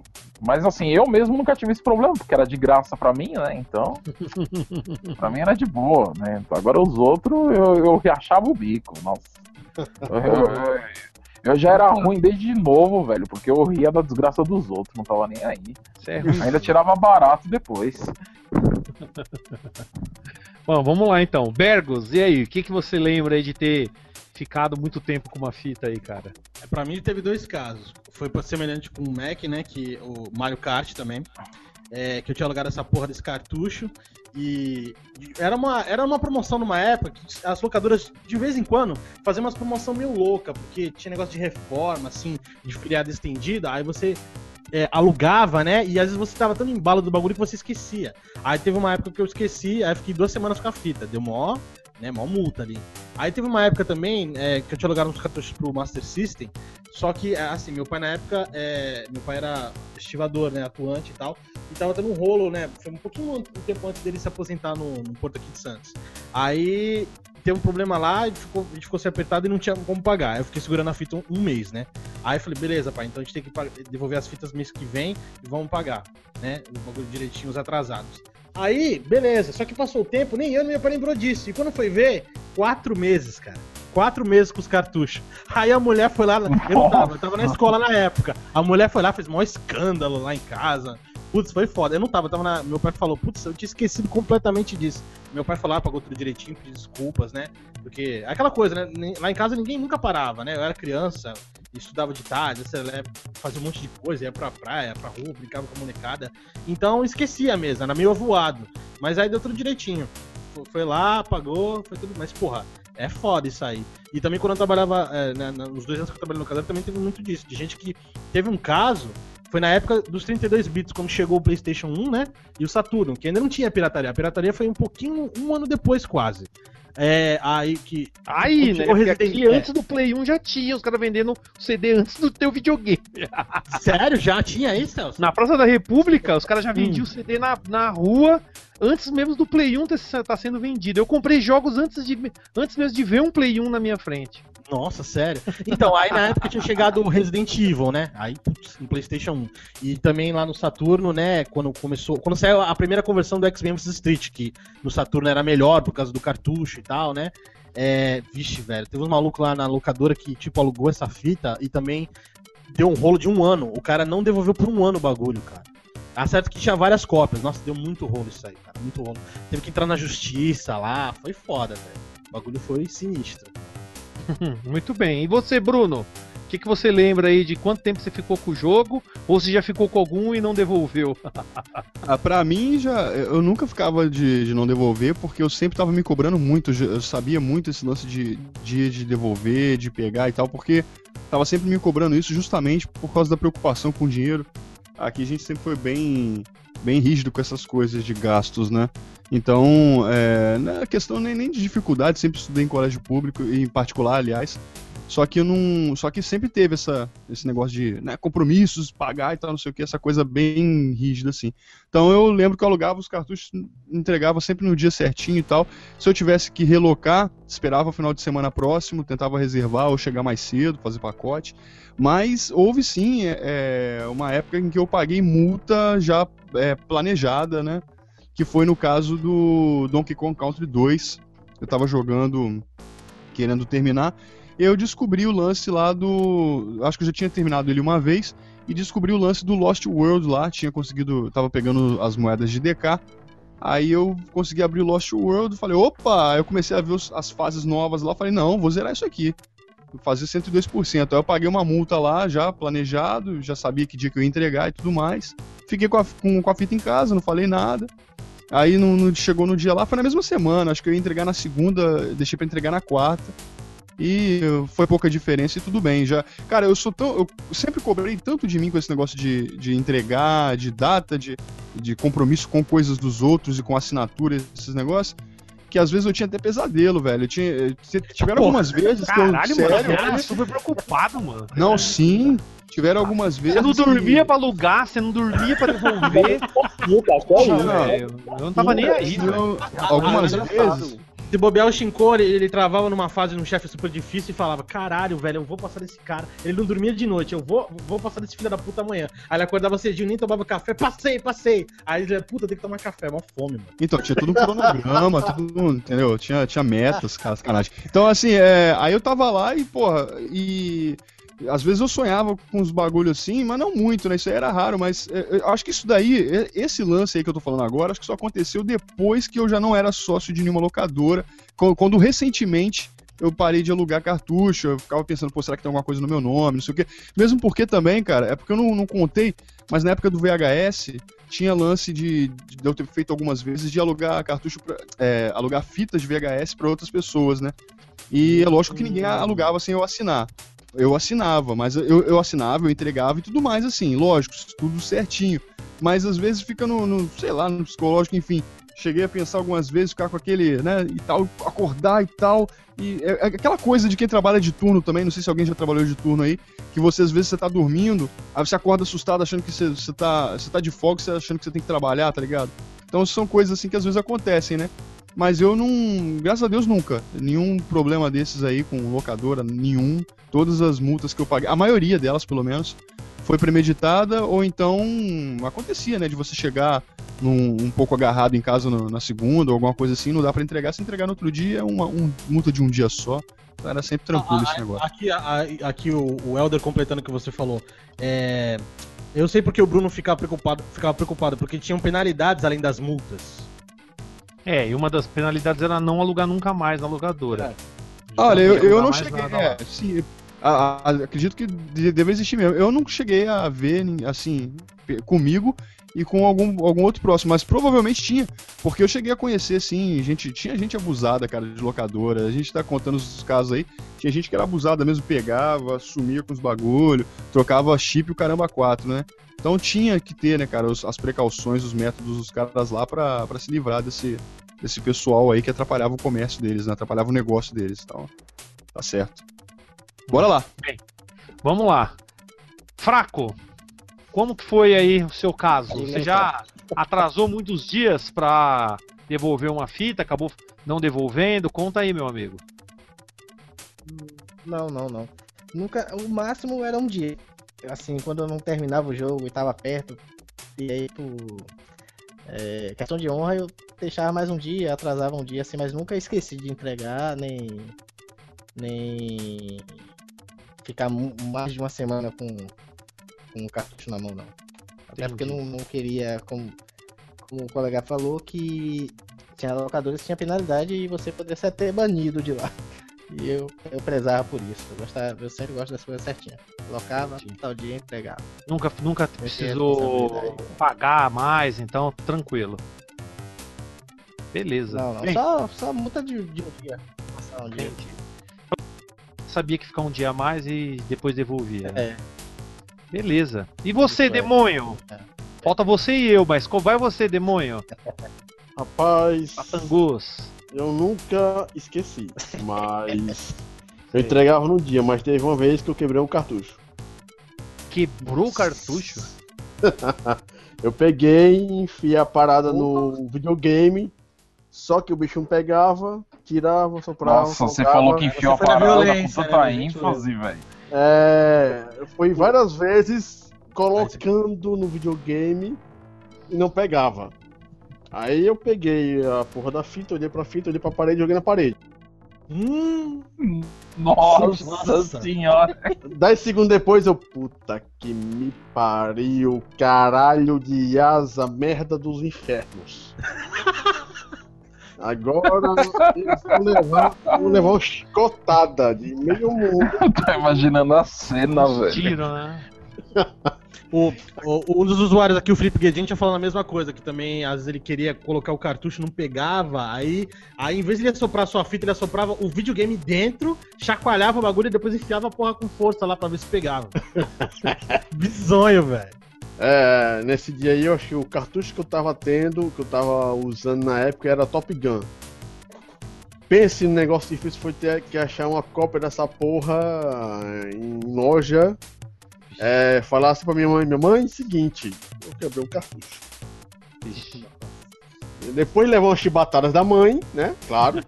Mas assim, eu mesmo nunca tive esse problema, porque era de graça pra mim, né? Então, pra mim era de boa, né? Agora os outros, eu, eu achava o bico, nossa. Eu, eu- eu já era ruim desde novo, velho, porque eu ria da desgraça dos outros, não tava nem aí. É. Ainda tirava barato depois. Bom, vamos lá então. Bergos, e aí? O que, que você lembra aí de ter ficado muito tempo com uma fita aí, cara? É, Pra mim teve dois casos. Foi semelhante com o Mac, né? Que o Mario Kart também. é, que eu tinha alugado essa porra desse cartucho. E era uma, era uma promoção numa época que as locadoras, de vez em quando, faziam umas promoção meio louca, porque tinha negócio de reforma, assim, de feriado estendida, aí você é, alugava, né? E às vezes você tava tão embalo do bagulho que você esquecia. Aí teve uma época que eu esqueci, aí fiquei duas semanas com a fita. Deu mó, né, mó multa ali. Aí teve uma época também é, que eu tinha alugado uns cartuchos pro Master System, só que, é, assim, meu pai na época, é, meu pai era estivador, né, atuante e tal, e tava tendo um rolo, né, foi um pouquinho um tempo antes dele se aposentar no, no Porto aqui de Santos. Aí teve um problema lá, a gente ficou, a gente ficou se apertado e não tinha como pagar. Aí eu fiquei segurando a fita um, um mês, né. Aí eu falei, beleza, pai, então a gente tem que devolver as fitas mês que vem e vamos pagar, né, o bagulho direitinho, os atrasados. Aí, beleza, só que passou o tempo, nem eu nem meu pai lembrou disso. E quando foi ver, quatro meses, cara. Quatro meses com os cartuchos. Aí a mulher foi lá, eu não tava, eu tava na escola na época. A mulher foi lá, fez maior escândalo lá em casa. Putz, foi foda. Eu não tava, eu tava na. Meu pai falou, putz, eu tinha esquecido completamente disso. Meu pai foi lá, pagou tudo direitinho, pediu desculpas, né? Porque aquela coisa, né? Lá em casa ninguém nunca parava, né? Eu era criança, estudava de tarde, fazia um monte de coisa, ia pra praia, pra rua, brincava com a molecada. Então eu esqueci a mesa, era meio avoado. Mas aí deu tudo direitinho. Fo- Foi lá, pagou, foi tudo. Mas, porra, é foda isso aí. E também quando eu trabalhava, é, né, nos dois anos que eu trabalhei no caseiro, também teve muito disso. De gente que teve um caso, foi na época dos 32 bits, quando chegou o PlayStation 1, né? E o Saturno, que ainda não tinha pirataria. A pirataria foi um pouquinho, um ano depois quase. É, aí que. Aí, né? Resident- é. antes do Play 1 já tinha os caras vendendo CD antes do teu videogame. Sério? Já tinha aí, Celso? Na Praça da República, os caras já vendiam Hum. CD na, na rua antes mesmo do Play 1 estar tá sendo vendido. Eu comprei jogos antes, de, antes mesmo de ver um Play 1 na minha frente. Nossa, sério? Então, aí na época tinha chegado o Resident Evil, né? Aí, putz, no PlayStation 1. E também lá no Saturno, né? Quando começou. Quando saiu a primeira conversão do X-Men vs Street, que no Saturno era melhor por causa do cartucho e tal, né? É. Vixe, velho. Teve uns malucos lá na locadora que, tipo, alugou essa fita e também deu um rolo de um ano. O cara não devolveu por um ano o bagulho, cara. Acerto que tinha várias cópias. Nossa, deu muito rolo isso aí, cara. Muito rolo. Teve que entrar na justiça lá. Foi foda, velho. O bagulho foi sinistro. Muito bem. E você, Bruno? O que, que você lembra aí de quanto tempo você ficou com o jogo? Ou se já ficou com algum e não devolveu? Ah, pra mim, já, eu nunca ficava de, de não devolver, porque eu sempre tava me cobrando muito. Eu sabia muito esse lance de, de, de devolver, de pegar e tal, porque tava sempre me cobrando isso justamente por causa da preocupação com o dinheiro. Aqui a gente sempre foi bem, bem rígido com essas coisas de gastos, né? Então, é, não é questão nem, nem de dificuldade, sempre estudei em colégio público, em particular, aliás. Só que não. Só que sempre teve essa, esse negócio de né, compromissos, pagar e tal, não sei o que, essa coisa bem rígida assim. Então eu lembro que eu alugava os cartuchos, entregava sempre no dia certinho e tal. Se eu tivesse que relocar, esperava o final de semana próximo, tentava reservar ou chegar mais cedo, fazer pacote. Mas houve sim é, é, uma época em que eu paguei multa já é, planejada, né? Que foi no caso do Donkey Kong Country 2. Eu tava jogando, querendo terminar. Eu descobri o lance lá do. Acho que eu já tinha terminado ele uma vez. E descobri o lance do Lost World lá. Tinha conseguido. Tava pegando as moedas de DK. Aí eu consegui abrir o Lost World. Falei, opa! Eu comecei a ver os- as fases novas lá. Falei, não, vou zerar isso aqui. Fazer 102%. Aí eu paguei uma multa lá, já planejado. Já sabia que dia que eu ia entregar e tudo mais. Fiquei com a, com, com a fita em casa, não falei nada. Aí no- no- chegou no dia lá, foi na mesma semana. Acho que eu ia entregar na segunda, deixei pra entregar na quarta. E foi pouca diferença e tudo bem. Já, cara, eu sou tão. Eu sempre cobrei tanto de mim com esse negócio de, de entregar, de data, de, de compromisso com coisas dos outros e com assinatura, esses negócios. Que às vezes eu tinha até pesadelo, velho. Eu tinha, tiveram algumas vezes Caralho, que eu. mano, sério, eu era super preocupado, mano. Não, sim. Tiveram algumas vezes. Você não que- dormia pra alugar, você não dormia pra devolver. Que? Não, eu não tava nem aí. Eu- algumas Ah, vezes. Se bobear o Shinko, ele, ele travava numa fase num chefe super difícil e falava: Caralho, velho, eu vou passar desse cara. Ele não dormia de noite, eu vou, vou passar desse filho da puta amanhã. Aí ele acordava cedinho, nem tomava café, passei, passei. Aí ele, puta, tem que tomar café, mó fome, mano. Então, tinha tudo um cronograma, tudo, entendeu? Tinha, tinha metas, cara, sacanagem. Então, assim, é, aí eu tava lá e, porra, e. Às vezes eu sonhava com uns bagulho assim, mas não muito, né? Isso aí era raro, mas é, eu acho que isso daí, é, esse lance aí que eu tô falando agora, acho que só aconteceu depois que eu já não era sócio de nenhuma locadora, quando, quando recentemente eu parei de alugar cartucho, eu ficava pensando, pô, será que tem alguma coisa no meu nome, não sei o quê. Mesmo porque também, cara, é porque eu não, não contei, mas na época do VHS tinha lance de, de eu ter feito algumas vezes de alugar cartucho, pra, é, alugar fitas de VHS para outras pessoas, né? E é lógico que ninguém alugava sem eu assinar. Eu assinava, mas eu, eu assinava, eu entregava e tudo mais assim, lógico, tudo certinho. Mas às vezes fica no, no, sei lá, no psicológico, enfim. Cheguei a pensar algumas vezes, ficar com aquele, né, e tal, acordar e tal. E é, é aquela coisa de quem trabalha de turno também, não sei se alguém já trabalhou de turno aí, que você às vezes você tá dormindo, aí você acorda assustado achando que você, você, tá, você tá de folga, você achando que você tem que trabalhar, tá ligado? Então são coisas assim que às vezes acontecem, né? Mas eu não, graças a Deus nunca, nenhum problema desses aí com locadora, nenhum. Todas as multas que eu paguei, a maioria delas pelo menos, foi premeditada ou então acontecia, né, de você chegar num, um pouco agarrado em casa no- na segunda ou alguma coisa assim, não dá pra entregar, se entregar no outro dia, é uma um, multa de um dia só. Então era sempre tranquilo esse negócio. Aqui, a- aqui o, o Elder completando o que você falou. É, eu sei porque o Bruno ficava preocupado, ficava preocupado, porque tinham penalidades além das multas. É, e uma das penalidades era não alugar nunca mais na locadora. Olha, eu, Não eu não cheguei. É, sim, a- a- acredito que de- deve existir mesmo. Eu não cheguei a ver, assim, comigo e com algum, algum outro próximo, mas provavelmente tinha, porque eu cheguei a conhecer, assim, gente, tinha gente abusada, cara, de locadora. A gente tá contando os casos aí, tinha gente que era abusada mesmo, pegava, sumia com os bagulho, trocava chip e o caramba quatro, né? Então tinha que ter, né, cara, os- as precauções, os métodos dos caras lá pra, pra se livrar desse, desse pessoal aí que atrapalhava o comércio deles, né? Atrapalhava o negócio deles. Então, tá certo. Bora lá. Vamos lá. Fraco, como que foi aí o seu caso? Você né, já atrasou muitos dias pra devolver uma fita, acabou não devolvendo? Conta aí, meu amigo. Não, não, não. Nunca. O máximo era um dia. Assim, quando eu não terminava o jogo e tava perto. E aí, por é, questão de honra, eu deixava mais um dia, atrasava um dia, assim, mas nunca esqueci de entregar, nem. Nem. Ficar mais de uma semana com, com o cartucho na mão, não. Até porque eu não, não queria, como, como o colega falou, que tinha locadores que tinha penalidade e você poderia ser até banido de lá. E eu, eu prezava por isso. Eu, gostava, eu sempre gosto das coisas certinhas. Colocava, tal dia entregava. Nunca, nunca precisou pagar mais, então tranquilo. Beleza. Não, não. Bem, Só, só multa de, de um dia. Passar um dia. Sabia que ficar um dia a mais e depois devolvia. né? É. Beleza. E você, Isso é. demônio? É. Falta você e eu, mas qual vai você, demônio? Rapaz, Patangus. Eu nunca esqueci, mas eu entregava no dia, mas teve uma vez que eu quebrei um cartucho. Quebrou o cartucho? Eu peguei, enfiei a parada no videogame, só que o bicho não pegava, tirava, soprava. Nossa, você colocava. falou que enfiou a Você parada com violência, tanta né, ênfase, velho. É, foi várias vezes colocando no videogame e não pegava. Aí eu peguei a porra da fita, olhei pra fita, olhei pra parede e joguei na parede. Hum, Nossa, Nossa. senhora. Dez segundos depois eu, puta que me pariu, caralho de asa, merda dos infernos. Agora eles vão levar, vão levar uma chicotada de meio mundo. Eu tô imaginando a cena, velho. Tiro, né? O, o- um dos usuários aqui, o Felipe Guedin, tinha falando a mesma coisa, que também às vezes ele queria colocar o cartucho, não pegava, aí, aí em vez de ele assoprar sua fita, ele assoprava o videogame dentro, chacoalhava o bagulho e depois enfiava a porra com força lá pra ver se pegava. Bizonho, velho. É, nesse dia aí, eu acho que o cartucho que eu tava tendo, que eu tava usando na época, era Top Gun. Pense no negócio difícil foi ter que achar uma cópia dessa porra em loja. É, falasse pra minha mãe, minha mãe, seguinte, eu quebrei o cartucho. Depois levou umas chibatadas da mãe, né? Claro.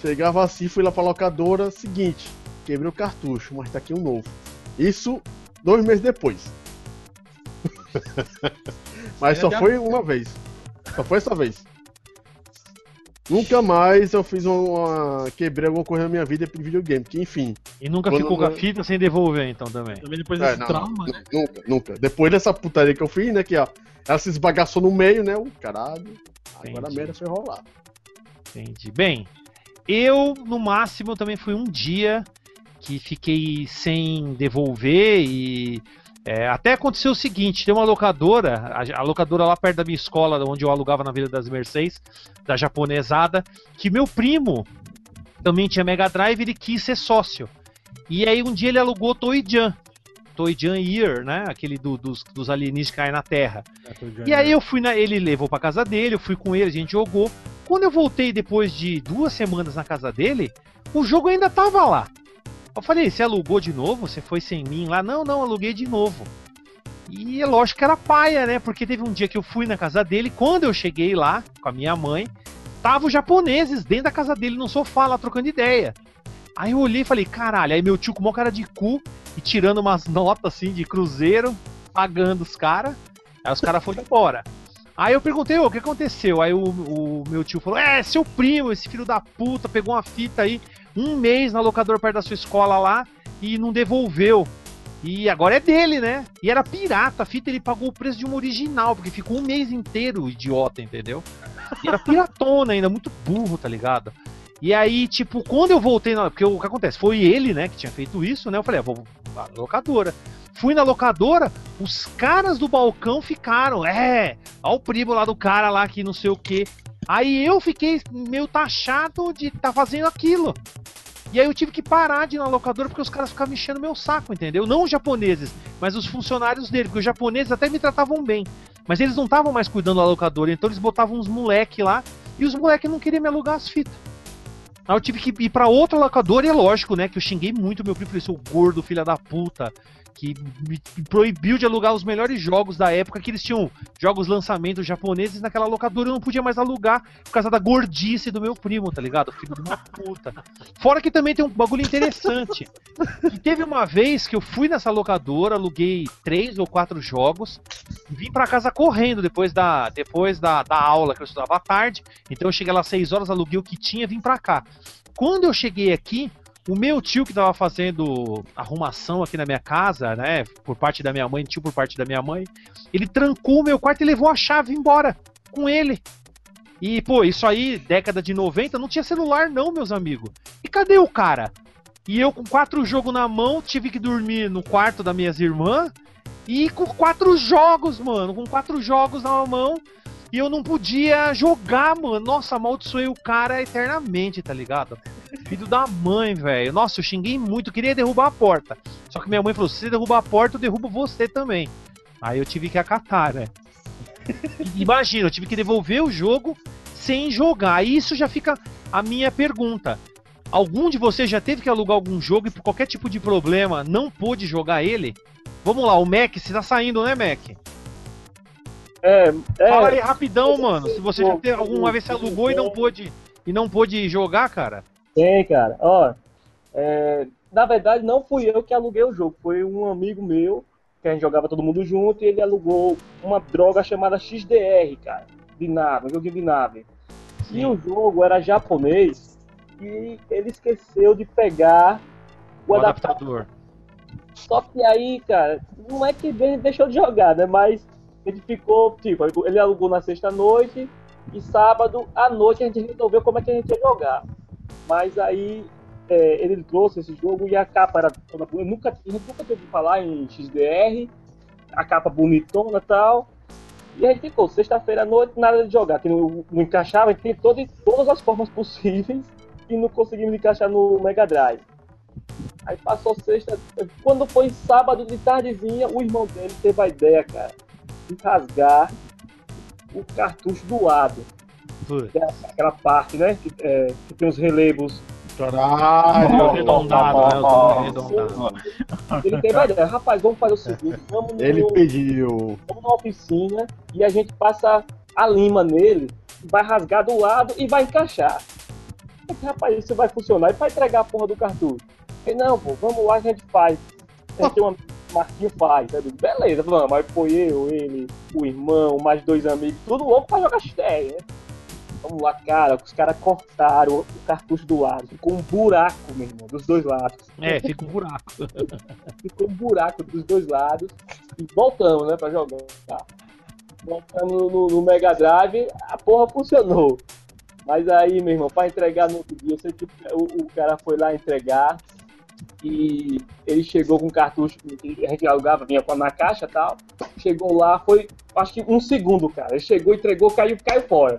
Chegava assim, fui lá pra locadora, seguinte, quebrei o cartucho, mas tá aqui um novo. Isso dois meses depois. mas só foi uma vez. Só foi essa vez. Nunca mais eu fiz uma. quebrei alguma coisa na minha vida de videogame, que enfim. E nunca ficou com a fita sem devolver, então também. Também depois É, desse não, trauma, né? Nunca, nunca. Depois dessa putaria que eu fiz, né? Que ó, ela se esbagaçou no meio, né? O caralho. Agora a Entendi. merda foi rolar. Entendi. Bem, eu, no máximo, também fui um dia que fiquei sem devolver e. é, até aconteceu o seguinte: tem uma locadora, a, a locadora lá perto da minha escola, onde eu alugava na Vila das Mercês, da japonesada, que meu primo também tinha Mega Drive e ele quis ser sócio. E aí um dia ele alugou Toy-Jan. Toy-Jan Year, né? Aquele do- dos, dos alienígenas que caem na Terra. E aí eu fui na. Ele levou pra casa dele, eu fui com ele, a gente jogou. Quando eu voltei depois de duas semanas na casa dele, o jogo ainda tava lá. Eu falei, você alugou de novo? Você foi sem mim lá? Não, não, aluguei de novo. E é lógico que era paia, né? Porque teve um dia que eu fui na casa dele, quando eu cheguei lá com a minha mãe, tava os japoneses dentro da casa dele no sofá lá trocando ideia. Aí eu olhei e falei, caralho, aí meu tio com uma cara de cu e tirando umas notas assim de cruzeiro, pagando os caras. Aí os caras foram embora. Aí eu perguntei, o que aconteceu? Aí o, o meu tio falou, é, seu primo, esse filho da puta, pegou uma fita aí, um mês na locadora perto da sua escola lá e não devolveu. E agora é dele, né? E era pirata, a fita ele pagou o preço de uma original, porque ficou um mês inteiro idiota, entendeu? E era piratona ainda, muito burro, tá ligado? E aí, tipo, quando eu voltei na. Porque o que acontece? Foi ele, né, que tinha feito isso, né? Eu falei, ah, vou na locadora. Fui na locadora, os caras do balcão ficaram, é, ó o primo lá do cara lá que não sei o que. Aí eu fiquei meio taxado de tá fazendo aquilo. E aí eu tive que parar de ir na locadora porque os caras ficavam enchendo meu saco, entendeu? Não os japoneses, mas os funcionários dele, porque os japoneses até me tratavam bem. Mas eles não estavam mais cuidando da locadora, então eles botavam uns moleque lá e os moleque não queriam me alugar as fitas. Aí eu tive que ir pra outra locadora e é lógico, né? Que eu xinguei muito meu primo, falei, seu gordo, filha da puta, que me proibiu de alugar os melhores jogos da época, que eles tinham jogos lançamentos japoneses naquela locadora eu não podia mais alugar por causa da gordice do meu primo, tá ligado? Filho de uma puta. Fora que também tem um bagulho interessante. Que teve uma vez que eu fui nessa locadora, aluguei três ou quatro jogos, e vim pra casa correndo depois da, depois da, da aula que eu estudava à tarde. Então eu cheguei lá às 6 horas, aluguei o que tinha e vim pra cá. Quando eu cheguei aqui, o meu tio que tava fazendo arrumação aqui na minha casa, né, por parte da minha mãe, tio por parte da minha mãe, ele trancou o meu quarto e levou a chave embora com ele. E, pô, isso aí, década de 90, não tinha celular não, meus amigos. E cadê o cara? E eu com quatro jogos na mão, tive que dormir no quarto das minhas irmãs. E com quatro jogos, mano. Com quatro jogos na mão. E eu não podia jogar, mano. Nossa, amaldiçoei o cara eternamente, tá ligado? Filho da mãe, velho. Nossa, eu xinguei muito. Queria derrubar a porta. Só que minha mãe falou: se você derrubar a porta, eu derrubo você também. Aí eu tive que acatar, né? Imagina, eu tive que devolver o jogo sem jogar. E isso já fica a minha pergunta. Algum de vocês já teve que alugar algum jogo e por qualquer tipo de problema não pôde jogar ele? Vamos lá, o Mac, você tá saindo, né, Mac? É, é, Fala aí rapidão, mano. Se você já teve alguma vez você alugou e não pôde e não pôde jogar, cara. Tem, cara. Ó, é, na verdade, não fui eu que aluguei o jogo. Foi um amigo meu, que a gente jogava todo mundo junto, e ele alugou uma droga chamada XDR, cara. De nave, um joguinho de nave. E o jogo era japonês, e ele esqueceu de pegar o O adaptador. adaptador. Só que aí, cara, não é que ele deixou de jogar, né? Mas ele ficou, tipo, ele alugou na sexta-noite e sábado à noite a gente resolveu como é que a gente ia jogar. Mas aí é, ele trouxe esse jogo e a capa era toda bonita. Eu nunca, eu nunca falar em XDR, a capa bonitona e tal. E a gente ficou, sexta-feira à noite, nada de jogar, que não, não encaixava, a gente tentou todas as formas possíveis e não conseguimos encaixar no Mega Drive. Aí passou sexta, quando foi sábado de tardezinha, o irmão dele teve a ideia, cara, de rasgar o cartucho do lado. Putz. é Aquela parte, né? Que, é, que tem os relevos. Caralho! Arredondado, né? Arredondado. Ele teve a ideia, rapaz, vamos fazer o seguinte, vamos no, Ele pediu. vamos na oficina e a gente passa a lima nele, vai rasgar do lado e vai encaixar. Rapaz, isso vai funcionar e vai entregar a porra do cartucho. Ele, não, pô, vamos lá a gente faz. A gente tem uma Marquinho faz. Digo, beleza, vamos. Aí foi eu, ele, o irmão, mais dois amigos, tudo louco pra jogar XTR, né? Vamos lá, cara, os caras cortaram o cartucho do lado. Ficou um buraco, meu irmão, dos dois lados. É, fica um buraco. Ficou um buraco dos dois lados. E voltamos, né, pra jogar. Tá. Voltamos no, no Mega Drive, a porra funcionou. Mas aí, meu irmão, pra entregar no outro dia, eu sei que o, o cara foi lá entregar e ele chegou com cartucho que a gente alugava, vinha com- na caixa e tal. Chegou lá, foi acho que um segundo, cara. Ele chegou, entregou, caiu, caiu fora.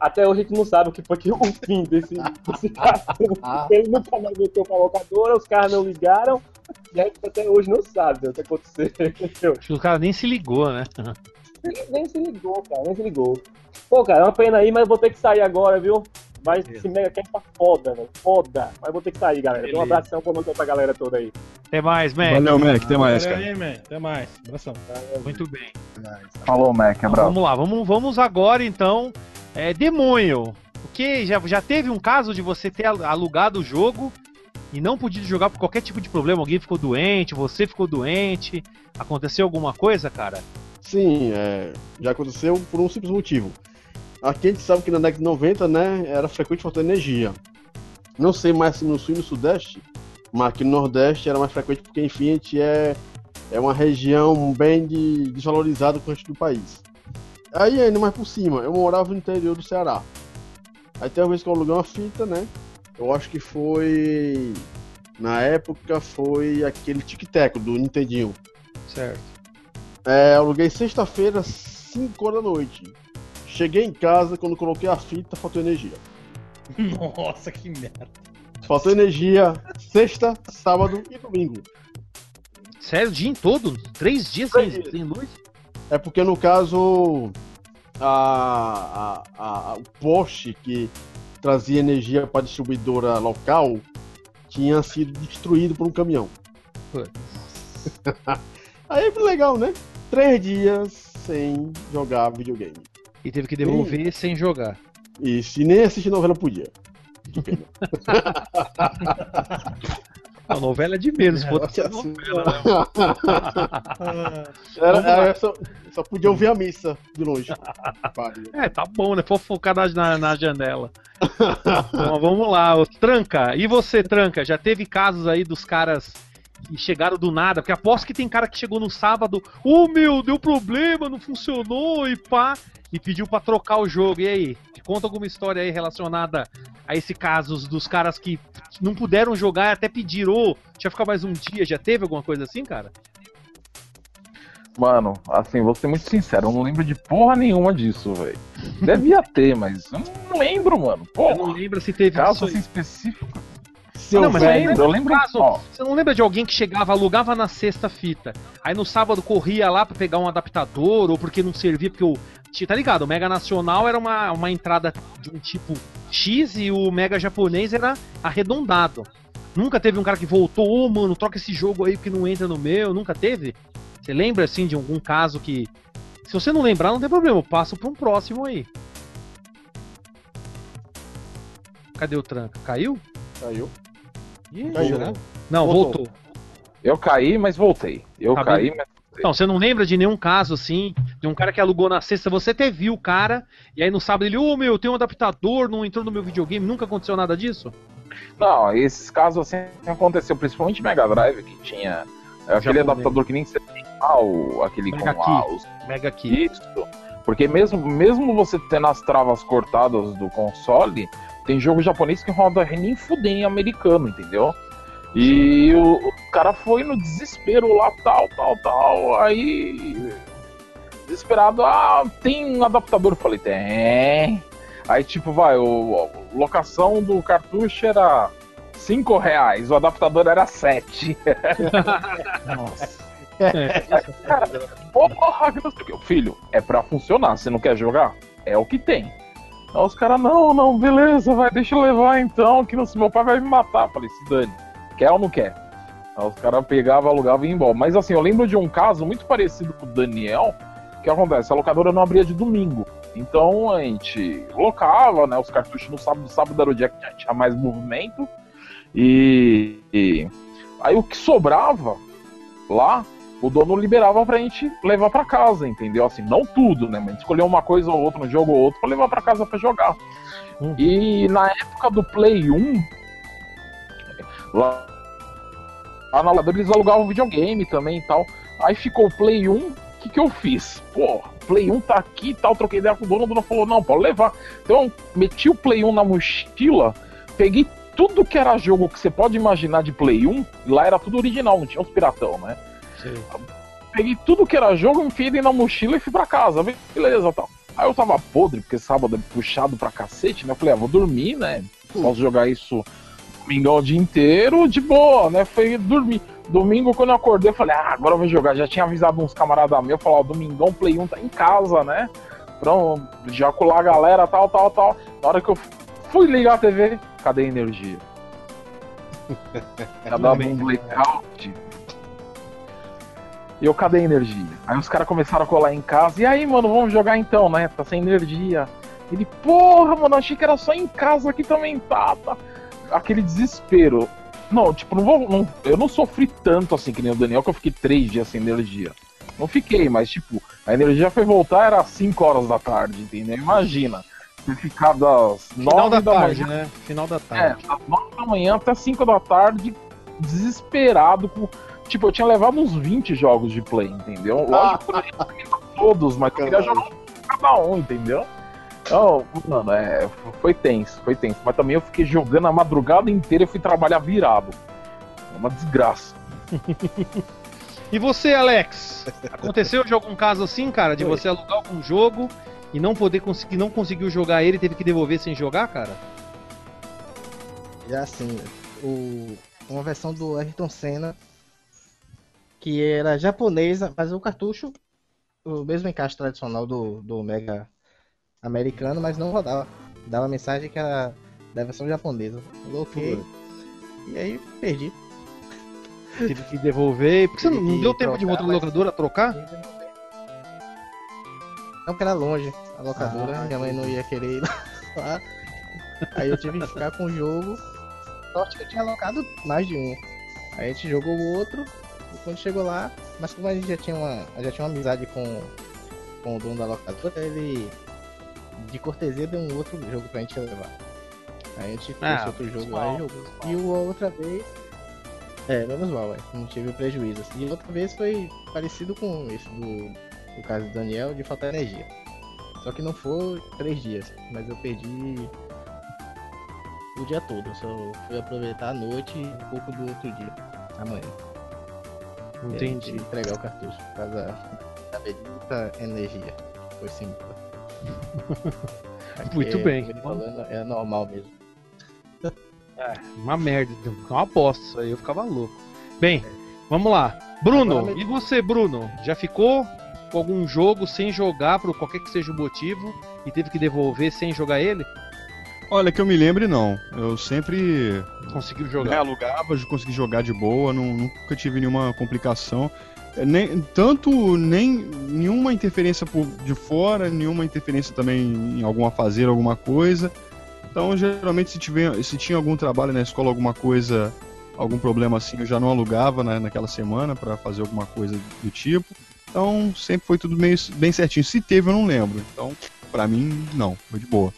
Até hoje a gente não sabe o que foi que o fim desse, desse cartucho. Ele nunca mais voltou pra locadora, os caras não ligaram. E a gente até hoje não sabe né, o que aconteceu. Acho que o cara nem se ligou, né? Ele nem se ligou, cara, nem se ligou. Pô, cara, é uma pena aí, mas eu vou ter que sair agora, viu? Mas esse Mega Cast tá foda, velho. Foda. Mas vou ter que sair, galera. Um Beleza. abração pra noite pra galera toda aí. Até mais, Mac. Valeu, Mac. Até mais, Valeu cara. aí, man. Até mais. Abração. Muito bem. Falou, Mac, Então, abraço. vamos lá, vamos, vamos agora então. É, demônio. Porque já, já teve um caso de você ter al- alugado o jogo e não podia jogar por qualquer tipo de problema? Alguém ficou doente, você ficou doente? Aconteceu alguma coisa, cara? Sim, é, já aconteceu por um simples motivo. Aqui a gente sabe que na década de 90, né, era frequente faltar energia. Não sei mais se no sul e no sudeste, mas aqui no nordeste era mais frequente porque, enfim, a gente é, é uma região bem de- desvalorizada com o resto do país. Aí, ainda mais por cima, eu morava no interior do Ceará. Aí tem uma vez que eu aluguei uma fita, né, eu acho que foi... Na época foi aquele tic-tac do Nintendinho. Certo. É, aluguei sexta-feira, 5 horas da noite. Cheguei em casa, quando coloquei a fita, faltou energia. Nossa, que merda. Faltou energia sexta, sábado e domingo. Sério, o dia em todo? Três dias Três sem, dias. sem luz? É porque no caso a, a- a- o poste que trazia energia para a distribuidora local tinha sido destruído por um caminhão. Aí foi legal, né? Três dias sem jogar videogame. E teve que devolver sem jogar. E se nem assistir novela podia. Que pena. A novela é de menos, pô. Nossa novela, né? Era, só, só podia ouvir a missa de longe. É, tá bom, né? Fofocar na, na, janela. Bom, vamos lá, ô, Tranca. E você, Tranca? Já teve casos aí dos caras que chegaram do nada? Porque aposto que tem cara que chegou no sábado, ô meu, deu problema, não funcionou e pá, e pediu pra trocar o jogo. E aí? Conta alguma história aí relacionada a esse caso dos caras que não puderam jogar e até pediram, ô, deixa eu ficar mais um dia. Já teve alguma coisa assim, cara? Mano, assim, vou ser muito sincero, eu não lembro de porra nenhuma disso, velho. Devia ter, mas eu não lembro, mano. Eu não Porra, lembro se teve caso assim específico. Eu Não, mas lembro, eu lembro. caso, ó, Você não lembra de alguém que chegava, alugava na sexta fita, aí no sábado corria lá pra pegar um adaptador, ou porque não servia, porque o. Tá ligado? O Mega Nacional era uma, uma entrada de um tipo X e o Mega japonês era arredondado. Nunca teve um cara que voltou, ô mano, troca esse jogo aí porque não entra no meu, nunca teve? Você lembra assim de algum caso que. Se você não lembrar, não tem problema, eu passo pra um próximo aí. Cadê o tranca? Caiu? Caiu. Ih, Caiu, será? né? Não, Voltou. voltou. eu caí, mas voltei. Eu Tá caí, mas. Então, você não lembra de nenhum caso assim, de um cara que alugou na sexta, você até viu o cara, e aí no sábado ele, ô meu, tem um adaptador, não entrou no meu videogame, nunca aconteceu nada disso? Não, esses casos assim aconteceu, principalmente Mega Drive, que tinha é, aquele adaptador que nem você tem ah, o, aquele Mega com ah, os Mega Key. Isso. Porque mesmo, mesmo você tendo as travas cortadas do console, tem jogo japonês que roda nem fudem em americano, entendeu? E o, o cara foi no desespero lá, tal, tal, tal. Aí. Desesperado, ah, tem um adaptador? Eu falei, tem. Aí, tipo, vai, o, a locação do cartucho era 5 reais, o adaptador era 7. Nossa. Porra, que não sei o que. Filho, é pra funcionar. Você não quer jogar? É o que tem. Aí os caras, não, não, beleza, vai, deixa eu levar então, que não, se meu pai vai me matar. Eu falei, se dane, quer ou não quer? Aí os caras pegavam, alugavam e iam embora. Mas assim, eu lembro de um caso muito parecido com o Daniel, que acontece, a locadora não abria de domingo. Então a gente locava, né, os cartuchos no sábado, sábado era o dia que tinha mais movimento. E, e aí o que sobrava lá, o dono liberava pra gente levar pra casa, entendeu? Assim, não tudo, né? Mas a gente escolheu uma coisa ou outra, um jogo ou outro, pra levar pra casa pra jogar. Uhum. E na época do Play 1, lá, lá na locadora eles alugavam videogame também e tal. Aí ficou o Play 1, o que, que eu fiz? Pô, Play 1 tá aqui e tal, troquei ideia com o dono, o dono falou, não, pode levar. Então eu meti o Play 1 na mochila, peguei tudo que era jogo que você pode imaginar de Play 1, lá era tudo original, não tinha os piratão, né? Peguei tudo que era jogo, enfiei dentro da mochila e fui pra casa, beleza, tal. Aí eu tava podre, porque sábado é puxado pra cacete, né? Eu falei, ah, vou dormir, né? Posso jogar isso domingão o dia inteiro, de boa, né? Foi dormir. Domingo, quando eu acordei, eu falei, ah, agora eu vou jogar. Já tinha avisado uns camaradas meus, falar, domingão, Play 1 tá em casa, né? Pronto, já colar a galera, tal, tal, tal. Na hora que eu fui ligar a TV, cadê a energia? Já dava um blackout. E eu, cadê a energia? Aí os caras começaram a colar em casa. E aí, mano, vamos jogar então, né? Tá sem energia. Ele, porra, mano, achei que era só em casa aqui também tá, tá. Aquele desespero. Não, tipo, não vou. não- eu não sofri tanto assim que nem o Daniel, que eu fiquei três dias sem energia. Não fiquei, mas tipo, a energia foi voltar, era 5 horas da tarde, entendeu? Imagina. Você ficar das Final 9 da da, tarde, manhã. né? Final da É, tarde. das 9 da manhã até 5 da tarde, desesperado. Com... Tipo, eu tinha levado uns 20 jogos de play, entendeu? Lógico que eu todos, mas eu queria jogar um cada um, entendeu? Então, mano, é, foi tenso, foi tenso. Mas também eu fiquei jogando a madrugada inteira e fui trabalhar virado. É uma desgraça. E você, Alex? Aconteceu de algum caso assim, cara, de Foi. você alugar algum jogo e não poder conseguir, não conseguiu jogar ele, e teve que devolver sem jogar, cara? Já assim, o, uma versão do Ayrton Senna que era japonesa, mas o cartucho, o mesmo encaixe tradicional do, do Mega americano, mas não rodava. Dava mensagem que era da versão japonesa. Coloquei. E aí perdi. Teve que devolver. Porque você não, não deu tempo de trocar, na mas- locadora trocar? Não, porque era longe a locadora, Ah, minha mãe não ia querer ir lá. Aí eu tive que ficar com o jogo. Sorte que eu tinha alocado mais de um. Aí a gente jogou o outro, e quando chegou lá, mas como a gente já tinha uma, já tinha uma amizade com, com o dono da locadora, ele de cortesia deu um outro jogo pra gente levar. Aí a gente fez Ah, outro jogo menos lá mal, e jogou. E outra vez. É, menos mal. Não tive prejuízo. E outra vez foi parecido com esse do, do caso do Daniel, de faltar energia. Só que não foi três dias, mas eu perdi o dia todo. Só fui aproveitar a noite e um pouco do outro dia, amanhã. Entendi. entregar o cartucho por causa da bendita energia. Foi sim. Muito bem. Falando, é normal mesmo. Uma merda, uma bosta isso aí, eu ficava louco. Bem, vamos lá. Bruno, Agora me- e você, Bruno? Já ficou com algum jogo sem jogar, por qualquer que seja o motivo, e teve que devolver sem jogar ele? Olha, que eu me lembre, não. Eu sempre Conseguiu né, jogar? alugava, consegui jogar de boa, não- nunca tive nenhuma complicação. Nem, tanto nem nenhuma interferência por, de fora, nenhuma interferência também em alguma fazer alguma coisa. Então, geralmente, se, tiver, se tinha algum trabalho na escola, alguma coisa, algum problema assim, eu já não alugava né, naquela semana para fazer alguma coisa do tipo. Então, sempre foi tudo meio bem certinho. Se teve, eu não lembro. Então, pra mim, não, foi de boa.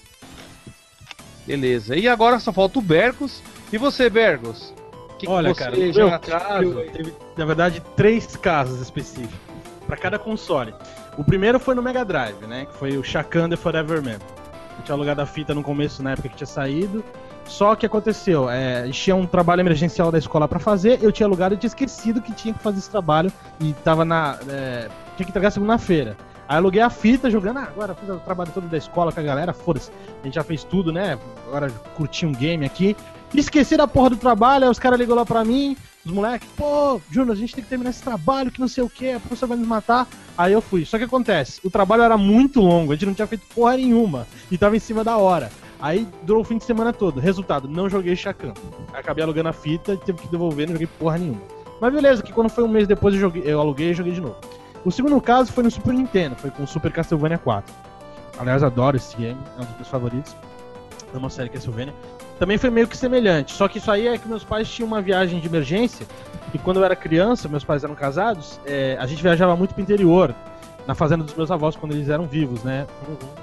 Beleza. E agora só falta o Bergos. E você, Bergos? Que, que Olha, você cara, meu acaso? Teve, na verdade, três casos específicos para cada console. O primeiro foi no Mega Drive, né? Que foi o Shakan The Forever Man. Eu tinha alugado a fita no começo, na época que tinha saído. Só que aconteceu, é, tinha um trabalho emergencial da escola pra fazer, eu tinha alugado e tinha esquecido que tinha que fazer esse trabalho e tava na. é, tinha que entregar segunda-feira. Aí eu aluguei a fita jogando, ah, agora fiz o trabalho todo da escola com a galera, foda-se. A gente já fez tudo, né? Agora curti um game aqui. Esqueci da porra do trabalho, aí os caras ligam lá pra mim, os moleques, pô, Júnior, a gente tem que terminar esse trabalho, que não sei o que, a professora vai nos matar. Aí eu fui. Só que acontece, o trabalho era muito longo, a gente não tinha feito porra nenhuma. E tava em cima da hora. Aí durou o fim de semana todo. Resultado, não joguei Chacan. Acabei alugando a fita, tive que devolver, não joguei porra nenhuma. Mas beleza, que quando foi um mês depois eu, joguei, eu aluguei e joguei de novo. O segundo caso foi no Super Nintendo, foi com o Super Castlevania 4. Aliás, adoro esse game, é um dos meus favoritos. É uma série Castlevania. Também foi meio que semelhante, só que isso aí é que meus pais tinham uma viagem de emergência, e quando eu era criança, meus pais eram casados, é, a gente viajava muito pro interior, na fazenda dos meus avós, quando eles eram vivos, né?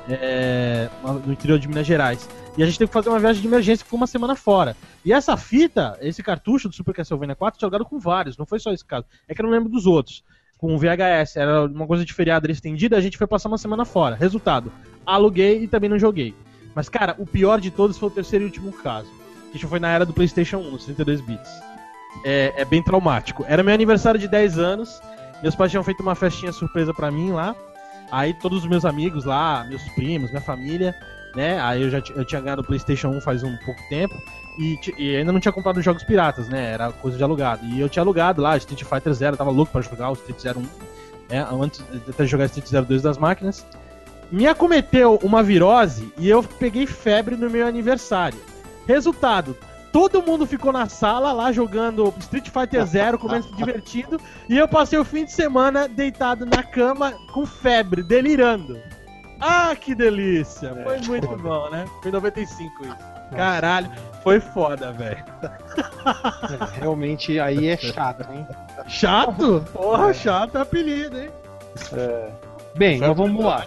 É, no interior de Minas Gerais. E a gente teve que fazer uma viagem de emergência que ficou uma semana fora. E essa fita, esse cartucho do Super Castlevania 4, tinha jogado com vários, não foi só esse caso. É que eu não lembro dos outros. Com o VHS, era uma coisa de feriado estendida, a gente foi passar uma semana fora. Resultado, aluguei e também não joguei. Mas, cara, o pior de todos foi o terceiro e último caso. Que foi na era do PlayStation 1, nos 32 bits. É, é bem traumático. Era meu aniversário de 10 anos, meus pais tinham feito uma festinha surpresa pra mim lá. Aí todos os meus amigos lá, meus primos, minha família, né? Aí eu já eu tinha ganhado o PlayStation 1 faz um pouco tempo. E, e ainda não tinha comprado jogos piratas, né? Era coisa de alugado. E eu tinha alugado lá Street Fighter Zero, tava louco pra jogar o Street Zero 1, né? Antes de jogar Street Zero 2 das máquinas. Me acometeu uma virose e eu peguei febre no meu aniversário. Resultado, todo mundo ficou na sala lá jogando Street Fighter Zero, comendo se divertindo, e eu passei o fim de semana deitado na cama com febre, delirando. Ah, que delícia! Foi muito bom, né? Foi em 95 isso. Caralho, foi foda, velho. É, realmente aí é chato, hein? Chato? Porra, chato é apelido, hein? Bem, mas vamos lá.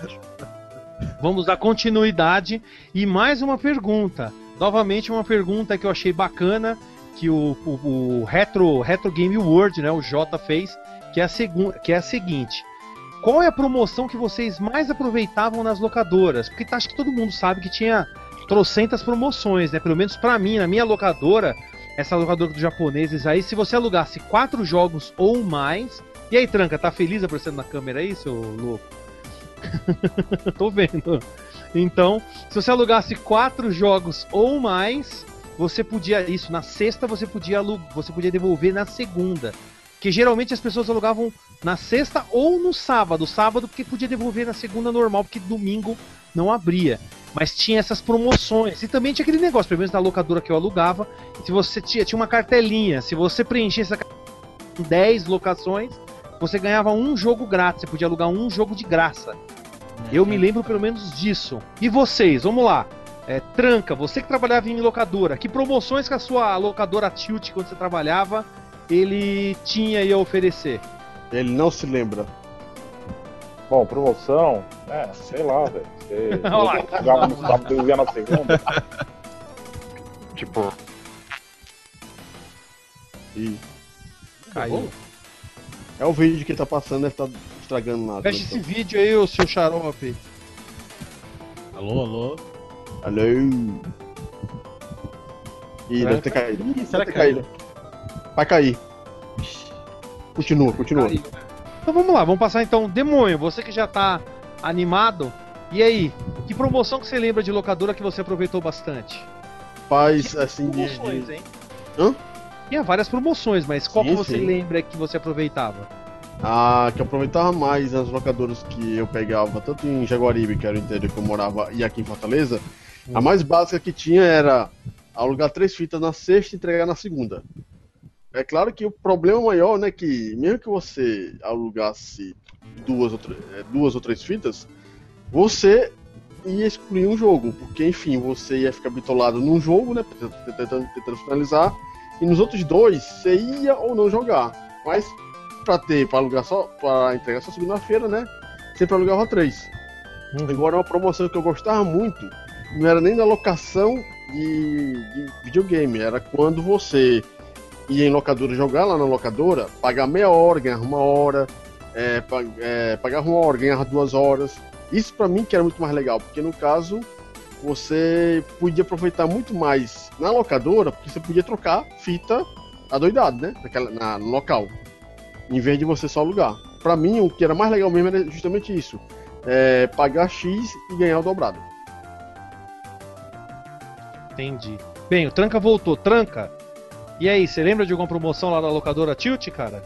Vamos dar continuidade e mais uma pergunta. Novamente uma pergunta que eu achei bacana que o, o, o Retro, Retro Game World, né, o Jota fez, que é, a segun, que é a seguinte. Qual é a promoção que vocês mais aproveitavam nas locadoras? Porque tá- acho que todo mundo sabe que tinha trocentas promoções, né? Pelo menos pra mim, na minha locadora, essa locadora dos japoneses aí, se você alugasse quatro jogos ou mais. E aí, Tranca, tá feliz aparecendo na câmera aí, seu louco? Tô vendo. Então, se você alugasse quatro jogos ou mais, você podia isso na sexta você podia você podia devolver na segunda, que geralmente as pessoas alugavam na sexta ou no sábado, sábado porque podia devolver na segunda normal porque domingo não abria. Mas tinha essas promoções e também tinha aquele negócio, pelo menos na locadora que eu alugava, se você tinha, tinha uma cartelinha, se você preenchesse essa cartelinha com 10 locações, você ganhava um jogo grátis, você podia alugar um jogo de graça. Eu me lembro pelo menos disso. E vocês, vamos lá. É, Tranca, você que trabalhava em locadora, que promoções que a sua locadora Tilt, quando você trabalhava, ele tinha aí a oferecer? Ele não se lembra. Bom, promoção, é, sei lá, velho. Você Olha lá. jogava no sábado e ia na segunda. tipo, E Caiu. É o vídeo que tá passando, deve estar estragando nada. Fecha esse vídeo aí, ô seu xarope. Alô, alô. Alô. Ih, deve ter caído. Ih, será Deve que ter caído. Vai cair. Continua, continua. Caiu. Então vamos lá, vamos passar então. Demônio, você que já tá animado, e aí? Que promoção que você lembra de locadora que você aproveitou bastante? Faz assim de. Promoções, hein? Hã? Tinha várias promoções, mas qual Sim, que você sim. lembra que você aproveitava? Ah, que eu aproveitava mais as locadoras que eu pegava, tanto em Jaguaribe, que era o interior que eu morava, e aqui em Fortaleza. A mais básica que tinha era alugar três fitas na sexta e entregar na segunda. É claro que o problema maior, né, que mesmo que você alugasse duas ou, eh, duas ou três fitas, você ia excluir um jogo, porque enfim, você ia ficar bitolado num jogo, né, tentando, tentando finalizar, e nos outros dois você ia ou não jogar. Mas pra ter, pra alugar só, pra entregar só segunda-feira, né, sempre alugava três. Agora uma promoção que eu gostava muito, não era nem da locação de, de videogame, era quando você ia em locadora jogar lá na locadora, pagar meia hora, ganhar uma hora, é, pa- é, pagar uma hora, ganhar duas horas. Isso pra mim que era muito mais legal, porque no caso você podia aproveitar muito mais na locadora, porque você podia trocar fita adoidado, né? Naquela, na, local. Em vez de você só alugar. Pra mim, o que era mais legal mesmo era justamente isso. É, pagar X e ganhar o dobrado. Entendi. Bem, o Tranca voltou. Tranca. E aí, você lembra de alguma promoção lá da locadora Tilt, cara?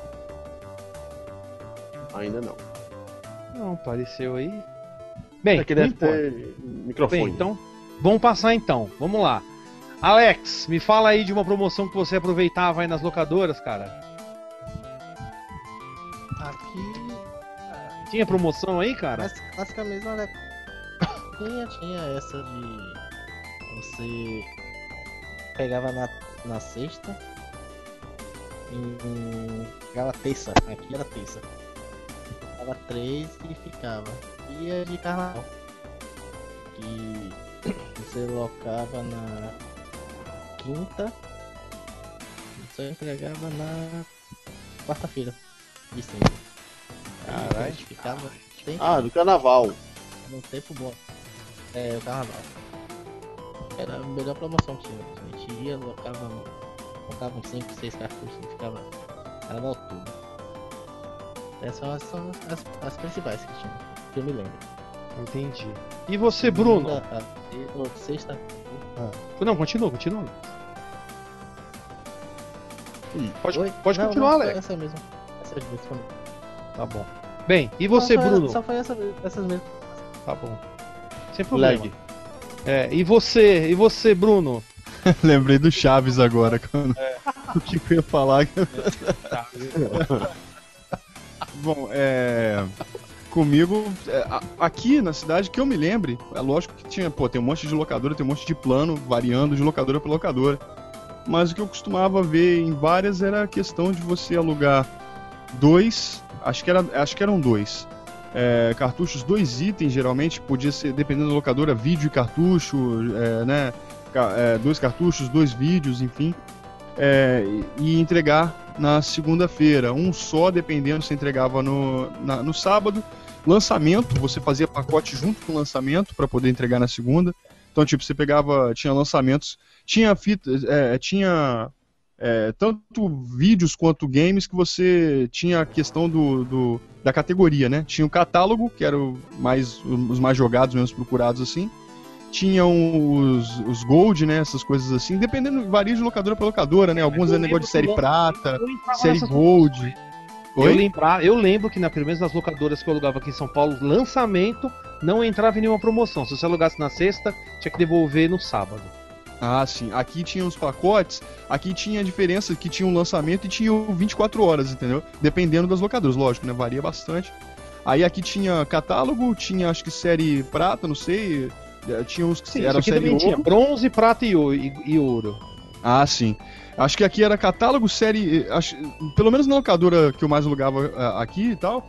Ainda não. Não, apareceu aí. Bem, é que deve ter microfone. Bem, então, vamos passar então. Vamos lá. Alex, me fala aí de uma promoção que você aproveitava aí nas locadoras, cara. Aqui. Tinha promoção aí, cara? Mas clássica mesmo, né? Tinha, tinha essa de. Você pegava na, na sexta. E pegava terça. Aqui era terça. Pegava três e ficava. E a de carnaval. Que você locava na quinta. E só entregava na quarta-feira. De sempre. Caralho. a gente ficava sempre Ah, do carnaval. no tempo bom. É, o carnaval. Era a melhor promoção que tinha. A gente ia, colocava, colocava uns 5, 6 cartuchos e ficava carnaval tudo. Essas são as, as, as principais que tinha, que eu me lembro. Entendi. E você, Bruno? Segunda, a- e- ou sexta. Não, continua, continua. Pode, Oi? pode Não, continuar, não, Alex. Essa mesmo. Essas duas foram. Tá bom. Bem, e você, Só foi- Bruno? Só foi essa, essas mesmo. Tá bom. Sem problema. Leg. É, e você, e você, Bruno? Lembrei do Chaves agora. Quando... O que eu ia falar? Bom, é. Comigo, é, aqui na cidade, que eu me lembre, é lógico que tinha, pô, tem um monte de locadora, tem um monte de plano, variando de locadora para locadora. Mas o que eu costumava ver em várias era a questão de você alugar dois, acho que, era, acho que eram dois. é, cartuchos, dois itens, geralmente, podia ser, dependendo da locadora, vídeo e cartucho, é, né? é, dois cartuchos, dois vídeos, enfim. é, e e entregar na segunda-feira. Um só, dependendo se entregava no, na- no sábado. Lançamento, você fazia pacote junto com o lançamento para poder entregar na segunda. Então, tipo, você pegava, tinha lançamentos, tinha fita, é, tinha é, tanto vídeos quanto games que você tinha a questão do, do- da categoria, né? Tinha o catálogo, que era o mais, os mais jogados, menos procurados assim. Tinham os, os Gold, né? Essas coisas assim. Dependendo, varia de locadora para locadora, né? Alguns é negócio de série prata, série nessas Gold. Eu, Oi? lembrar, eu lembro que na primeira das locadoras que eu alugava aqui em São Paulo, lançamento, não entrava em nenhuma promoção. Se você alugasse na sexta, tinha que devolver no sábado. Ah, sim. Aqui tinha os pacotes, aqui tinha a diferença que tinha um lançamento e tinha o 24 horas, entendeu? Dependendo das locadoras, lógico, né? Varia bastante. Aí aqui tinha catálogo, tinha acho que série prata, não sei. eh, Tinha uns que Sim, aqui série ouro. tinha bronze, prata e, e- e ouro. Ah, sim. Acho que aqui era catálogo, série. Acho, pelo menos na locadora que eu mais alugava ah, aqui e tal.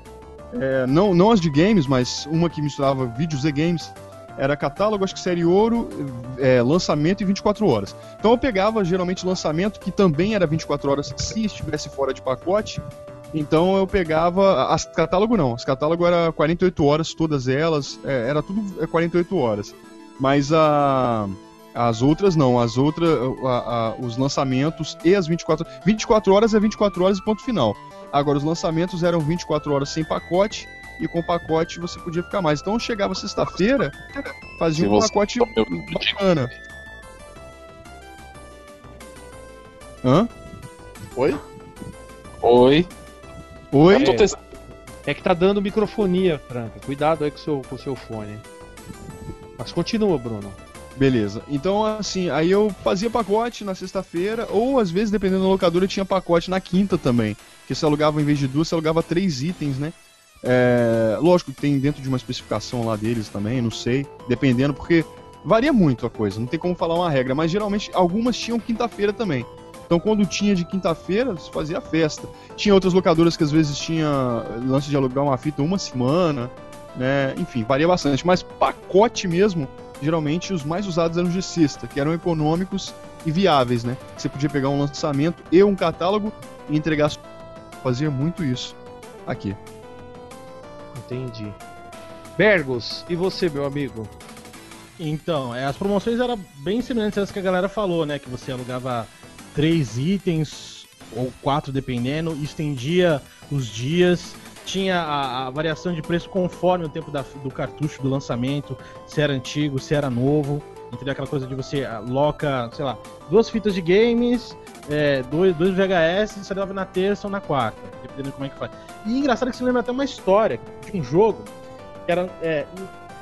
é, não, não as de games, mas uma que misturava vídeos e games. Era catálogo, acho que série ouro, é, lançamento e 24 horas. Então eu pegava geralmente lançamento, que também era 24 horas se estivesse fora de pacote. Então eu pegava. As catálogo não, as catálogo era 48 horas, todas elas. é, era tudo é, 48 horas. Mas a. As outras não, as outras, a- a- os lançamentos e as 24 24 horas é 24 horas e ponto final. Agora, os lançamentos eram 24 horas sem pacote e com pacote você podia ficar mais. Então chegava sexta-feira, fazia Se um pacote bacana. Hã? Oi? Oi. Oi? Testando. É que tá dando microfonia, Franca. Cuidado aí com o seu, com o seu fone. Mas continua, Bruno. Beleza. Então, assim, aí eu fazia pacote na sexta-feira, ou às vezes, dependendo da locadora, tinha pacote na quinta também. Que você alugava, em vez de duas, você alugava três itens, né? É, lógico que tem dentro de uma especificação lá deles também, não sei. Dependendo, porque varia muito a coisa, não tem como falar uma regra, mas geralmente algumas tinham quinta-feira também. Então, quando tinha de quinta-feira, se fazia festa. Tinha outras locadoras que às vezes tinha lance de alugar uma fita uma semana, né? Enfim, varia bastante. Mas pacote mesmo, geralmente os mais usados eram de sexta, que eram econômicos e viáveis, né? Você podia pegar um lançamento e um catálogo e entregar. Fazia muito isso aqui. Entendi. Bergos, e você, meu amigo? Então, é, as promoções eram bem semelhantes às que a galera falou, né? Que você alugava três itens ou quatro, dependendo, estendia os dias, tinha a, a variação de preço conforme o tempo da- do cartucho do lançamento, se era antigo, se era novo. Entendeu? Aquela coisa de você ah, loca, sei lá, duas fitas de games, é, dois, dois VHS, você leva na terça ou na quarta, dependendo de como é que faz. E engraçado que você lembra até uma história de um jogo que era. É,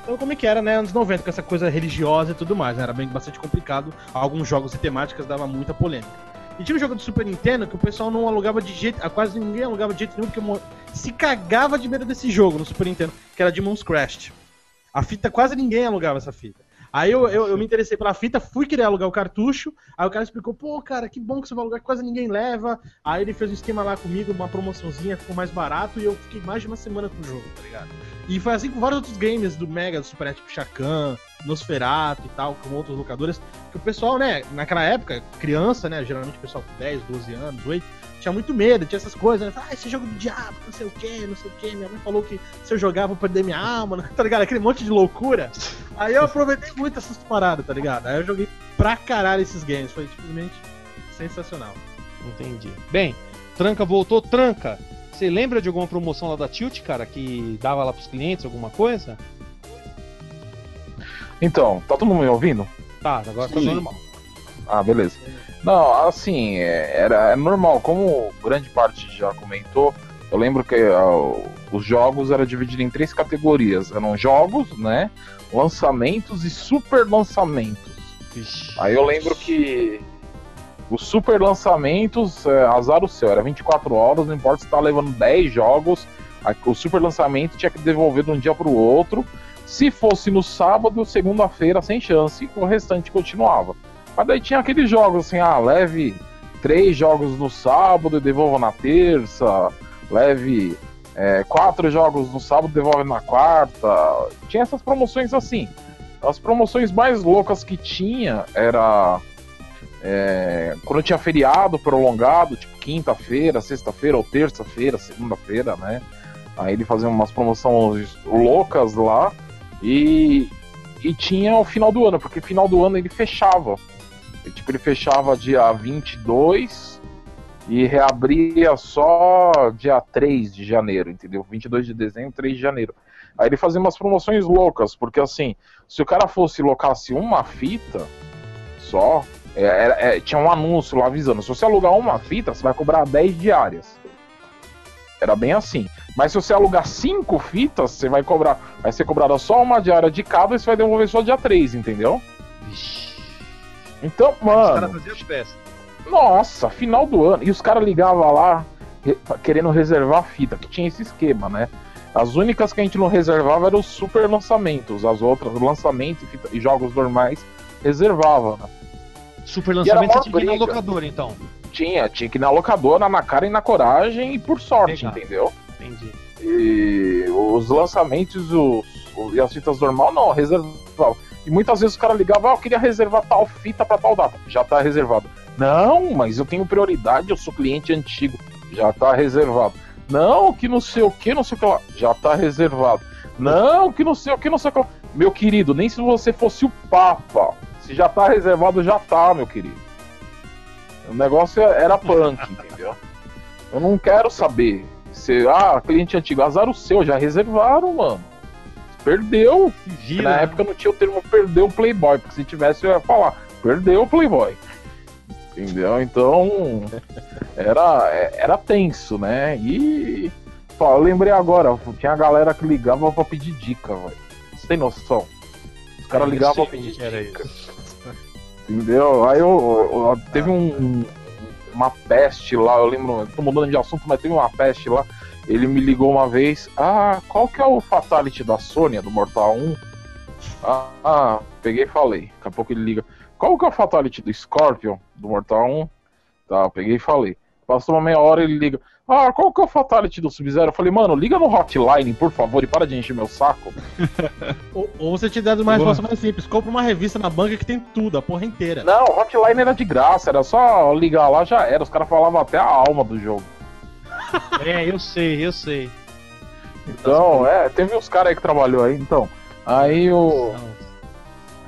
então, como é que era, né? Anos 90, com essa coisa religiosa e tudo mais, né? Era bem bastante complicado. Alguns jogos e temáticas dava muita polêmica. E tinha um jogo do Super Nintendo que o pessoal não alugava de jeito. Quase ninguém alugava de jeito nenhum, porque se cagava de medo desse jogo no Super Nintendo, que era Demon's Crash. A fita, quase ninguém alugava essa fita. Aí eu, eu, eu me interessei pela fita, fui querer alugar o cartucho. Aí o cara explicou, pô, cara, que bom que você vai alugar, que quase ninguém leva. Aí ele fez um esquema lá comigo, uma promoçãozinha, ficou mais barato e eu fiquei mais de uma semana com o jogo, tá ligado? E foi assim com vários outros games do Mega, do Super tipo Chacan, Nosferatu e tal, com outros locadores. Que o pessoal, né, naquela época, criança, né, geralmente o pessoal com 10, 12 anos, 8, tinha muito medo, tinha essas coisas, né? Ah, esse jogo do diabo, não sei o que, não sei o que. Minha mãe falou que se eu jogar vou perder minha alma, tá ligado? Aquele monte de loucura. Aí eu aproveitei muito essas paradas, tá ligado? Aí eu joguei pra caralho esses games, foi simplesmente sensacional. Entendi. Bem, Tranca voltou. Tranca, você lembra de alguma promoção lá da Tilt, cara, que dava lá pros clientes, alguma coisa? Então, tá todo mundo me ouvindo? Tá, agora tá Sim. normal. Ah, beleza. Não, assim, é, era é normal, como grande parte já comentou, eu lembro que ah, os jogos eram divididos em três categorias. Eram jogos, né? Lançamentos e super lançamentos. Aí eu lembro que os super lançamentos, é, azar o seu, era 24 horas, não importa se tá levando 10 jogos, a- o super lançamento tinha que devolver de um dia pro outro. Se fosse no sábado, segunda-feira, sem chance, o restante continuava. Mas daí tinha aqueles jogos assim, ah, leve três jogos no sábado e devolva na terça, leve é, quatro jogos no sábado e devolve na quarta. Tinha essas promoções assim. As promoções mais loucas que tinha era é, quando tinha feriado prolongado, tipo quinta-feira, sexta-feira ou terça-feira, segunda-feira, né? Aí ele fazia umas promoções loucas lá e, e tinha o final do ano, porque final do ano ele fechava. Tipo, ele fechava dia 22 e reabria só dia 3 de janeiro, entendeu? 22 de dezembro, 3 de janeiro. Aí ele fazia umas promoções loucas, porque assim, se o cara fosse locasse uma fita só, é, é, tinha um anúncio lá avisando: se você alugar uma fita, você vai cobrar 10 diárias. Era bem assim. Mas se você alugar cinco fitas, você vai cobrar. Vai ser cobrada só uma diária de cada e você vai devolver só dia 3, entendeu? Vixe. Então, Os caras mano, faziam festa. nossa, final do ano. E os caras ligavam lá re- querendo reservar a fita, que tinha esse esquema, né? As únicas que a gente não reservava eram os super lançamentos. As outras, lançamento e, fita- e jogos normais, reservava, né? Super lançamento tinha que ir na locadora, então. Tinha, tinha que ir na locadora, na cara e na coragem, e por sorte, Legal. entendeu? Entendi. E os lançamentos os, os- e as fitas normal não, reservava. E muitas vezes o cara ligava, ah, eu queria reservar tal fita pra tal data. Já tá reservado. Não, mas eu tenho prioridade, eu sou cliente antigo. Já tá reservado. Não, que não sei o que, não sei o que lá. Já tá reservado. Não, que não sei o que, não sei o que lá. Meu querido, nem se você fosse o Papa. Se já tá reservado, já tá, meu querido. O negócio era punk, entendeu? Eu não quero saber. Se, ah, cliente antigo, azar o seu, já reservaram, mano. Perdeu. Se vira. Na época não tinha o termo perdeu o Playboy, porque se tivesse eu ia falar, perdeu o Playboy. Entendeu? Então, era, era tenso, né? E, pô, eu lembrei agora, tinha a galera que ligava pra pedir dica, velho. Você tem noção? Os caras ligavam pra pedir que era dica. Entendeu? Aí eu, eu- eu- teve um, uma peste lá, eu lembro, tô mudando de assunto, mas teve uma peste lá. Ele me ligou uma vez, ah, qual que é o Fatality da Sônia, do Mortal 1? Ah, ah, peguei e falei. Daqui a pouco ele liga, qual que é o Fatality do Scorpion, do Mortal 1? Tá, peguei e falei. Passou uma meia hora ele liga, ah, qual que é o Fatality do Sub-Zero? Eu falei, mano, liga no Hotline, por favor, e para de encher meu saco. Ou, ou você te dado uma resposta mais simples, compra uma revista na banca que tem tudo, a porra inteira. Não, Hotline era de graça, era só ligar lá já era. Os caras falavam até a alma do jogo. É, eu sei, eu sei. Então, é, teve uns caras aí que trabalhou aí, então. Aí o.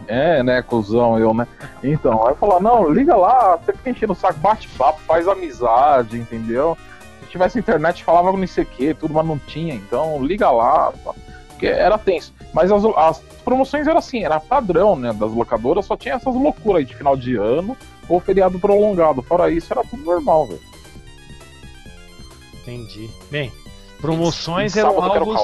É, né, cuzão, eu, né? Então, aí eu falo, não, liga lá, você fica enchendo o saco, bate papo, faz amizade, entendeu? Se tivesse internet, falava não sei o que, tudo, mas não tinha, então liga lá, tá? porque era tenso. Mas as, as promoções eram assim, era padrão, né, das locadoras, só tinha essas loucuras aí de final de ano ou feriado prolongado. Fora isso, era tudo normal, velho. Entendi. Bem, promoções eram algo.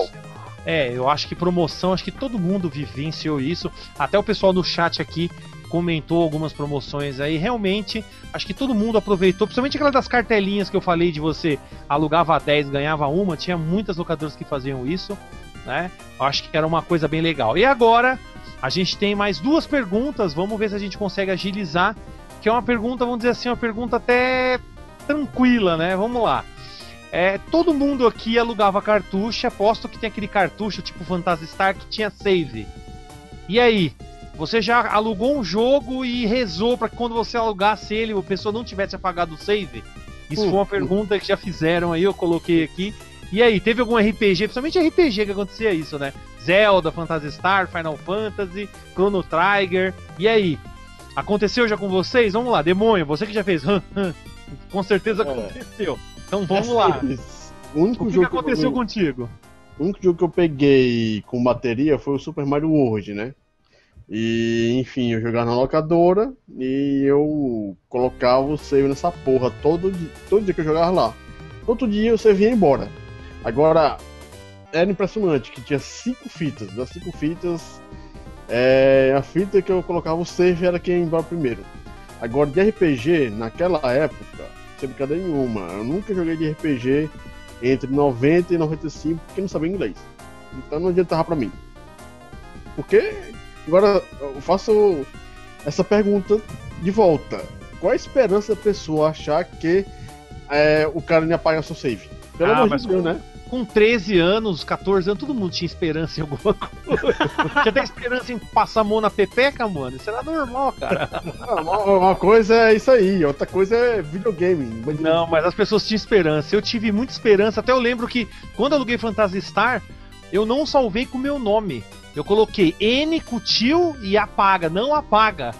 É, eu acho que promoção, acho que todo mundo vivenciou isso. Até o pessoal no chat aqui comentou algumas promoções aí. Realmente, acho que todo mundo aproveitou, principalmente aquela das cartelinhas que eu falei de você alugava 10, ganhava uma. Tinha muitas locadoras que faziam isso, né? Eu acho que era uma coisa bem legal. E agora, a gente tem mais duas perguntas. Vamos ver se a gente consegue agilizar. Que é uma pergunta, vamos dizer assim, uma pergunta até tranquila, né? Vamos lá. É, todo mundo aqui alugava cartucho, aposto que tem aquele cartucho tipo Phantasy Star que tinha save. E aí? Você já alugou um jogo e rezou para que quando você alugasse ele, a pessoa não tivesse apagado o save? Isso foi uma pergunta que já fizeram aí, eu coloquei aqui. E aí, teve algum RPG, principalmente RPG que acontecia isso, né? Zelda, Phantasy Star, Final Fantasy, Chrono Trigger. E aí? Aconteceu já com vocês? Vamos lá, demônio, você que já fez. com certeza É. Então vamos É lá. simples. O único O que, jogo que eu aconteceu peguei- contigo? O único jogo que eu peguei com bateria foi o Super Mario World, né? E, enfim, eu jogava na locadora e eu colocava o save nessa porra todo dia, todo dia que eu jogava lá. Outro dia o save ia embora. Agora, era impressionante que tinha cinco fitas. Das cinco fitas, é, a fita que eu colocava o save era quem ia embora primeiro. Agora, de RPG, naquela época, sem brincadeira nenhuma, eu nunca joguei de RPG entre 90 e 95 porque não sabia inglês. Então não adiantava pra mim. Porque agora eu faço essa pergunta de volta. Qual a esperança da pessoa achar que é, o cara não apaga seu save? Pelo Ah, amor de Deus, né? Com 13 anos, 14 anos, todo mundo tinha esperança em alguma coisa. Tinha até esperança em passar a mão na pepeca, mano. Isso era normal, cara. Uma, coisa é isso aí, outra coisa é videogame. Não, mas as pessoas tinham esperança. Eu tive muita esperança. Até eu lembro que quando aluguei Phantasy Star, eu não salvei com o meu nome. Eu coloquei N cutil e apaga, não apaga.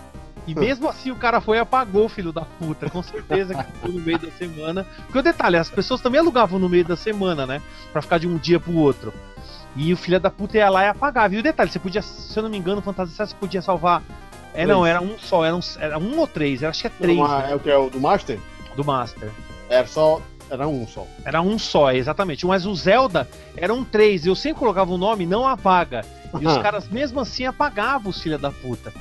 E mesmo assim o cara foi e apagou, filho da puta. Com certeza que ficou no meio da semana. Porque o detalhe, as pessoas também alugavam no meio da semana, né? Pra ficar de um dia pro outro. E o filho da puta ia lá e apagava. E o detalhe, você podia, se eu não me engano, Star você podia salvar. É, não, era um só, era um, era um ou três, acho que é três Uma- né, É o que é o do Master? do Master. Era só. Era um só. Era um só, exatamente. Mas o Zelda eram três. Eu sempre colocava o nome, não apaga. E os caras mesmo assim apagavam os filha da puta.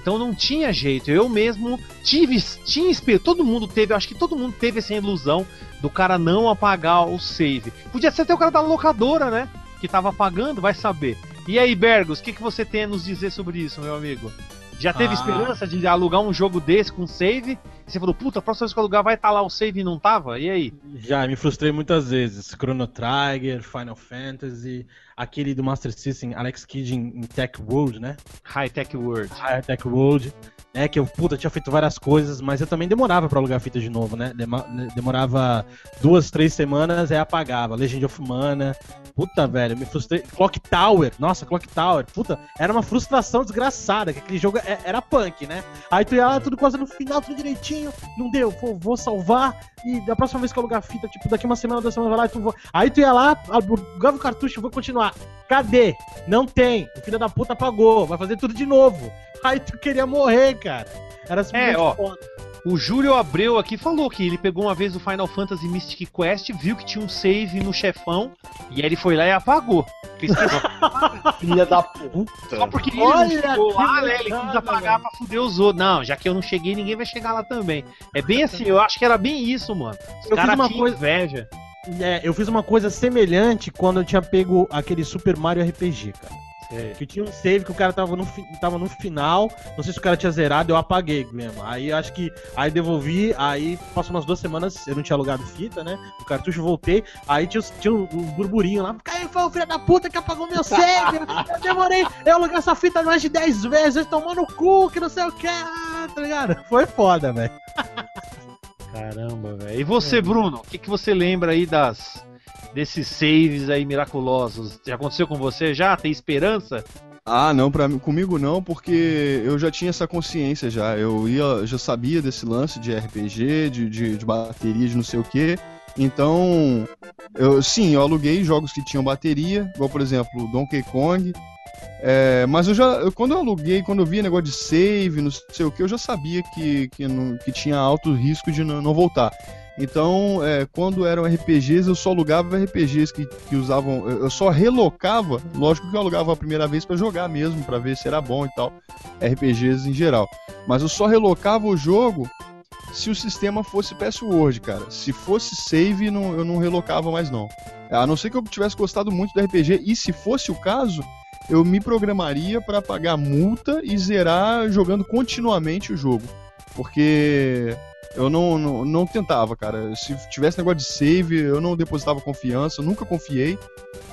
Então não tinha jeito. Eu mesmo tive, tinha espe- todo mundo teve, eu acho que todo mundo teve essa ilusão do cara não apagar o save. Podia ser até o cara da locadora, né? Que tava apagando, vai saber. E aí, Bergos, o que, que você tem a nos dizer sobre isso, meu amigo? Já teve Ah. esperança de alugar um jogo desse com save? E você falou, puta, a próxima vez que eu alugar vai estar lá o save e não tava? E aí? Já, me frustrei muitas vezes. Chrono Trigger, Final Fantasy, aquele do Master System, Alex Kidd em, em Tech World, né? High Tech World. High Tech World. É que eu, puta, tinha feito várias coisas, mas eu também demorava pra alugar fita de novo, né? Dema- Demorava duas, três semanas, aí apagava. Legend of Mana. Puta, velho, me frustrei. Clock Tower, nossa, Clock Tower. Puta, era uma frustração desgraçada, que aquele jogo é- era punk, né? Aí tu ia lá, tudo quase no final, tudo direitinho. Não deu, pô, vou salvar. E da próxima vez que eu alugar fita, tipo, daqui uma semana, duas semanas, vai lá e tu vou. Aí tu ia lá, alugava o cartucho, vou continuar. Cadê? Não tem. O filho da puta apagou. Vai fazer tudo de novo. Aí tu queria morrer, cara. Era simplesmente É, ó. foda. O Júlio Abreu aqui falou que ele pegou uma vez o Final Fantasy Mystic Quest, viu que tinha um save no chefão, e aí ele foi lá e apagou. Filha da puta. só porque ele Olha chegou lá, né? Ele quis apagar pra fuder os outros. Não, já que eu não cheguei, ninguém vai chegar lá também. É bem assim, eu acho que era bem isso, mano. Os Eu fiz caras uma tinham coisa- inveja. É, eu fiz uma coisa semelhante quando eu tinha pego aquele Super Mario RPG, cara. Que tinha um save que o cara tava no, tava no final, não sei se o cara tinha zerado, eu apaguei mesmo. Aí eu acho que. Aí devolvi, aí passou umas duas semanas, eu não tinha alugado fita, né? O cartucho voltei, aí tinha, tinha um, um burburinho lá. Aí foi o filho da puta que apagou meu save! eu demorei, eu aluguei essa fita mais de 10 vezes, tomou no cu, que não sei o que, tá ligado? Foi foda, velho. Caramba, velho. E você, Bruno, o que, que você lembra aí das desses saves aí miraculosos? Já aconteceu com você já? Tem esperança? Ah, não, mim- comigo não, porque eu já tinha essa consciência já. Eu ia, já sabia desse lance de RPG, de, de, de bateria, de não sei o quê. Então, eu, sim, eu aluguei jogos que tinham bateria, igual por exemplo Donkey Kong. É, mas eu já, eu- quando eu aluguei, quando eu via negócio de save, não sei o que, eu já sabia que, que, não- que tinha alto risco de não, não voltar. Então, é, quando eram RPGs, eu só alugava RPGs que, que usavam. Eu só relocava, lógico que eu alugava a primeira vez pra jogar mesmo, pra ver se era bom e tal. RPGs em geral. Mas eu só relocava o jogo se o sistema fosse password, cara. Se fosse save, não, eu não relocava mais não. A não ser que eu tivesse gostado muito do RPG, e se fosse o caso, eu me programaria pra pagar multa e zerar jogando continuamente o jogo. Porque eu não, não, não tentava, cara. Se tivesse negócio de save, eu não depositava confiança, nunca confiei.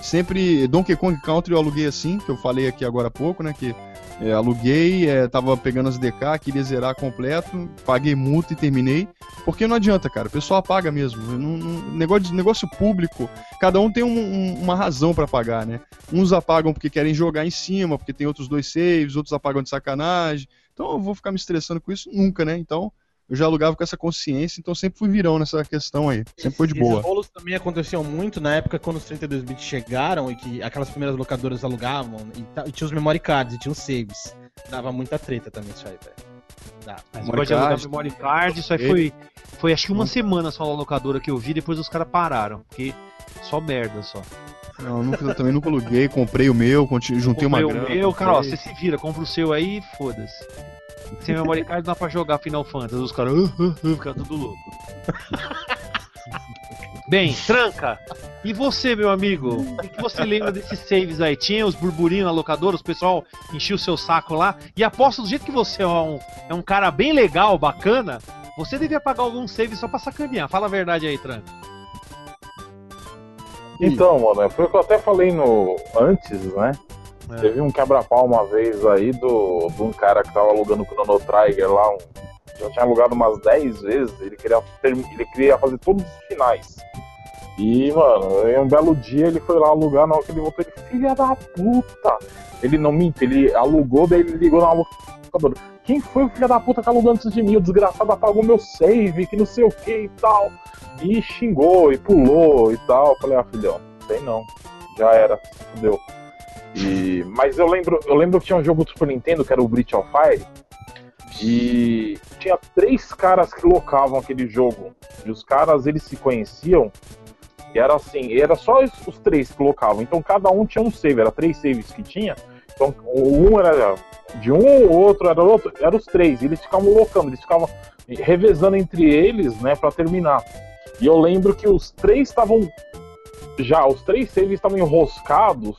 Sempre Donkey Kong Country eu aluguei assim, que eu falei aqui agora há pouco, né? Que é, aluguei, é, tava pegando as DK, queria zerar completo, paguei multa e terminei. Porque não adianta, cara. O pessoal paga mesmo. Não- não- negócio, negócio público, cada um tem um- um- uma razão pra pagar, né? Uns apagam porque querem jogar em cima, porque tem outros dois saves, outros apagam de sacanagem. Então eu vou ficar me estressando com isso nunca, né? Então eu já alugava com essa consciência, então sempre fui virão nessa questão aí. Sempre foi de boa. Esses rolos também aconteciam muito na época quando os 32 bits chegaram e que aquelas primeiras locadoras alugavam e, e tinha os memory cards e tinha os saves. Dava muita treta também isso aí, velho. Dá. Mas Memory pode alugar card, memory card, isso aí foi, foi acho que uma semana só na locadora que eu vi, depois os caras pararam. Porque só merda só. Não, nunca, eu também nunca aluguei, comprei o meu, juntei uma Comprei o grana. meu, cara, ó, comprei. você se vira, compra o seu aí e foda-se. Sem memory card não dá pra jogar Final Fantasy, os caras uh, uh, uh, ficam tudo louco. Bem, tranca. E você, meu amigo? O que você lembra desses saves aí? Tinha os burburinhos na locadora, os pessoal enchia o seu saco lá. E aposto do jeito que você é um, é um cara bem legal, bacana, você devia pagar algum save só pra sacanear. Fala a verdade aí, tranca. Então, mano, foi o que eu até falei no antes, né? É. Teve um quebra-pau uma vez aí do, de um cara que tava alugando o Chrono Trigger lá, um, já tinha alugado umas 10 vezes, ele queria, ele queria fazer todos os finais. E, mano, em um belo dia ele foi lá alugar, na hora que ele voltou, ele, filha da puta! Ele não minta, ele alugou, daí ele ligou na locadora. Quem foi o filho da puta que alugou antes de mim? O desgraçado apagou meu save, que não sei o que e tal. E xingou, e pulou e tal. Eu falei, ah, filhão, tem não. Já era, fudeu. E, mas eu lembro, eu lembro que tinha um jogo do Super Nintendo que era o Breath of Fire. E tinha três caras que locavam aquele jogo. E os caras eles se conheciam. E era assim, era só os, três que locavam. Então cada um tinha um save, era três saves que tinha. Então um era de um, o outro era outro, eram os três. Eles ficavam locando, eles ficavam revezando entre eles, né, para terminar. E eu lembro que os três estavam já, os três saves estavam enroscados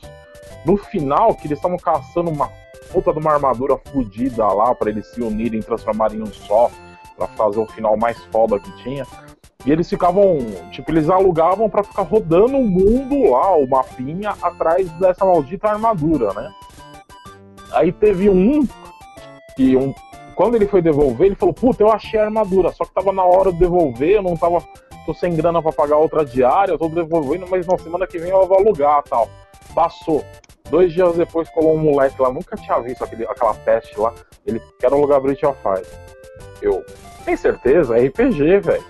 no final, que eles estavam caçando uma puta de uma armadura fodida lá para eles se unirem e transformarem em um só, para fazer o final mais foda que tinha. E eles ficavam, tipo, eles alugavam para ficar rodando o mundo lá, o mapinha, atrás dessa maldita armadura, né? Aí teve um que um, quando ele foi devolver, ele falou: Puta, eu achei a armadura, só que tava na hora de devolver, eu não tava. tô sem grana pra pagar outra diária, eu tô devolvendo, mas na semana que vem eu vou alugar tal. Passou. Dois dias depois colou um moleque lá, nunca tinha visto aquele, aquela peste lá. Ele quer alugar Breath of Fire. Eu, tem certeza? É RPG, velho.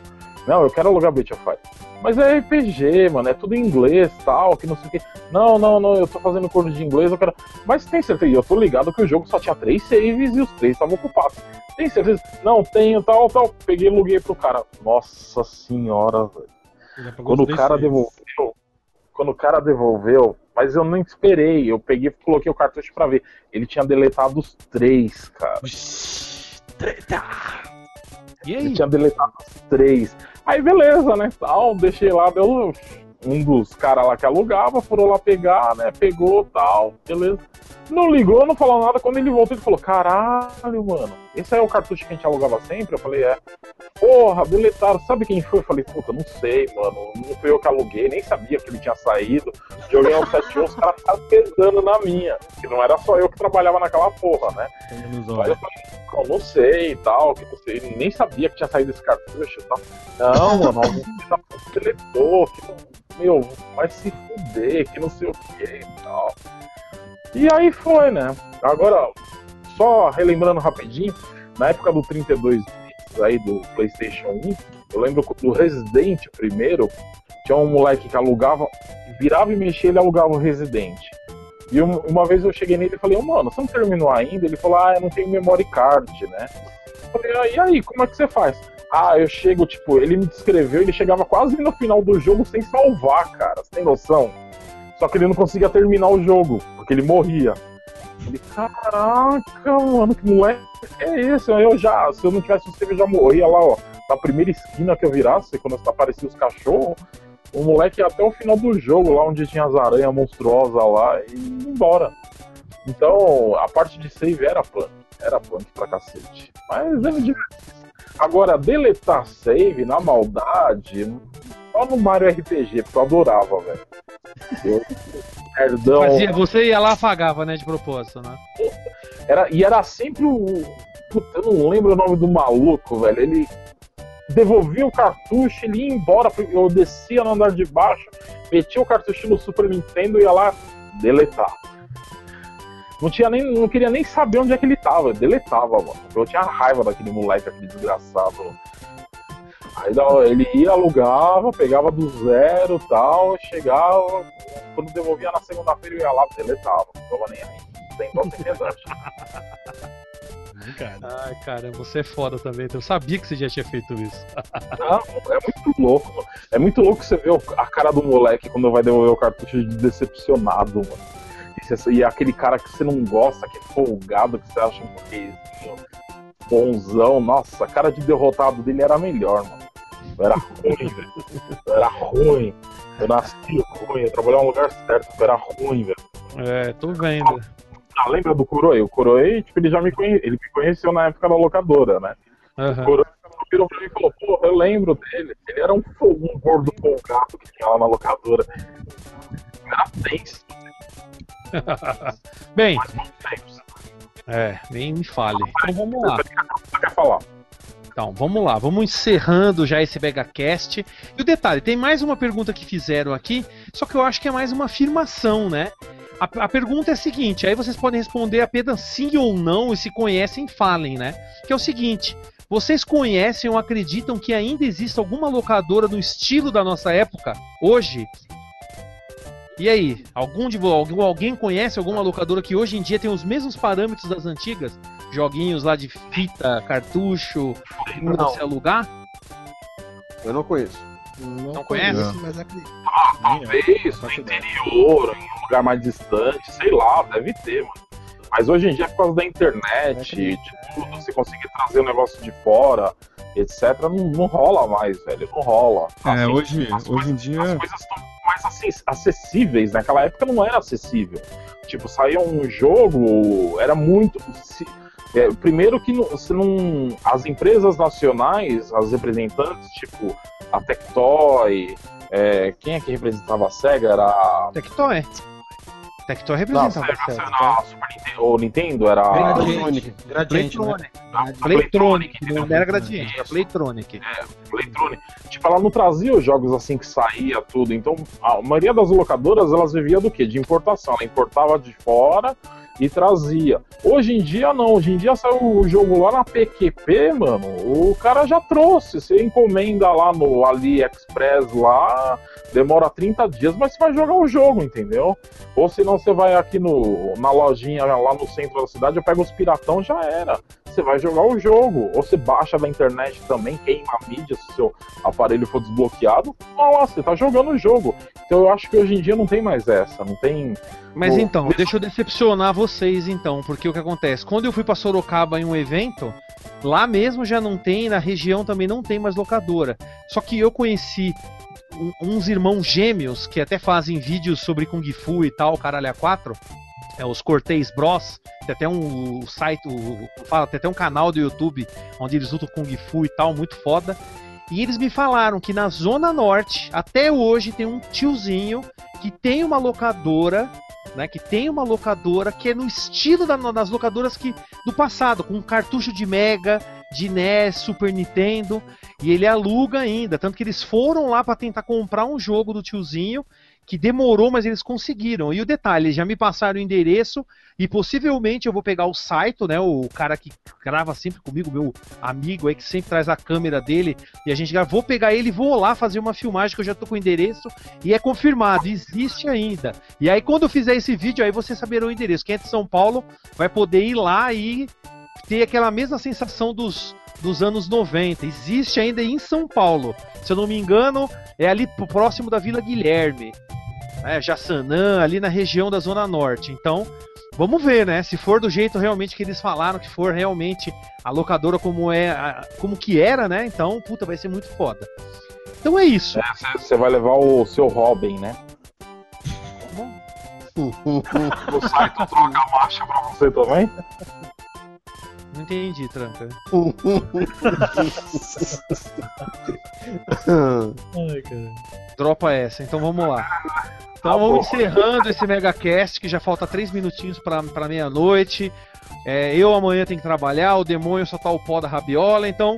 Não, eu quero alugar Breath of Fire. Mas é RPG, mano, é tudo em inglês tal, que não sei o que. Não, não, não, eu tô fazendo curso de inglês, eu quero. Mas tem certeza, eu tô ligado que o jogo só tinha três saves e os três estavam ocupados. Tem certeza? Não, tenho, tal, tal. Peguei e aluguei pro cara. Nossa senhora, velho. Quando o cara saves. devolveu, quando o cara devolveu, mas eu não esperei, eu peguei e coloquei o cartucho pra ver. Ele tinha deletado os três, cara. E Ele aí? tinha deletado os três. Aí beleza, né? Tal, deixei lá, deu um dos caras lá que alugava, foram lá pegar, né? Pegou tal, beleza. Não ligou, não falou nada. Quando ele voltou, ele falou: Caralho, mano, esse aí é o cartucho que a gente alugava sempre? Eu falei: É. Porra, deletaram. Sabe quem foi? Eu falei: Puta, não sei, mano. Não fui eu que aluguei, nem sabia que ele tinha saído. Joguei um 7 os caras ficaram pesando na minha. Que não era só eu que trabalhava naquela porra, né? Aí olhos. eu falei, não, não sei e tal, que não sei, nem sabia que tinha saído esse cartucho e tal. Não, mano, da puta deletou, que não, meu, vai se fuder, que não sei o que e tal. E aí foi, né? Agora, só relembrando rapidinho, na época do 32 bits aí do PlayStation 1, eu lembro do Resident primeiro, tinha um moleque que alugava, virava e mexia, ele alugava o Resident. E um- uma vez eu cheguei nele e falei, "Ô, mano, você não terminou ainda? Ele falou, ah, eu não tenho memory card, né? Eu falei, ah, e aí, como é que você faz? Ah, eu chego, tipo, ele me descreveu, ele chegava quase no final do jogo sem salvar, cara. Tem noção? Só que ele não conseguia terminar o jogo, porque ele morria. Falei, caraca, mano, que moleque é esse? Eu já, se eu não tivesse o save, eu já morria lá, ó. Na primeira esquina que eu virasse, quando apareciam os cachorros, o moleque ia até o final do jogo, lá onde tinha as aranhas monstruosas lá, e embora. Então, a parte de save era punk. Era punk pra cacete. Mas eu me. Agora, deletar save na maldade, só no Mario RPG, porque eu adorava, velho. Eu, perdão. Fazia, você ia lá apagava, né, de propósito, né? Era, e era sempre o. Puta, eu não lembro o nome do maluco, velho. Ele devolvia o cartucho, ele ia embora, eu descia no andar de baixo, metia o cartucho no Super Nintendo e ia lá deletar. Não, tinha nem, não queria nem saber onde é que ele tava, deletava, mano. Eu tinha raiva daquele moleque, aquele desgraçado. Aí ele ia, alugava, pegava do zero tal, chegava, quando devolvia na segunda-feira eu ia lá, deletava, não tava nem aí. Sem dó, sem. Cara. Ai, caramba, você é foda também. Eu sabia que você já tinha feito isso. Não, é muito louco. mano. É muito louco você ver a cara do moleque quando vai devolver o cartucho de decepcionado, mano. E, você- e é aquele cara que você não gosta, que é folgado, que você acha um burguesinho, bonzão. Nossa, a cara de derrotado dele era melhor, mano. Eu era ruim, velho. Eu era ruim. Eu nasci ruim, eu trabalhava no lugar certo, eu era ruim, velho. É, tô vendo. Ah, lembra do Kuroei? O Kuroei, tipo, ele já me, conhe... ele me conheceu na época da locadora, né? Aham. O Kuroei virou pra mim e falou, pô, eu lembro dele. Ele era um, um gordo folgado que tinha lá na locadora. Era tenso, Bem, mas tempos. É, nem me fale. Então vamos lá. Você quer falar? Então, vamos lá, vamos encerrando já esse BegaCast. E o detalhe, tem mais uma pergunta que fizeram aqui, só que eu acho que é mais uma afirmação, né? A, a pergunta é a seguinte, aí vocês podem responder apenas sim ou não, e se conhecem, falem, né? Que é o seguinte, vocês conhecem ou acreditam que ainda existe alguma locadora no estilo da nossa época, hoje? E aí, algum de algum, alguém conhece alguma locadora que hoje em dia tem os mesmos parâmetros das antigas? Joguinhos lá de fita, cartucho, pra Não. você alugar? Eu não conheço. Não, Não conhece? conheço, mas acredito. Talvez no interior, em um lugar mais distante, sei lá, deve ter, mano. Mas hoje em dia, por causa da internet, de tudo, você conseguir trazer o negócio de fora, etc., não, não rola mais, velho. Não rola. É, Assim, hoje, as hoje em As dia. coisas estão mais acess- acessíveis. Naquela época não era acessível. Tipo, saía um jogo, era muito. se- é, primeiro que não, você não. As empresas nacionais, as representantes, tipo a Tectoy, é, quem é que representava a SEGA? Era. Tectoy. Tectoy representava a Sega. a Super Nintendo, ou Nintendo, era a. Gradiente. Gradiente, né? Playtronic. Playtronic, não era Gradiente, era. Playtronic. Playtronic. Tipo, ela não trazia os jogos assim que saía tudo. Então, a maioria das locadoras, elas vivia do quê? De importação. Ela importava de fora e trazia. Hoje em dia, não. Hoje em dia saiu o jogo lá na PQP, mano. O cara já trouxe. Você encomenda lá no AliExpress lá, demora 30 dias, mas você vai jogar o jogo, entendeu? Ou senão você vai aqui no, na lojinha lá no centro da cidade, eu pego os piratão, já era. Você vai jogar o jogo. Ou você baixa da internet também, queima a mídia se o seu aparelho for desbloqueado. Lá, você tá jogando o jogo. Então eu acho que hoje em dia não tem mais essa. Não tem. Mas Bom, então, deixa eu decepcionar vocês então, porque o que acontece? Quando eu fui pra Sorocaba em um evento, lá mesmo já não tem, na região também não tem mais locadora. Só que eu conheci uns irmãos gêmeos que até fazem vídeos sobre Kung Fu e tal, caralho a 4. É os Cortez Bros. Tem até um site, fala, tem até um canal do YouTube onde eles lutam Kung Fu e tal, muito foda. E eles me falaram que na Zona Norte, até hoje, tem um tiozinho que tem uma locadora né, que tem uma locadora que é no estilo da- das locadoras que do passado, com cartucho de Mega, de NES, Super Nintendo, e ele aluga ainda, tanto que eles foram lá para tentar comprar um jogo do tiozinho que demorou, mas eles conseguiram. E o detalhe, já me passaram o endereço e possivelmente eu vou pegar o Saito, né, o cara que grava sempre comigo, meu amigo aí que sempre traz a câmera dele, e a gente já vou pegar ele vou lá fazer uma filmagem que eu já tô com o endereço e é confirmado, existe ainda. E aí quando eu fizer esse vídeo aí vocês saberão o endereço. Quem é de São Paulo vai poder ir lá e ter aquela mesma sensação dos dos anos 90. Existe ainda em São Paulo. Se eu não me engano, é ali próximo da Vila Guilherme né, Jaçanã, ali na região da Zona Norte. Então, vamos ver, né? Se for do jeito realmente que eles falaram, que for realmente a locadora como é, como que era, né? Então, puta, vai ser muito foda. Então é isso. Você é, vai levar o seu Robin, né? o site troca a marcha pra você também? Não entendi, tranca. Ai, cara. Dropa essa, então vamos lá. Então tá vamos encerrando esse megacast que já falta três minutinhos para meia-noite. É, eu amanhã tenho que trabalhar, o demônio só tá o pó da rabiola, então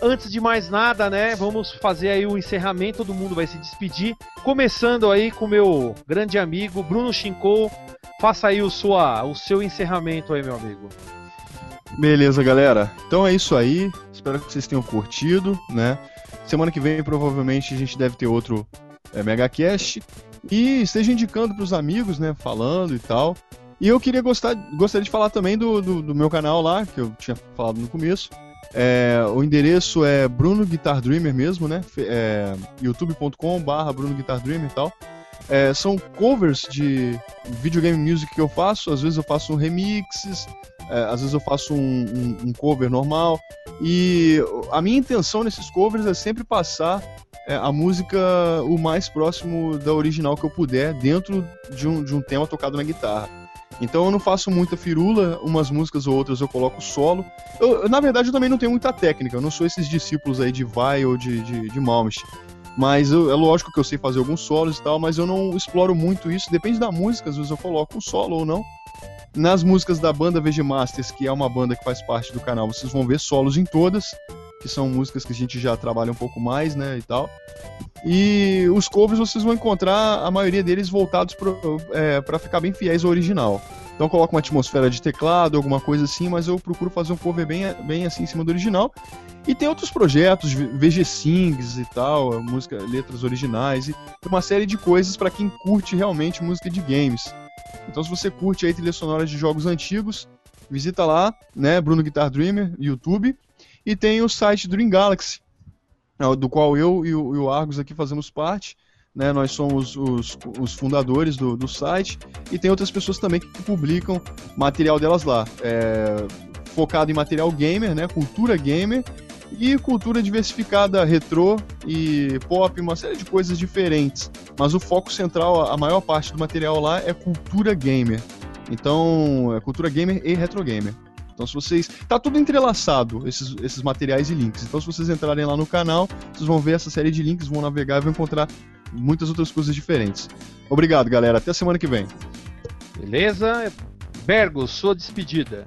antes de mais nada, né, vamos fazer aí o encerramento, todo mundo vai se despedir, começando aí com meu grande amigo Bruno Chinkou. Faça aí o, sua, o seu encerramento aí, meu amigo. Beleza, galera. Então é isso aí. Espero que vocês tenham curtido, né? Semana que vem provavelmente a gente deve ter outro é, MegaCast. E esteja indicando para os amigos, né? Falando e tal. E eu queria gostar, gostaria de falar também do, do, do meu canal lá, que eu tinha falado no começo. É, o endereço é Bruno Guitar Dreamer mesmo, né? É, youtube.com/barra Bruno Guitar Dreamer e tal. É, são covers de videogame music que eu faço. Às vezes eu faço remixes, é, às vezes eu faço um, um, um, cover normal. E a minha intenção nesses covers é sempre passar é, a música o mais próximo da original que eu puder, dentro de um, de um tema tocado na guitarra. Então eu não faço muita firula, umas músicas ou outras eu coloco solo. Eu, na verdade, eu também não tenho muita técnica, eu não sou esses discípulos aí de Vai ou de, de, de Malmsteen. Mas eu, é lógico que eu sei fazer alguns solos e tal, mas eu não exploro muito isso. Depende da música, às vezes eu coloco um solo ou não. Nas músicas da banda VG Masters, que é uma banda que faz parte do canal, vocês vão ver solos em todas que são músicas que a gente já trabalha um pouco mais, né, e tal. E os covers vocês vão encontrar a maioria deles voltados para é, ficar bem fiéis ao original. Então coloca uma atmosfera de teclado, alguma coisa assim, mas eu procuro fazer um cover bem, bem assim em cima do original. E tem outros projetos, VG Sings e tal, música, letras originais e uma série de coisas para quem curte realmente música de games. Então se você curte aí trilhas sonoras de jogos antigos, visita lá, né, Bruno Guitar Dreamer, YouTube. E tem o site Dream Galaxy, né, do qual eu e o, Argos aqui fazemos parte. Né, nós somos os, os fundadores do, do, site e tem outras pessoas também que publicam material delas lá. É, focado em material gamer, né, cultura gamer e cultura diversificada retrô e pop, uma série de coisas diferentes. Mas o foco central, a maior parte do material lá é cultura gamer. Então, é cultura gamer e retro gamer. Então, se vocês. Tá tudo entrelaçado, esses, esses materiais e links. Então, se vocês entrarem lá no canal, vocês vão ver essa série de links, vão navegar e vão encontrar muitas outras coisas diferentes. Obrigado, galera. Até a semana que vem. Beleza? Bergo, sua despedida.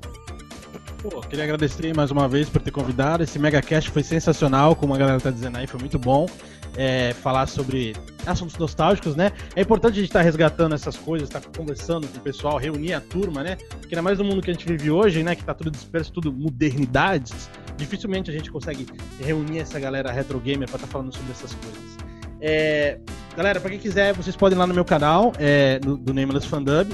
Pô, queria agradecer mais uma vez por ter convidado. Esse megacast foi sensacional, como a galera tá dizendo aí, foi muito bom. É, falar sobre assuntos nostálgicos, né? É importante a gente estar tá resgatando essas coisas, estar tá conversando com o pessoal, reunir a turma, né? Porque ainda mais no mundo que a gente vive hoje, né? Que tá tudo disperso, tudo modernidades. Dificilmente a gente consegue reunir essa galera retro gamer para estar tá falando sobre essas coisas. É, galera, para quem quiser, vocês podem ir lá no meu canal, é, no, do Nameless Fandub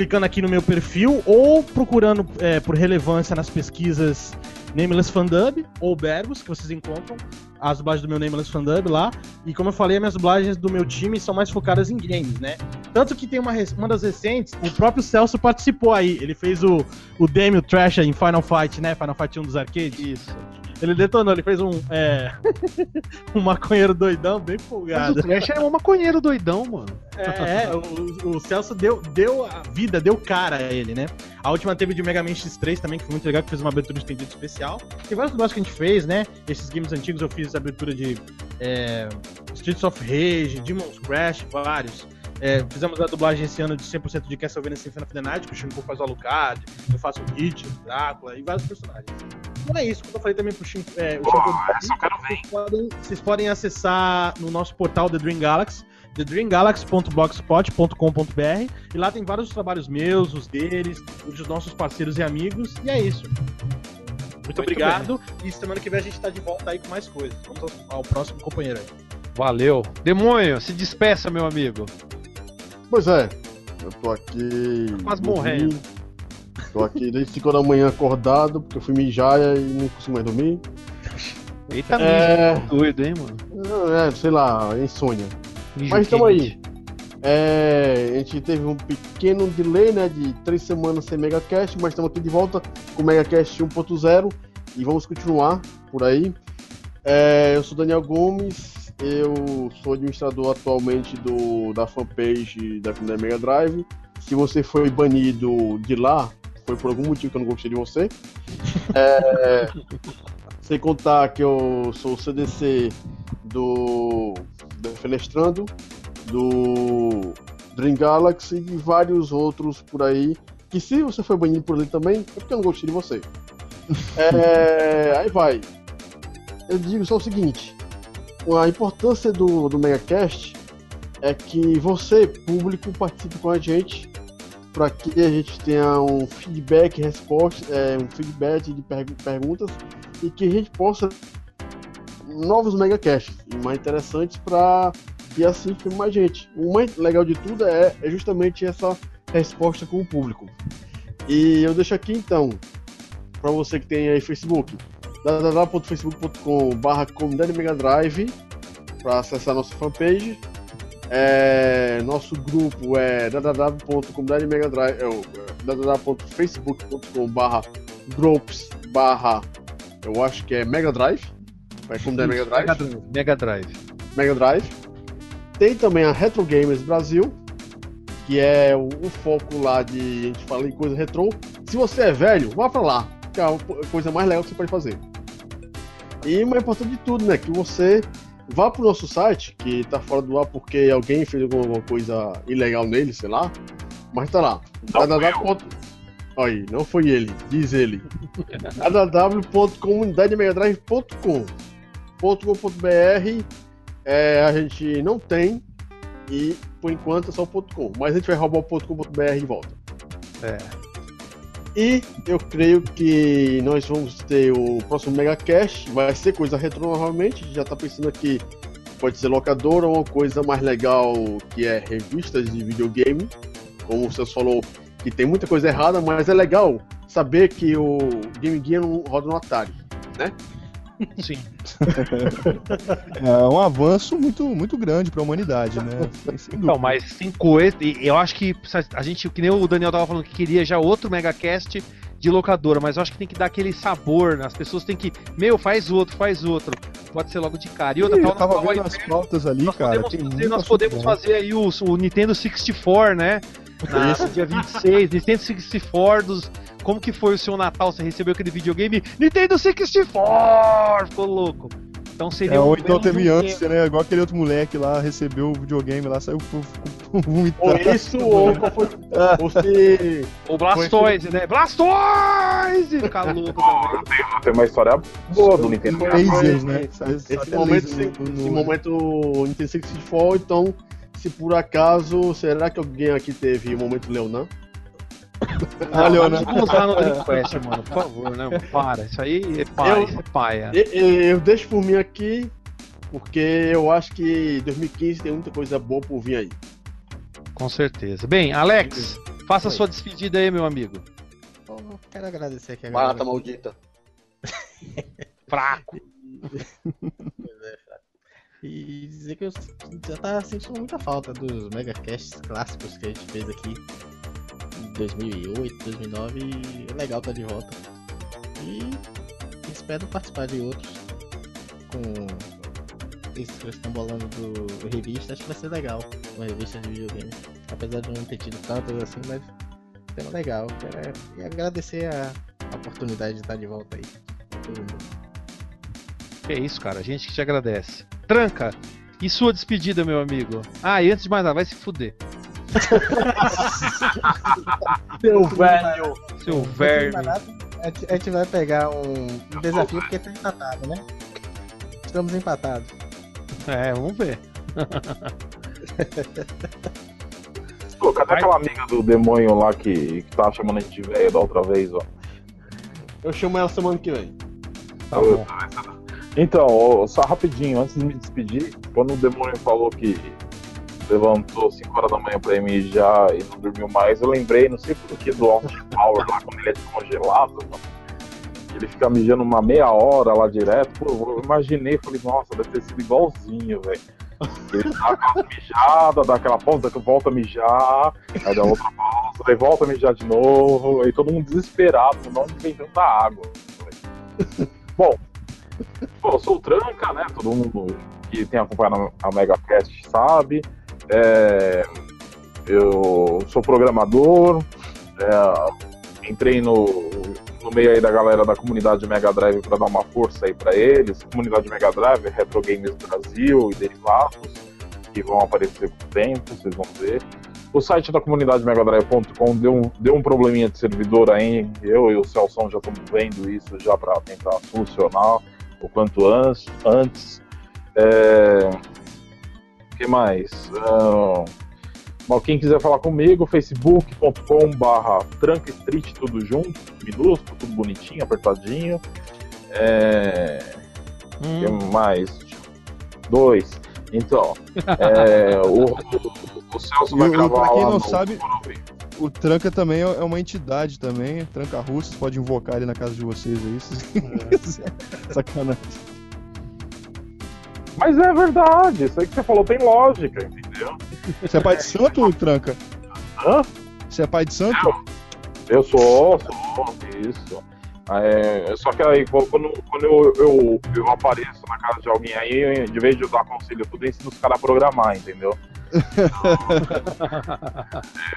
clicando aqui no meu perfil ou procurando é, por relevância nas pesquisas Nameless Fandub ou Bergos, que vocês encontram as dublagens do meu Nameless Fandub lá. E como eu falei, as minhas dublagens do meu time são mais focadas em games, né? Tanto que tem uma, uma das recentes, o próprio Celso participou aí. Ele fez o, o Demi Trash em Final Fight, né? Final Fight 1 dos arcades. Isso. Ele detonou, ele fez um. É, um maconheiro doidão, bem folgado. Mas o Trash é um maconheiro doidão, mano. É, é o, o, Celso deu, deu a vida, deu cara a ele, né? A última teve de Mega Man X3 também, que foi muito legal, que fez uma abertura de estendido especial. Tem vários negócios que a gente fez, né? Esses games antigos eu fiz abertura de é, Streets of Rage, Demon's Crash, vários. É, fizemos a dublagem esse ano de 100% de Castlevania Symphony of the Night, que o Shinko faz o Alucard, eu faço o Hit, o Drácula e vários personagens. Então é isso, como eu falei também pro Shinko, é, o Shinko, vocês, podem, vocês podem acessar no nosso portal The Dream Galaxy, thedreamgalaxy.blogspot.com.br e lá tem vários trabalhos meus, os deles, os dos nossos parceiros e amigos, e é isso. Muito, obrigado. E semana que vem a gente tá de volta aí com mais coisas. Vamos ao, ao próximo companheiro aí. Valeu. Demônio, se despeça, meu amigo. Pois é, eu tô aqui. Quase dormindo. morrendo. Tô aqui desde 5 da manhã acordado, porque eu fui mijar e não consigo mais dormir. Eita, É. mijo, doido, hein, mano? É, sei lá, insônia. Mijo Mas tamo quente. aí. É, a gente teve um pequeno delay, né, de três semanas sem Megacast, mas estamos aqui de volta com o Megacast 1.0 e vamos continuar por aí. É, eu sou Daniel Gomes, eu sou administrador atualmente do, da fanpage da comunidade Mega Drive. Se você foi banido de lá, foi por algum motivo que eu não gostei de você. É, sem contar que eu sou o CDC do Defenestrando, do Dream Galaxy e vários outros por aí. Que se você foi banido por ele também, é porque eu não gostei de você. É, aí vai. Eu digo só o seguinte: a importância do, do Megacast é que você, público, participe com a gente para que a gente tenha um feedback, resposta, é, um feedback de pergu- perguntas e que a gente possa novos megacasts mais interessantes para que assim fique mais gente. O mais legal de tudo é, é justamente essa resposta com o público. E eu deixo aqui então para você que tem aí Facebook www.facebook.com.br comunidade Mega Drive para acessar nossa fanpage. É, nosso grupo é www.comunidademegadrive é, é, www.facebook.com.br groups barra eu acho que é Mega Drive é comunidade Mega Drive Mega Drive. Mega Drive. Mega Drive. Tem também a Retro Gamers Brasil, que é o, o foco lá de a gente fala em coisa retrô. Se você é velho, vá pra lá, que é a coisa mais legal que você pode fazer. E o mais importante de tudo, né, que você vá pro nosso site, que tá fora do ar porque alguém fez alguma coisa ilegal nele, sei lá, mas tá lá. Não www. Aí, não foi ele, diz ele. www.comunidademegadrive.com .com.br é, a gente não tem e por enquanto é só o .com, mas a gente vai roubar o .com.br de volta. É. E eu creio que nós vamos ter o próximo Megacast, vai ser coisa retrô novamente, já tá pensando aqui, pode ser locadora ou uma coisa mais legal que é revistas de videogame, como você falou, que tem muita coisa errada, mas é legal saber que o Game Gear não roda no Atari. Sim. É um avanço muito, muito grande pra humanidade, né? Então, dúvida. mas tem coisa. Eu acho que a gente, que nem o Daniel tava falando que queria já outro Megacast de locadora, mas eu acho que tem que dar aquele sabor, né? As pessoas têm que. Meu, faz outro, faz outro. Pode ser logo de cara. E outra, Ih, eu tava tal, vendo as pautas ali, nós cara. podemos, fazer, nós podemos fazer aí o, o Nintendo 64, né? Na, dia 26, Nintendo 64 dos. Como que foi o seu Natal? Você recebeu aquele videogame? Nintendo 64! Ficou louco. Então seria É, um ou então teve um antes, né? Igual aquele outro moleque lá, recebeu o videogame lá, saiu fu- Ou isso, ou qual foi. Ou se. O Blastoise, né? Blastoise! Ficar louco também. Tem uma história boa do Nintendo. Lasers, né? Esse momento, laser esse, no- no- esse momento Nintendo 64, então, se por acaso, será que alguém aqui teve o momento Leonan? Ah, Leonardo. Vamos usar no Dreamcast, mano, por favor, né? Para, isso aí é paia, Eu- é paia. E- e- Eu, deixo por mim aqui, porque eu acho que 2015 tem muita coisa boa por vir aí. Com certeza. Bem, Alex, faça a sua despedida aí, meu amigo. Pô, quero agradecer aqui a Barata galera. maldita. Fraco. E dizer que eu já tava sentindo muita falta dos megacasts clássicos que a gente fez aqui em 2008, 2009 e é legal estar de volta. E espero participar de outros com isso que eles estão bolando do revista, acho que vai ser legal uma revista de videogame. Apesar de não ter tido tantas assim, mas sendo legal. Quero e agradecer a, oportunidade de estar de volta aí. Que isso, cara, a gente que te agradece. Tranca, e sua despedida, meu amigo? Ah, e antes de mais nada, vai se fuder. Seu velho. Seu verme. A gente, vai pegar um, um desafio porque tá empatado, né? Estamos empatados. É, vamos ver. Pô, cadê Vai. aquela amiga do demônio lá que, que tava chamando a gente de velho da outra vez, ó? Eu chamo ela semana que vem. Tá bom. Então, ó, só rapidinho, antes de me despedir, quando o demônio falou que levantou 5 horas da manhã pra mijar e não dormiu mais, eu lembrei, não sei por que, do Austin Power lá, quando ele é descongelado, mano. Ele fica mijando uma meia hora lá direto. Pô, eu imaginei, falei, nossa, deve ter sido igualzinho, velho. Ele dá aquela mijada, dá aquela pausa, volta a mijar, aí dá outra pausa, aí volta a mijar de novo, aí todo mundo desesperado, de onde vem tanta água. Bom, pô, eu sou o Tranca, né? Todo mundo que tem acompanhado a MegaCast sabe. É, eu sou programador, é, entrei no, no meio aí da galera da comunidade Mega Drive para dar uma força aí para eles. Comunidade Mega Drive, Retro Games Brasil e derivados, que vão aparecer com o tempo, vocês vão ver. O site da comunidade megadrive.com deu um, deu um probleminha de servidor aí. Eu e o Celson já estamos vendo isso já para tentar solucionar o quanto antes. É... O que mais? Bom, quem quiser falar comigo, facebook.com barra Street, tudo junto, minúsculo, tudo bonitinho, apertadinho. É... Hum, que mais? Dois. Então, é, o, o, o Celso E vai o- gravar pra quem lá não no sabe-. O Tranca também é é uma entidade também, Tranca Russo, vocês podem invocar ele na casa de vocês aí. se- Sacanagem. Mas é verdade, isso aí que você falou tem lógica, entendeu? Você é pai de santo, Tranca? Hã? Você é pai de santo? Eu sou, sou, isso. É, só que aí, quando, quando eu, eu, eu apareço na casa de alguém aí, de vez de eu dar conselho tudo, eu ensino os caras a programar, entendeu?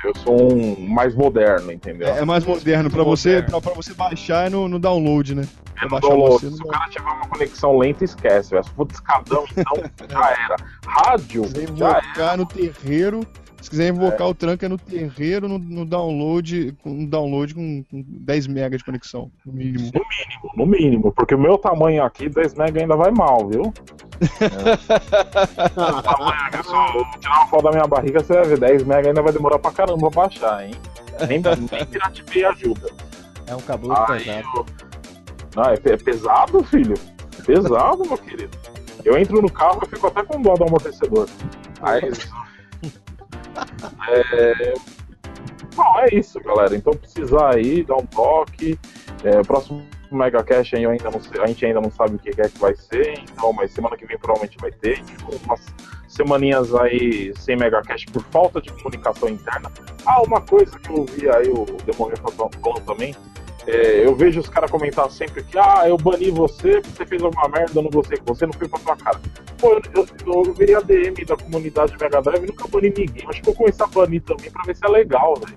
Eu sou um mais moderno, entendeu? É, é mais moderno, pra você, pra, pra você baixar é no, no download, né? É no download. você Se o cara tiver uma conexão lenta, esquece. Se for discadão, então já era. Rádio, quiser já era. no terreiro, se quiser invocar o Tranca no terreiro, no, no download, com um download com, com 10 MB de conexão, no mínimo. No mínimo, no mínimo, porque o meu tamanho aqui, 10 mega ainda vai mal, viu? É. O tamanho aqui, se eu tirar uma foto da minha barriga, você vai ver, 10 mega ainda vai demorar pra caramba pra baixar, hein? Nem, nem Piratip ajuda. É um cabuloso Aí pesado. eu- Não, é, é pesado, filho. É pesado, meu querido. Eu entro no carro e fico até com dó do amortecedor. Mas. É... Bom, é isso, galera. Então precisar aí, dar um toque. É, o próximo Mega Cash aí ainda não sei, a gente ainda não sabe o que é que vai ser, então, mas semana que vem provavelmente vai ter. Ficou umas semaninhas aí sem Mega Cash por falta de comunicação interna. Ah, uma coisa que eu vi aí o Demônio falando também. É, eu vejo os caras comentar sempre que, ah, eu bani você porque você fez alguma merda, eu não gostei com você, não fui pra tua cara. Pô, eu, eu, eu virei a DM da comunidade Mega Drive e nunca bani ninguém. Acho que vou começar a banir também pra ver se é legal, velho.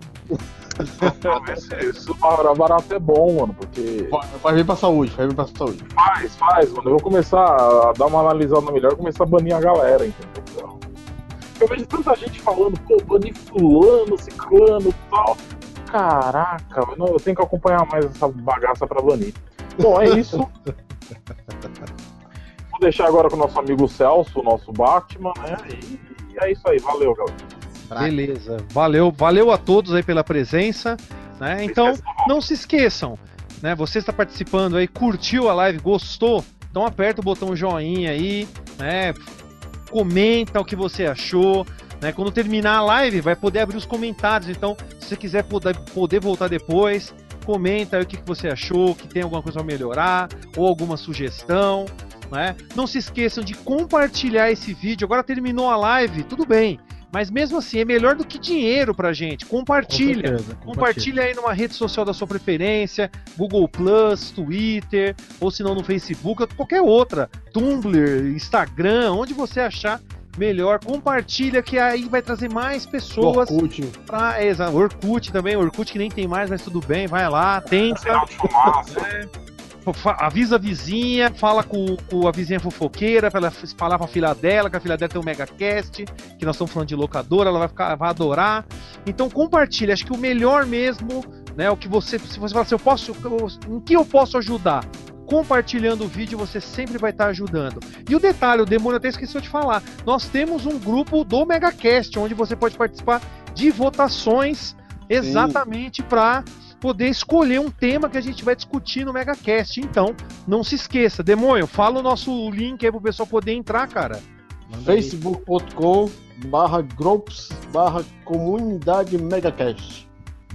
pra ver se, se o barato é bom, mano, porque. Vai, vai vir pra saúde, vai vir pra saúde. Faz, faz, mano. Eu vou começar a dar uma analisada melhor e começar a banir a galera, entendeu? Então, Eu vejo tanta gente falando, pô, banir fulano, ciclano e tal. Caraca, não, eu tenho que acompanhar mais essa bagaça pra banir. Bom, é isso. Vou deixar agora com o nosso amigo Celso, o nosso Batman, né? E, e é isso aí, valeu, galera. Beleza. Valeu, valeu a todos aí pela presença. Né? Então, não se esqueçam, né? Você está participando aí, curtiu a live, gostou? Então aperta o botão joinha aí, né? Comenta o que você achou. Né? Quando terminar a live, vai poder abrir os comentários. Então, se você quiser poder, poder voltar depois, comenta aí o que, que você achou, que tem alguma coisa a melhorar, ou alguma sugestão. Né? Não se esqueçam de compartilhar esse vídeo. Agora terminou a live, tudo bem. Mas mesmo assim, é melhor do que dinheiro pra gente. Compartilha. Com certeza, Compartilha aí numa rede social da sua preferência, Google Plus, Twitter, ou se não no Facebook, qualquer outra, Tumblr, Instagram, onde você achar melhor, compartilha que aí vai trazer mais pessoas Orkut. pra exa, Orkut também, Orkut que nem tem mais, mas tudo bem, vai lá, tenta, fa- avisa a vizinha, fala com, com a vizinha fofoqueira pra ela falar pra filha dela, que a filha dela tem um megacast, que nós estamos falando de locadora, ela vai ficar, vai adorar. Então compartilha, acho que o melhor mesmo, né, o que você, se você falar assim, eu posso, eu- em que eu posso ajudar? Compartilhando o vídeo, você sempre vai estar ajudando. E o detalhe, o Demônio até esqueceu de falar, nós temos um grupo do MegaCast, onde você pode participar de votações exatamente para poder escolher um tema que a gente vai discutir no MegaCast. Então, não se esqueça, Demônio, fala o nosso link aí pro pessoal poder entrar, cara. facebook.com barra groups barra comunidade megacast.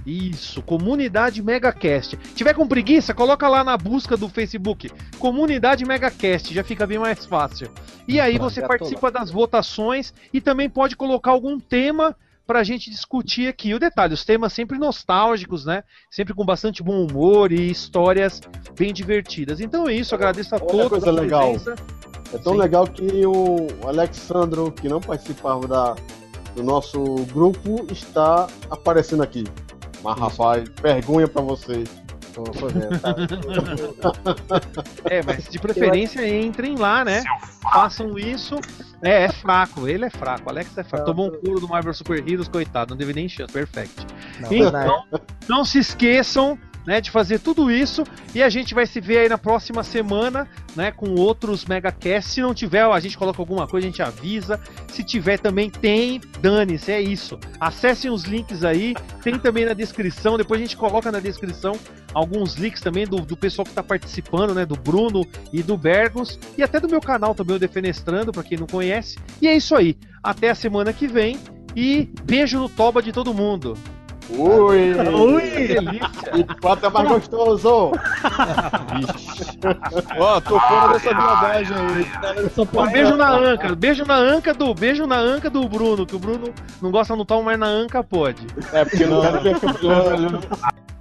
Isso, Comunidade Megacast. Tiver com preguiça, coloca lá na busca do Facebook, Comunidade Megacast, já fica bem mais fácil. E aí você participa das votações e também pode colocar algum tema pra gente discutir aqui. O detalhe, os temas sempre nostálgicos, né? Sempre com bastante bom humor e histórias bem divertidas. Então é isso, agradeço a Olha todos coisa a legal. presença. É tão Sim. legal que o Alexandro, que não participava da, do nosso grupo, está aparecendo aqui. Mas, rapaz, vergonha pra vocês. Vendo, tá? É, mas de preferência entrem lá, né? Façam isso. É, é fraco, ele é fraco. Alex é fraco. Não, Tomou um pulo do Marvel Super Heroes, coitado, não teve nem chance, perfect. Não, Então, não se esqueçam né, de fazer tudo isso e a gente vai se ver aí na próxima semana, né, com outros megacasts. Se não tiver, a gente coloca alguma coisa, a gente avisa. Se tiver também tem, dane-se, é isso. Acessem os links aí, tem também na descrição, depois a gente coloca na descrição alguns links também do, do pessoal que está participando, né, do Bruno e do Bergos e até do meu canal também o Defenestrando, para quem não conhece. E é isso aí. Até a semana que vem e beijo no toba de todo mundo. Ui! Que delícia. E prato é mais gostoso! Ó, tô fora dessa viadagem aí. Um beijo na anca, beijo na anca do, beijo na anca do Bruno, que o Bruno não gosta no tom, mas na anca pode. É porque não é campeão.